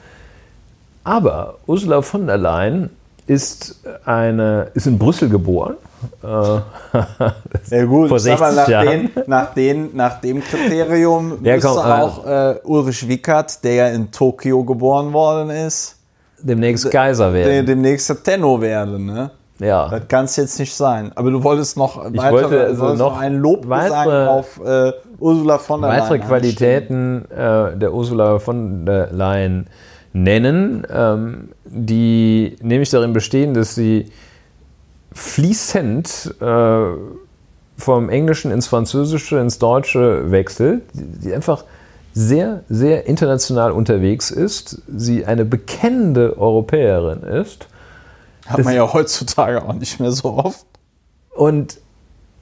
Aber Ursula von der Leyen ist, eine, ist in Brüssel geboren. Ja gut, [laughs] Vor ich sag 60 mal, nach, Jahren. den, nach, den, nach dem Kriterium [laughs] Ja, müsste äh, auch äh, Ulrich Wickert, der ja in Tokio geboren worden ist, demnächst Kaiser werden. demnächst Tenno werden. Ne? Ja. Das kann es jetzt nicht sein. Aber du wolltest noch, weitere, wollte also noch ein Lob weitere- auf äh, Ursula von der weitere Leyen. Qualitäten äh, der Ursula von der Leyen nennen, ähm, die nämlich darin bestehen, dass sie fließend äh, vom Englischen ins Französische, ins Deutsche wechselt, die die einfach sehr, sehr international unterwegs ist, sie eine bekennende Europäerin ist Hat man ja heutzutage auch nicht mehr so oft. und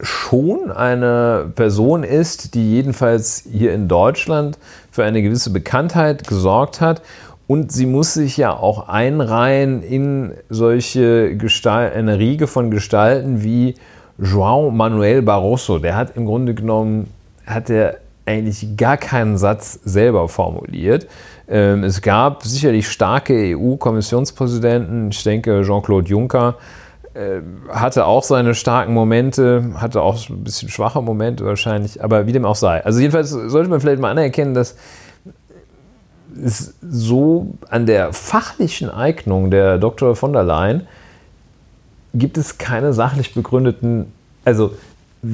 schon eine Person ist, die jedenfalls hier in Deutschland für eine gewisse Bekanntheit gesorgt hat. Und sie muss sich ja auch einreihen in solche Gestalt, eine Riege von Gestalten wie João Manuel Barroso. Der hat im Grunde genommen, hat er eigentlich gar keinen Satz selber formuliert. Ähm, es gab sicherlich starke EU-Kommissionspräsidenten. Ich denke, Jean-Claude Juncker äh, hatte auch seine starken Momente, hatte auch ein bisschen schwache Momente wahrscheinlich, aber wie dem auch sei. Also jedenfalls sollte man vielleicht mal anerkennen, dass es so an der fachlichen Eignung der Dr. von der Leyen gibt es keine sachlich begründeten, also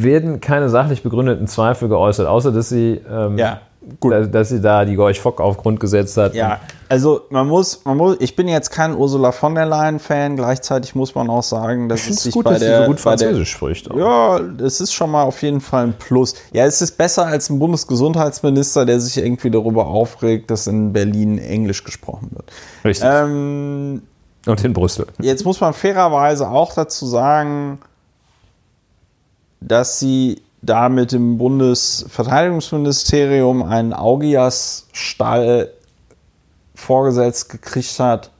werden keine sachlich begründeten Zweifel geäußert, außer dass sie, ähm, Ja, gut. Dass, sie da die Gorch Fock auf Grund gesetzt hat. Ja, also man muss, man muss, ich bin jetzt kein Ursula von der Leyen-Fan, gleichzeitig muss man auch sagen, dass es sich gut, bei dass sie der, so gut bei der Französisch spricht. auch. Ja, es ist schon mal auf jeden Fall ein Plus. Ja, es ist besser als ein Bundesgesundheitsminister, der sich irgendwie darüber aufregt, dass in Berlin Englisch gesprochen wird. Richtig. Ähm, Und in Brüssel. jetzt muss man fairerweise auch dazu sagen, dass sie da mit dem Bundesverteidigungsministerium einen Augias-Stall vorgesetzt gekriegt hat,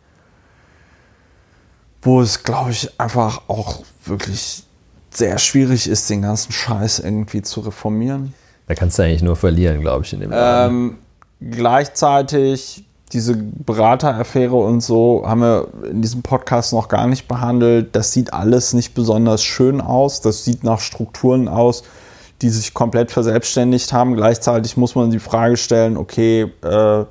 wo es, glaube ich, einfach auch wirklich sehr schwierig ist, den ganzen Scheiß irgendwie zu reformieren. Da kannst du eigentlich nur verlieren, glaube ich, in dem. Ähm, gleichzeitig diese Berateraffäre und so haben wir in diesem Podcast noch gar nicht behandelt. Das sieht alles nicht besonders schön aus. Das sieht nach Strukturen aus, die sich komplett verselbstständigt haben. Gleichzeitig muss man die Frage stellen, okay, äh,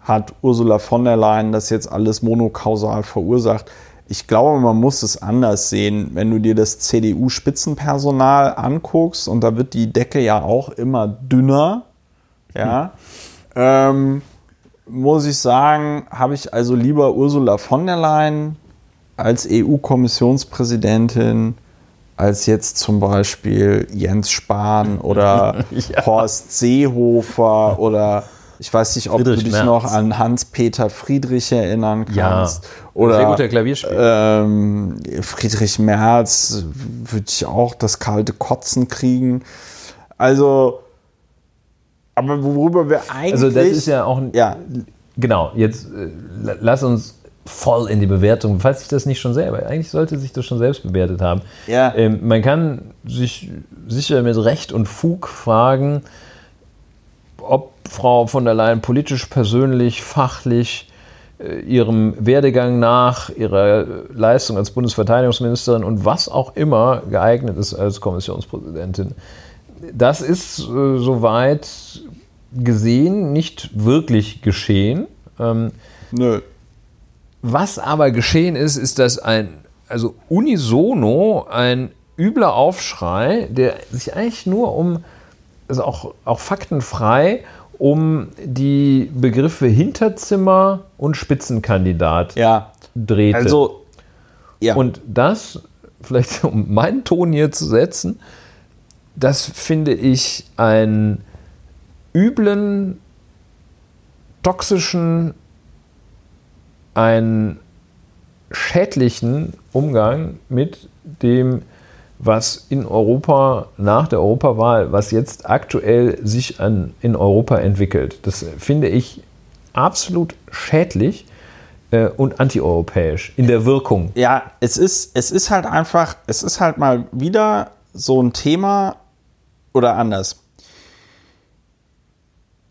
hat Ursula von der Leyen das jetzt alles monokausal verursacht? Ich glaube, man muss es anders sehen. Wenn du dir das CDU-Spitzenpersonal anguckst, und da wird die Decke ja auch immer dünner, ja, ähm, muss ich sagen, habe ich also lieber Ursula von der Leyen als EU-Kommissionspräsidentin als jetzt zum Beispiel Jens Spahn oder [laughs] ja. Horst Seehofer oder ich weiß nicht, ob Friedrich du dich Merz. noch an Hans-Peter Friedrich erinnern kannst. Ja. Oder, Sehr guter Klavierspieler. Ähm, Friedrich Merz würde ich auch das kalte Kotzen kriegen. Also, aber worüber wir eigentlich. Also, das ist ja auch. Ja. Genau, jetzt äh, lass uns voll in die Bewertung, falls ich das nicht schon selber, eigentlich sollte sich das schon selbst bewertet haben. Ja. Ähm, man kann sich sicher mit Recht und Fug fragen, ob Frau von der Leyen politisch, persönlich, fachlich äh, ihrem Werdegang nach, ihrer Leistung als Bundesverteidigungsministerin und was auch immer geeignet ist als Kommissionspräsidentin. Das ist äh, soweit gesehen nicht wirklich geschehen. Ähm, Nö. Was aber geschehen ist, ist, dass ein, also unisono ein übler Aufschrei, der sich eigentlich nur um, also auch, auch faktenfrei, um die Begriffe Hinterzimmer und Spitzenkandidat ja. drehte. Also, ja. Und das, vielleicht [laughs] um meinen Ton hier zu setzen, das finde ich einen üblen, toxischen, einen schädlichen Umgang mit dem was in Europa nach der Europawahl, was jetzt aktuell sich an, in Europa entwickelt. Das finde ich absolut schädlich äh, und antieuropäisch in der Wirkung. Ja, es ist, es ist halt einfach, es ist halt mal wieder so ein Thema oder anders.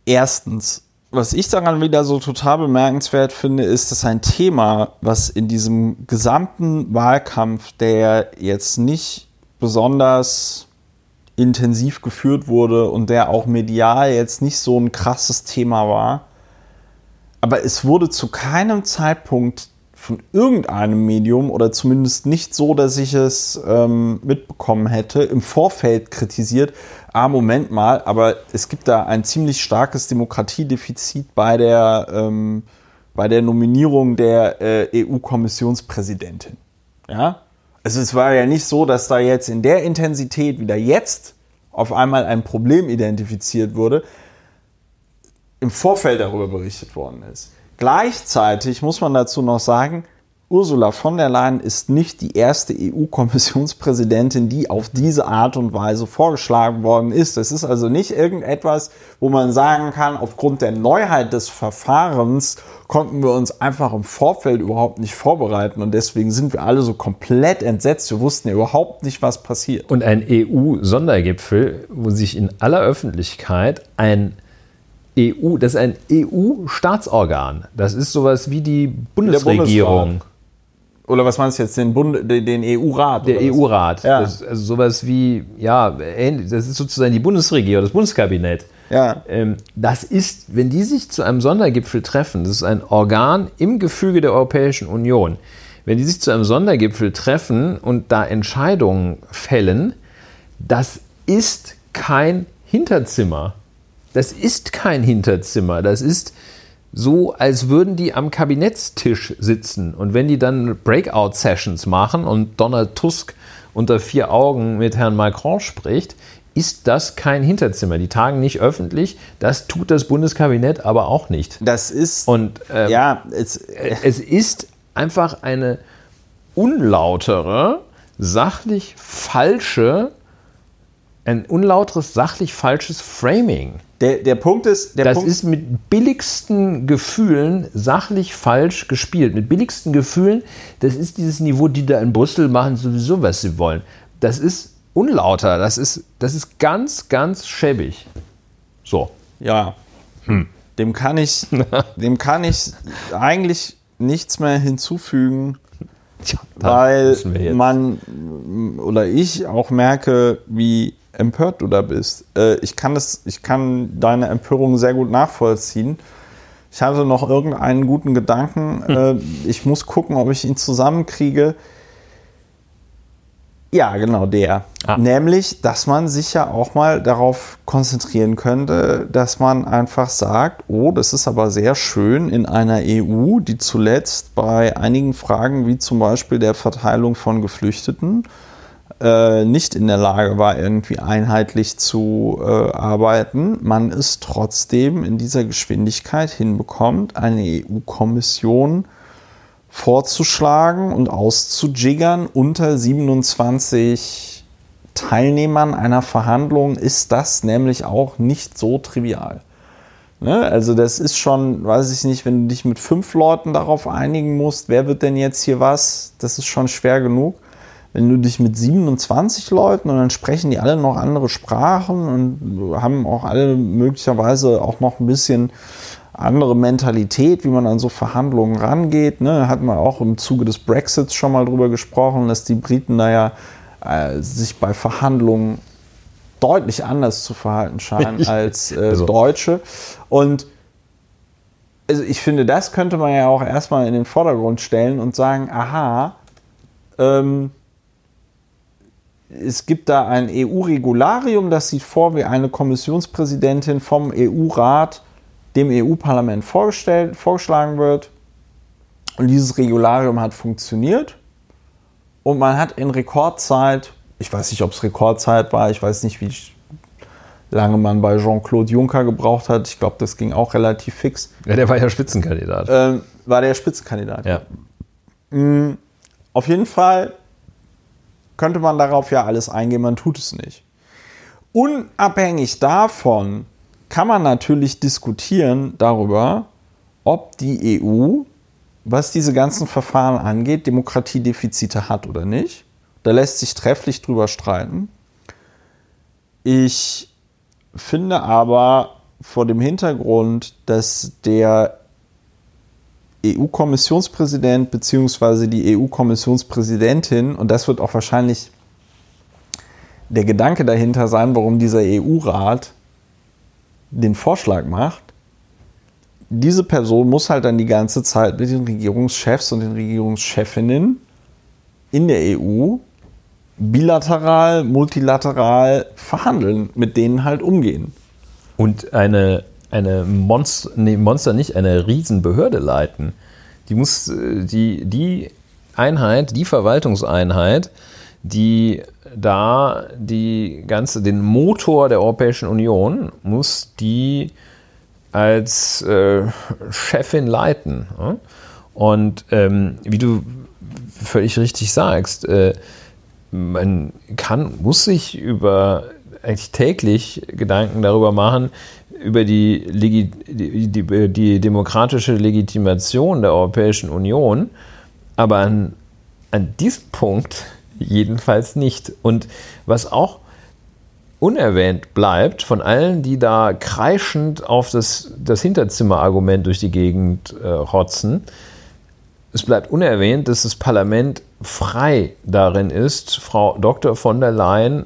Erstens, was ich daran wieder so total bemerkenswert finde, ist, dass ein Thema, was in diesem gesamten Wahlkampf, der jetzt nicht besonders intensiv geführt wurde und der auch medial jetzt nicht so ein krasses Thema war. Aber es wurde zu keinem Zeitpunkt von irgendeinem Medium oder zumindest nicht so, dass ich es ähm, mitbekommen hätte, im Vorfeld kritisiert. Ah, Moment mal, aber es gibt da ein ziemlich starkes Demokratiedefizit bei der, ähm, bei der Nominierung der äh, EU-Kommissionspräsidentin. Ja, also es war ja nicht so, dass da jetzt in der Intensität wieder jetzt auf einmal ein Problem identifiziert wurde, im Vorfeld darüber berichtet worden ist. Gleichzeitig muss man dazu noch sagen, Ursula von der Leyen ist nicht die erste EU-Kommissionspräsidentin, die auf diese Art und Weise vorgeschlagen worden ist. Das ist also nicht irgendetwas, wo man sagen kann, aufgrund der Neuheit des Verfahrens konnten wir uns einfach im Vorfeld überhaupt nicht vorbereiten und deswegen sind wir alle so komplett entsetzt. Wir wussten ja überhaupt nicht, was passiert. Und ein EU-Sondergipfel, wo sich in aller Öffentlichkeit ein EU, das ist ein EU-Staatsorgan. Das ist sowas wie die Bundesregierung. Oder was meinst du jetzt, den, Bund, den EU-Rat? Der EU-Rat. Ja. also sowas wie, ja, das ist sozusagen die Bundesregierung, das Bundeskabinett. Ja. Ähm, das ist, wenn die sich zu einem Sondergipfel treffen, das ist ein Organ im Gefüge der Europäischen Union, wenn die sich zu einem Sondergipfel treffen und da Entscheidungen fällen, das ist kein Hinterzimmer. Das ist kein Hinterzimmer. Das ist so, als würden die am Kabinettstisch sitzen. Und wenn die dann Breakout-Sessions machen und Donald Tusk unter vier Augen mit Herrn Macron spricht, ist das kein Hinterzimmer. Die tagen nicht öffentlich. Das tut das Bundeskabinett aber auch nicht. Das ist. Und ähm, ja, es, es ist einfach eine unlautere, sachlich falsche, ein unlauteres, sachlich falsches Framing. Der, der Punkt ist. das Punkt ist mit billigsten Gefühlen sachlich falsch gespielt. Mit billigsten Gefühlen, das ist dieses Niveau, die da in Brüssel machen sowieso, was sie wollen. Das ist unlauter. Das ist, das ist ganz, ganz schäbig. So. Ja. Hm. Dem kann ich, [laughs] dem kann ich eigentlich nichts mehr hinzufügen, Tja, weil man oder ich auch merke, wie empört du da bist. Äh, ich kann das, ich kann deine Empörung sehr gut nachvollziehen. Ich hatte noch irgendeinen guten Gedanken. Äh, ich muss gucken, ob ich ihn zusammenkriege. Ja, genau der. Ah. Nämlich, dass man sich ja auch mal darauf konzentrieren könnte, dass man einfach sagt, oh, das ist aber sehr schön in einer EU, die zuletzt bei einigen Fragen wie zum Beispiel der Verteilung von Geflüchteten äh, nicht in der Lage war, irgendwie einheitlich zu äh, arbeiten, man es trotzdem in dieser Geschwindigkeit hinbekommt, eine EU-Kommission vorzuschlagen und auszujiggern unter 27 Teilnehmern einer Verhandlung ist das nämlich auch nicht so trivial. Ne? Also das ist schon, weiß ich nicht, wenn du dich mit fünf Leuten darauf einigen musst, wer wird denn jetzt hier was, das ist schon schwer genug. Wenn du dich mit 27 Leuten und dann sprechen die alle noch andere Sprachen und haben auch alle möglicherweise auch noch ein bisschen andere Mentalität, wie man an so Verhandlungen rangeht. Ne? Hat man auch im Zuge des Brexits schon mal drüber gesprochen, dass die Briten da ja äh, sich bei Verhandlungen deutlich anders zu verhalten scheinen [laughs] als äh, Also. Deutsche. Und also ich finde, das könnte man ja auch erstmal in den Vordergrund stellen und sagen, aha, ähm, es gibt da ein EU-Regularium, das sieht vor, wie eine Kommissionspräsidentin vom EU-Rat dem EU-Parlament vorgestellt, vorgeschlagen wird. Und dieses Regularium hat funktioniert. Und man hat in Rekordzeit, ich weiß nicht, ob es Rekordzeit war, ich weiß nicht, wie lange man bei Jean-Claude Juncker gebraucht hat. Ich glaube, das ging auch relativ fix. Ja, der war ja Spitzenkandidat. Ähm, war der Spitzenkandidat. ja. Auf jeden Fall könnte man darauf ja alles eingehen, man tut es nicht. Unabhängig davon kann man natürlich diskutieren darüber, ob die EU, was diese ganzen Verfahren angeht, Demokratiedefizite hat oder nicht. Da lässt sich trefflich drüber streiten. Ich finde aber vor dem Hintergrund, dass der EU-Kommissionspräsident bzw. die EU-Kommissionspräsidentin, und das wird auch wahrscheinlich der Gedanke dahinter sein, warum dieser EU-Rat den Vorschlag macht, diese Person muss halt dann die ganze Zeit mit den Regierungschefs und den Regierungschefinnen in der EU bilateral, multilateral verhandeln, mit denen halt umgehen. Und eine, eine Monster, nee, Monster nicht, eine Riesenbehörde leiten. Die muss, äh, die, die Einheit, die Verwaltungseinheit, die da die ganze, den Motor der Europäischen Union, muss die als äh, Chefin leiten. Und ähm, wie du völlig richtig sagst, äh, man kann, muss sich über eigentlich täglich Gedanken darüber machen, über die, Legi die, die, die demokratische Legitimation der Europäischen Union, aber an, an diesem Punkt jedenfalls nicht. Und was auch unerwähnt bleibt von allen, die da kreischend auf das, das Hinterzimmerargument durch die Gegend äh, rotzen, es bleibt unerwähnt, dass das Parlament frei darin ist, Frau Dr. von der Leyen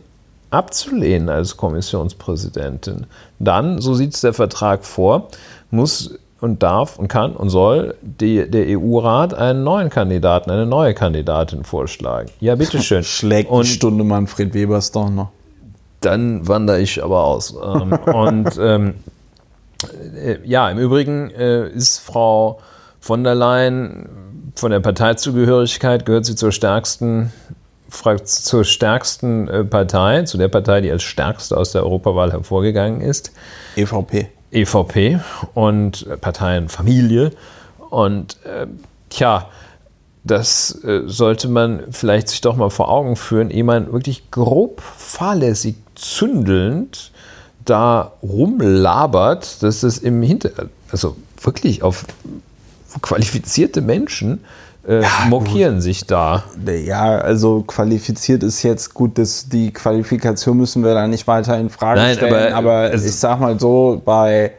abzulehnen als Kommissionspräsidentin. Dann, so sieht es der Vertrag vor, muss und darf und kann und soll die, der EU-Rat einen neuen Kandidaten, eine neue Kandidatin vorschlagen. Ja, bitteschön. [laughs] Schlägt Und- die Stunde Manfred Webers doch noch. dann wandere ich aber aus. Ähm, und ähm, äh, ja, im Übrigen äh, ist Frau von der Leyen von der Parteizugehörigkeit gehört sie zur stärksten zur stärksten äh, Partei, zu der Partei, die als stärkste aus der Europawahl hervorgegangen ist. EVP. EVP und äh, Parteienfamilie. Und äh, tja, das äh, sollte man vielleicht sich doch mal vor Augen führen, ehe man wirklich grob fahrlässig zündelnd da rumlabert, dass es im Hinter... Also wirklich auf qualifizierte Menschen äh, mokieren sich da. Ja, also qualifiziert ist jetzt gut, dass die Qualifikation müssen wir da nicht weiter in Frage Nein, stellen. aber, Aber, also- ich sag mal so, bei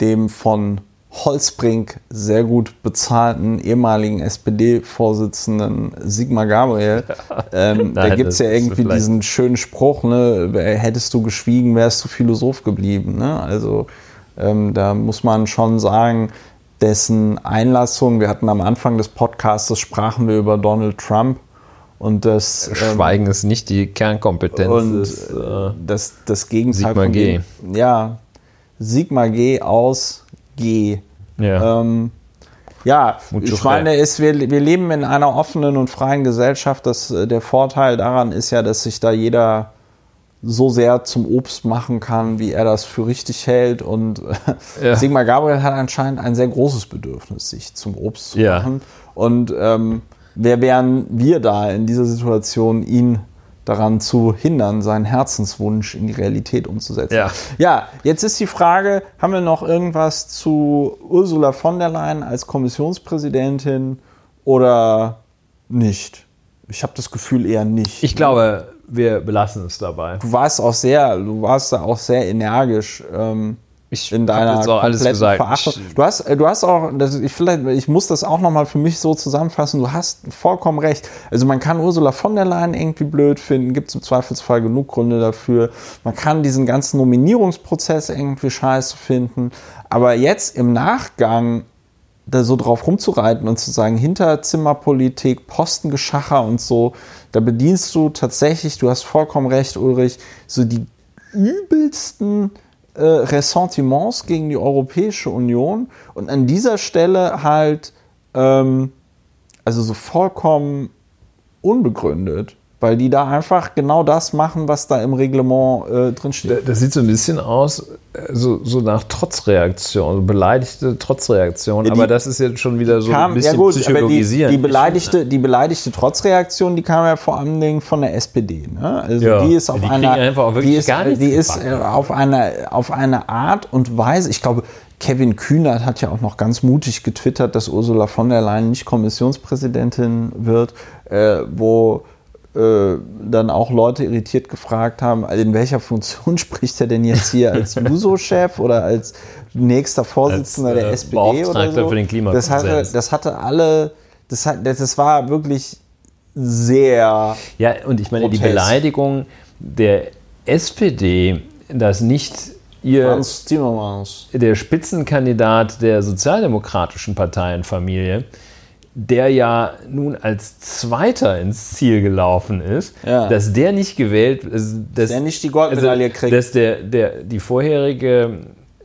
dem von Holzbrink sehr gut bezahlten ehemaligen SPD-Vorsitzenden Sigmar Gabriel. [laughs] Ähm, da Nein, gibt es ja irgendwie diesen schönen Spruch, ne, hättest du geschwiegen, wärst du Philosoph geblieben. Ne? Also ähm, da muss man schon sagen, dessen Einlassung, wir hatten am Anfang des Podcasts, sprachen wir über Donald Trump und das ähm, Schweigen ist nicht die Kernkompetenz. und des, äh, das, das Gegenteil Sigma von G. dem- Ja, Sigma G aus G. ja. Ähm, ja, Mucho ich meine, ist, wir, wir leben in einer offenen und freien Gesellschaft. Das, äh, der Vorteil daran ist ja, dass sich da jeder so sehr zum Obst machen kann, wie er das für richtig hält. Und äh, Ja. Sigmar Gabriel hat anscheinend ein sehr großes Bedürfnis, sich zum Obst zu Ja. machen. Und ähm, wer wären wir da in dieser Situation, ihn daran zu hindern, seinen Herzenswunsch in die Realität umzusetzen? Ja. Ja, jetzt ist die Frage, haben wir noch irgendwas zu Ursula von der Leyen als Kommissionspräsidentin oder nicht? Ich habe das Gefühl eher nicht. ich glaube, wir belassen es dabei. du warst auch sehr, du warst da auch sehr energisch ähm, Ich in deiner jetzt auch alles kompletten gesagt. Verachtung. Du hast, äh, du hast auch, ich, vielleicht, ich muss das auch nochmal für mich so zusammenfassen, du hast vollkommen recht. Also man kann Ursula von der Leyen irgendwie blöd finden, gibt es im Zweifelsfall genug Gründe dafür. Man kann diesen ganzen Nominierungsprozess irgendwie scheiße finden. Aber jetzt im Nachgang da so drauf rumzureiten und zu sagen, Hinterzimmerpolitik, Postengeschacher und so, da bedienst du tatsächlich, du hast vollkommen recht, Ulrich, so die übelsten äh, Ressentiments gegen die Europäische Union und an dieser Stelle halt, ähm, also so vollkommen unbegründet, weil die da einfach genau das machen, was da im Reglement äh, drinsteht. Das sieht so ein bisschen aus, äh, so, so nach Trotzreaktion, beleidigte Trotzreaktion. Ja, aber das ist jetzt schon wieder so ein kam, bisschen ja gut, aber die, psychologisieren. die, beleidigte, die beleidigte Trotzreaktion, die kam ja vor allen Dingen von der SPD. Ne? Also Ja, die ist auf die einer, die ist, die ist äh, auf eine, auf eine Art und Weise, ich glaube, Kevin Kühnert hat ja auch noch ganz mutig getwittert, dass Ursula von der Leyen nicht Kommissionspräsidentin wird, äh, wo äh, dann auch Leute irritiert gefragt haben, also in welcher Funktion [laughs] spricht er denn jetzt hier als Juso-Chef oder als nächster Vorsitzender Als, der äh, SPD oder so? für den das hatte, das hatte alle, das, hat, das, war wirklich sehr, Ja, und ich meine, die Protest. Beleidigung der SPD, dass nicht ihr Franz Timmermans. der Spitzenkandidat der sozialdemokratischen Parteienfamilie, der ja nun als Zweiter ins Ziel gelaufen ist, Ja. dass der nicht gewählt, also, dass, Der nicht die Goldmedaille also, kriegt. Dass der, der, die vorherige,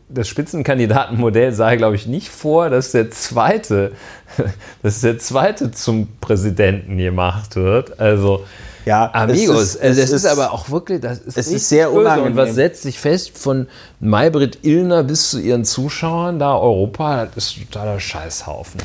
das Spitzenkandidatenmodell sah, glaube ich, nicht vor, dass der Zweite, [laughs] dass der Zweite zum Präsidenten gemacht wird. Also, Ja, Amigos, es ist- also das ist, ist- aber auch wirklich, das ist, es ist sehr böse. unangenehm. Und was setzt sich fest von Maybrit Illner bis zu ihren Zuschauern da Europa, das ist totaler Scheißhaufen.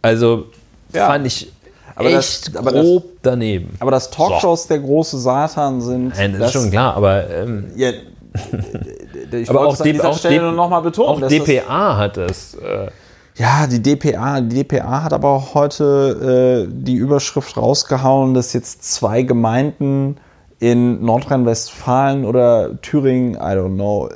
Also Ja. fand ich Aber das- echt aber das- grob daneben. Aber dass Talkshows der große Satan sind, Nein, das, ist schon klar, aber, ähm, Ja, [laughs] ich aber auch, es an D- dieser auch, Stelle D- nur noch mal betonen. auch das- DPA hat das. Äh, Ja, die DPA, die DPA hat aber auch heute äh, die Überschrift rausgehauen, dass jetzt zwei Gemeinden in Nordrhein-Westfalen oder Thüringen, I don't know, äh,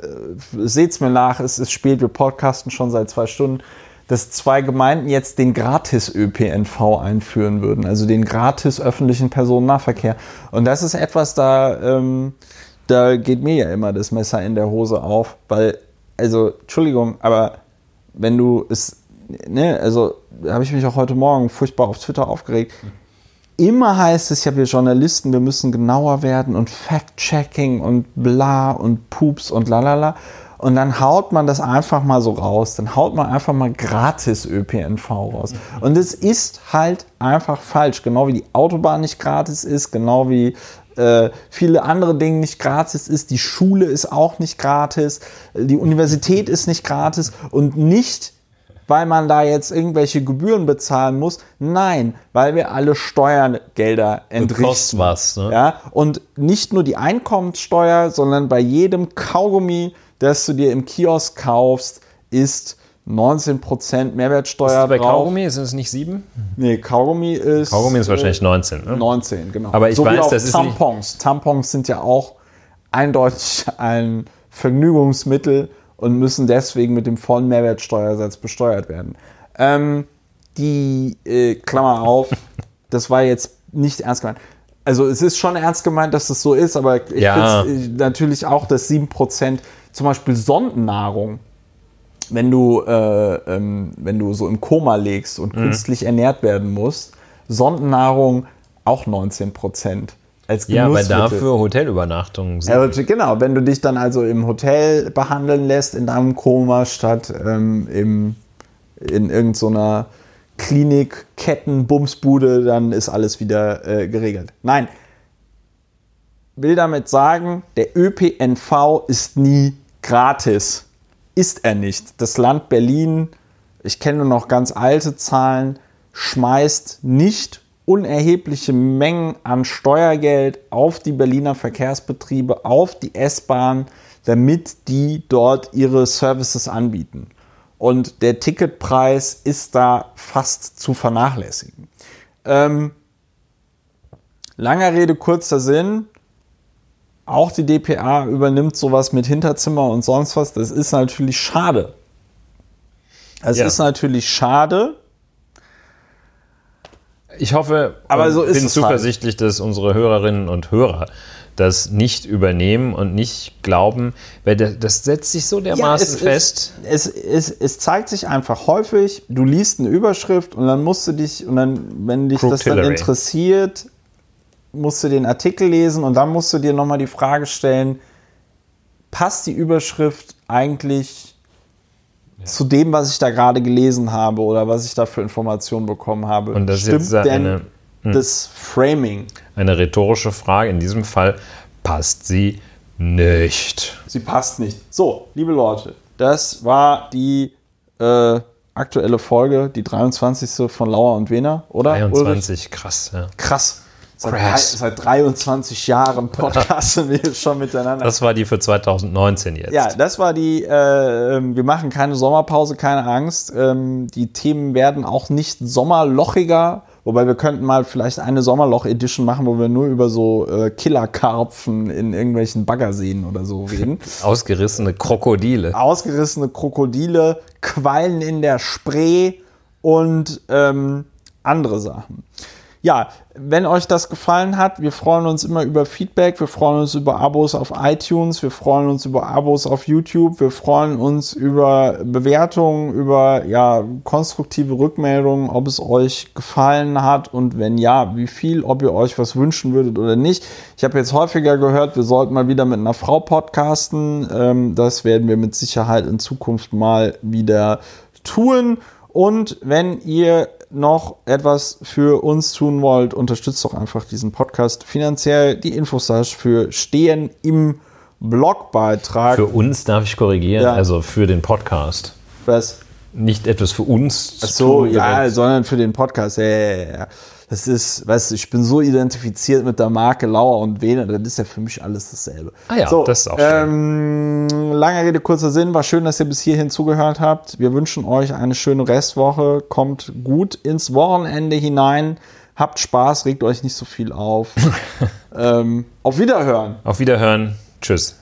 seht's mir nach, es ist spät, wir podcasten schon seit zwei Stunden, dass zwei Gemeinden jetzt den Gratis-ÖPNV einführen würden, also den gratis öffentlichen Personennahverkehr. Und das ist etwas, da, ähm, da geht mir ja immer das Messer in der Hose auf, weil, also, Entschuldigung, aber wenn du es, ne, also da habe ich mich auch heute Morgen furchtbar auf Twitter aufgeregt. Immer heißt es ja, wir Journalisten, wir müssen genauer werden und Fact-Checking und bla und Pups und lalala. Und dann haut man das einfach mal so raus. Dann haut man einfach mal gratis ÖPNV raus. Und es ist halt einfach falsch. Genau wie die Autobahn nicht gratis ist, genau wie äh, viele andere Dinge nicht gratis ist. Die Schule ist auch nicht gratis. Die Universität ist nicht gratis. Und nicht weil man da jetzt irgendwelche Gebühren bezahlen muss. Nein, weil wir alle Steuergelder entrichten. kostet was, ne? Ja, und nicht nur die Einkommenssteuer, sondern bei jedem Kaugummi, das du dir im Kiosk kaufst, ist 19% Mehrwertsteuer bei drauf. Kaugummi sind es nicht sieben? Nee, Kaugummi ist Kaugummi ist wahrscheinlich 19. äh, Ne? 19, genau. Aber ich so wie weiß, auch das ist Tampons. Tampons sind ja auch eindeutig ein Vergnügungsmittel und müssen deswegen mit dem vollen Mehrwertsteuersatz besteuert werden. Ähm, die äh, Klammer auf, [laughs] das war jetzt nicht ernst gemeint. Also es ist schon ernst gemeint, dass das so ist, aber ich Ja. finde natürlich auch, dass 7% zum Beispiel Sondennahrung, wenn du, äh, ähm, wenn du so im Koma legst Mhm. und künstlich ernährt werden musst, Sondennahrung auch 19% als Ja, aber dafür Hotelübernachtungen sind. Also, genau, wenn du dich dann also im Hotel behandeln lässt, in deinem Koma, statt ähm, im, in irgendeiner Klinik, Ketten, Bumsbude, dann ist alles wieder äh, geregelt. Nein, will damit sagen, der ÖPNV ist nie gratis. Ist er nicht. Das Land Berlin, ich kenne nur noch ganz alte Zahlen, schmeißt nicht unerhebliche Mengen an Steuergeld auf die Berliner Verkehrsbetriebe, auf die S-Bahn, damit die dort ihre Services anbieten. Und der Ticketpreis ist da fast zu vernachlässigen. Ähm, langer Rede, kurzer Sinn. Auch die DPA übernimmt sowas mit Hinterzimmer und sonst was. Das ist natürlich schade. Es Ja. ist natürlich schade. Ich hoffe, Aber so ist bin halt. zuversichtlich, dass unsere Hörerinnen und Hörer das nicht übernehmen und nicht glauben, weil das, setzt sich so dermaßen es, fest. Es, es, es zeigt sich einfach häufig, du liest eine Überschrift und dann musst du dich, und dann, wenn dich das dann Crooktillery. interessiert, musst du den Artikel lesen und dann musst du dir nochmal die Frage stellen, passt die Überschrift eigentlich zu dem, was ich da gerade gelesen habe oder was ich da für Informationen bekommen habe? Und das ist Stimmt jetzt denn eine- hm. das Framing? Eine rhetorische Frage. In diesem Fall passt sie nicht. Sie passt nicht. So, liebe Leute, das war die äh, aktuelle Folge, die 23. von Lauer und Wehner, oder? Ulrich? 23, krass. Ja. Krass. Seit, drei, seit 23 Jahren podcasten wir [laughs] schon miteinander. Das war die für 2019 jetzt. ja, das war die, äh, ähm, wir machen keine Sommerpause, keine Angst. Ähm, die Themen werden auch nicht sommerlochiger, wobei wir könnten mal vielleicht eine Sommerloch-Edition machen, wo wir nur über so äh, Killerkarpfen in irgendwelchen Baggerseen oder so reden. [laughs] Ausgerissene Krokodile. ausgerissene Krokodile, Quallen in der Spree und ähm, andere Sachen. Ja, wenn euch das gefallen hat, wir freuen uns immer über Feedback, wir freuen uns über Abos auf iTunes, wir freuen uns über Abos auf YouTube, wir freuen uns über Bewertungen, über ja, konstruktive Rückmeldungen, ob es euch gefallen hat und wenn ja, wie viel, ob ihr euch was wünschen würdet oder nicht. Ich habe jetzt häufiger gehört, wir sollten mal wieder mit einer Frau podcasten. Ähm, das werden wir mit Sicherheit in Zukunft mal wieder tun. Und wenn ihr noch etwas für uns tun wollt, unterstützt doch einfach diesen Podcast finanziell. Die Infos dafür stehen im Blogbeitrag. Für uns darf ich korrigieren, Ja. also für den Podcast. was? Nicht etwas für uns Ach so, tun, ja, sondern- sondern für den Podcast. Ja, ja, ja. Das ist, weißt du, ich bin so identifiziert mit der Marke Lauer und Wehner, das ist ja für mich alles dasselbe. Ah ja, so, das ist auch ähm, Lange Rede, kurzer Sinn. War schön, dass ihr bis hierhin zugehört habt. Wir wünschen euch eine schöne Restwoche. Kommt gut ins Wochenende hinein. Habt Spaß, regt euch nicht so viel auf. [laughs] ähm, auf Wiederhören. Auf Wiederhören. Tschüss.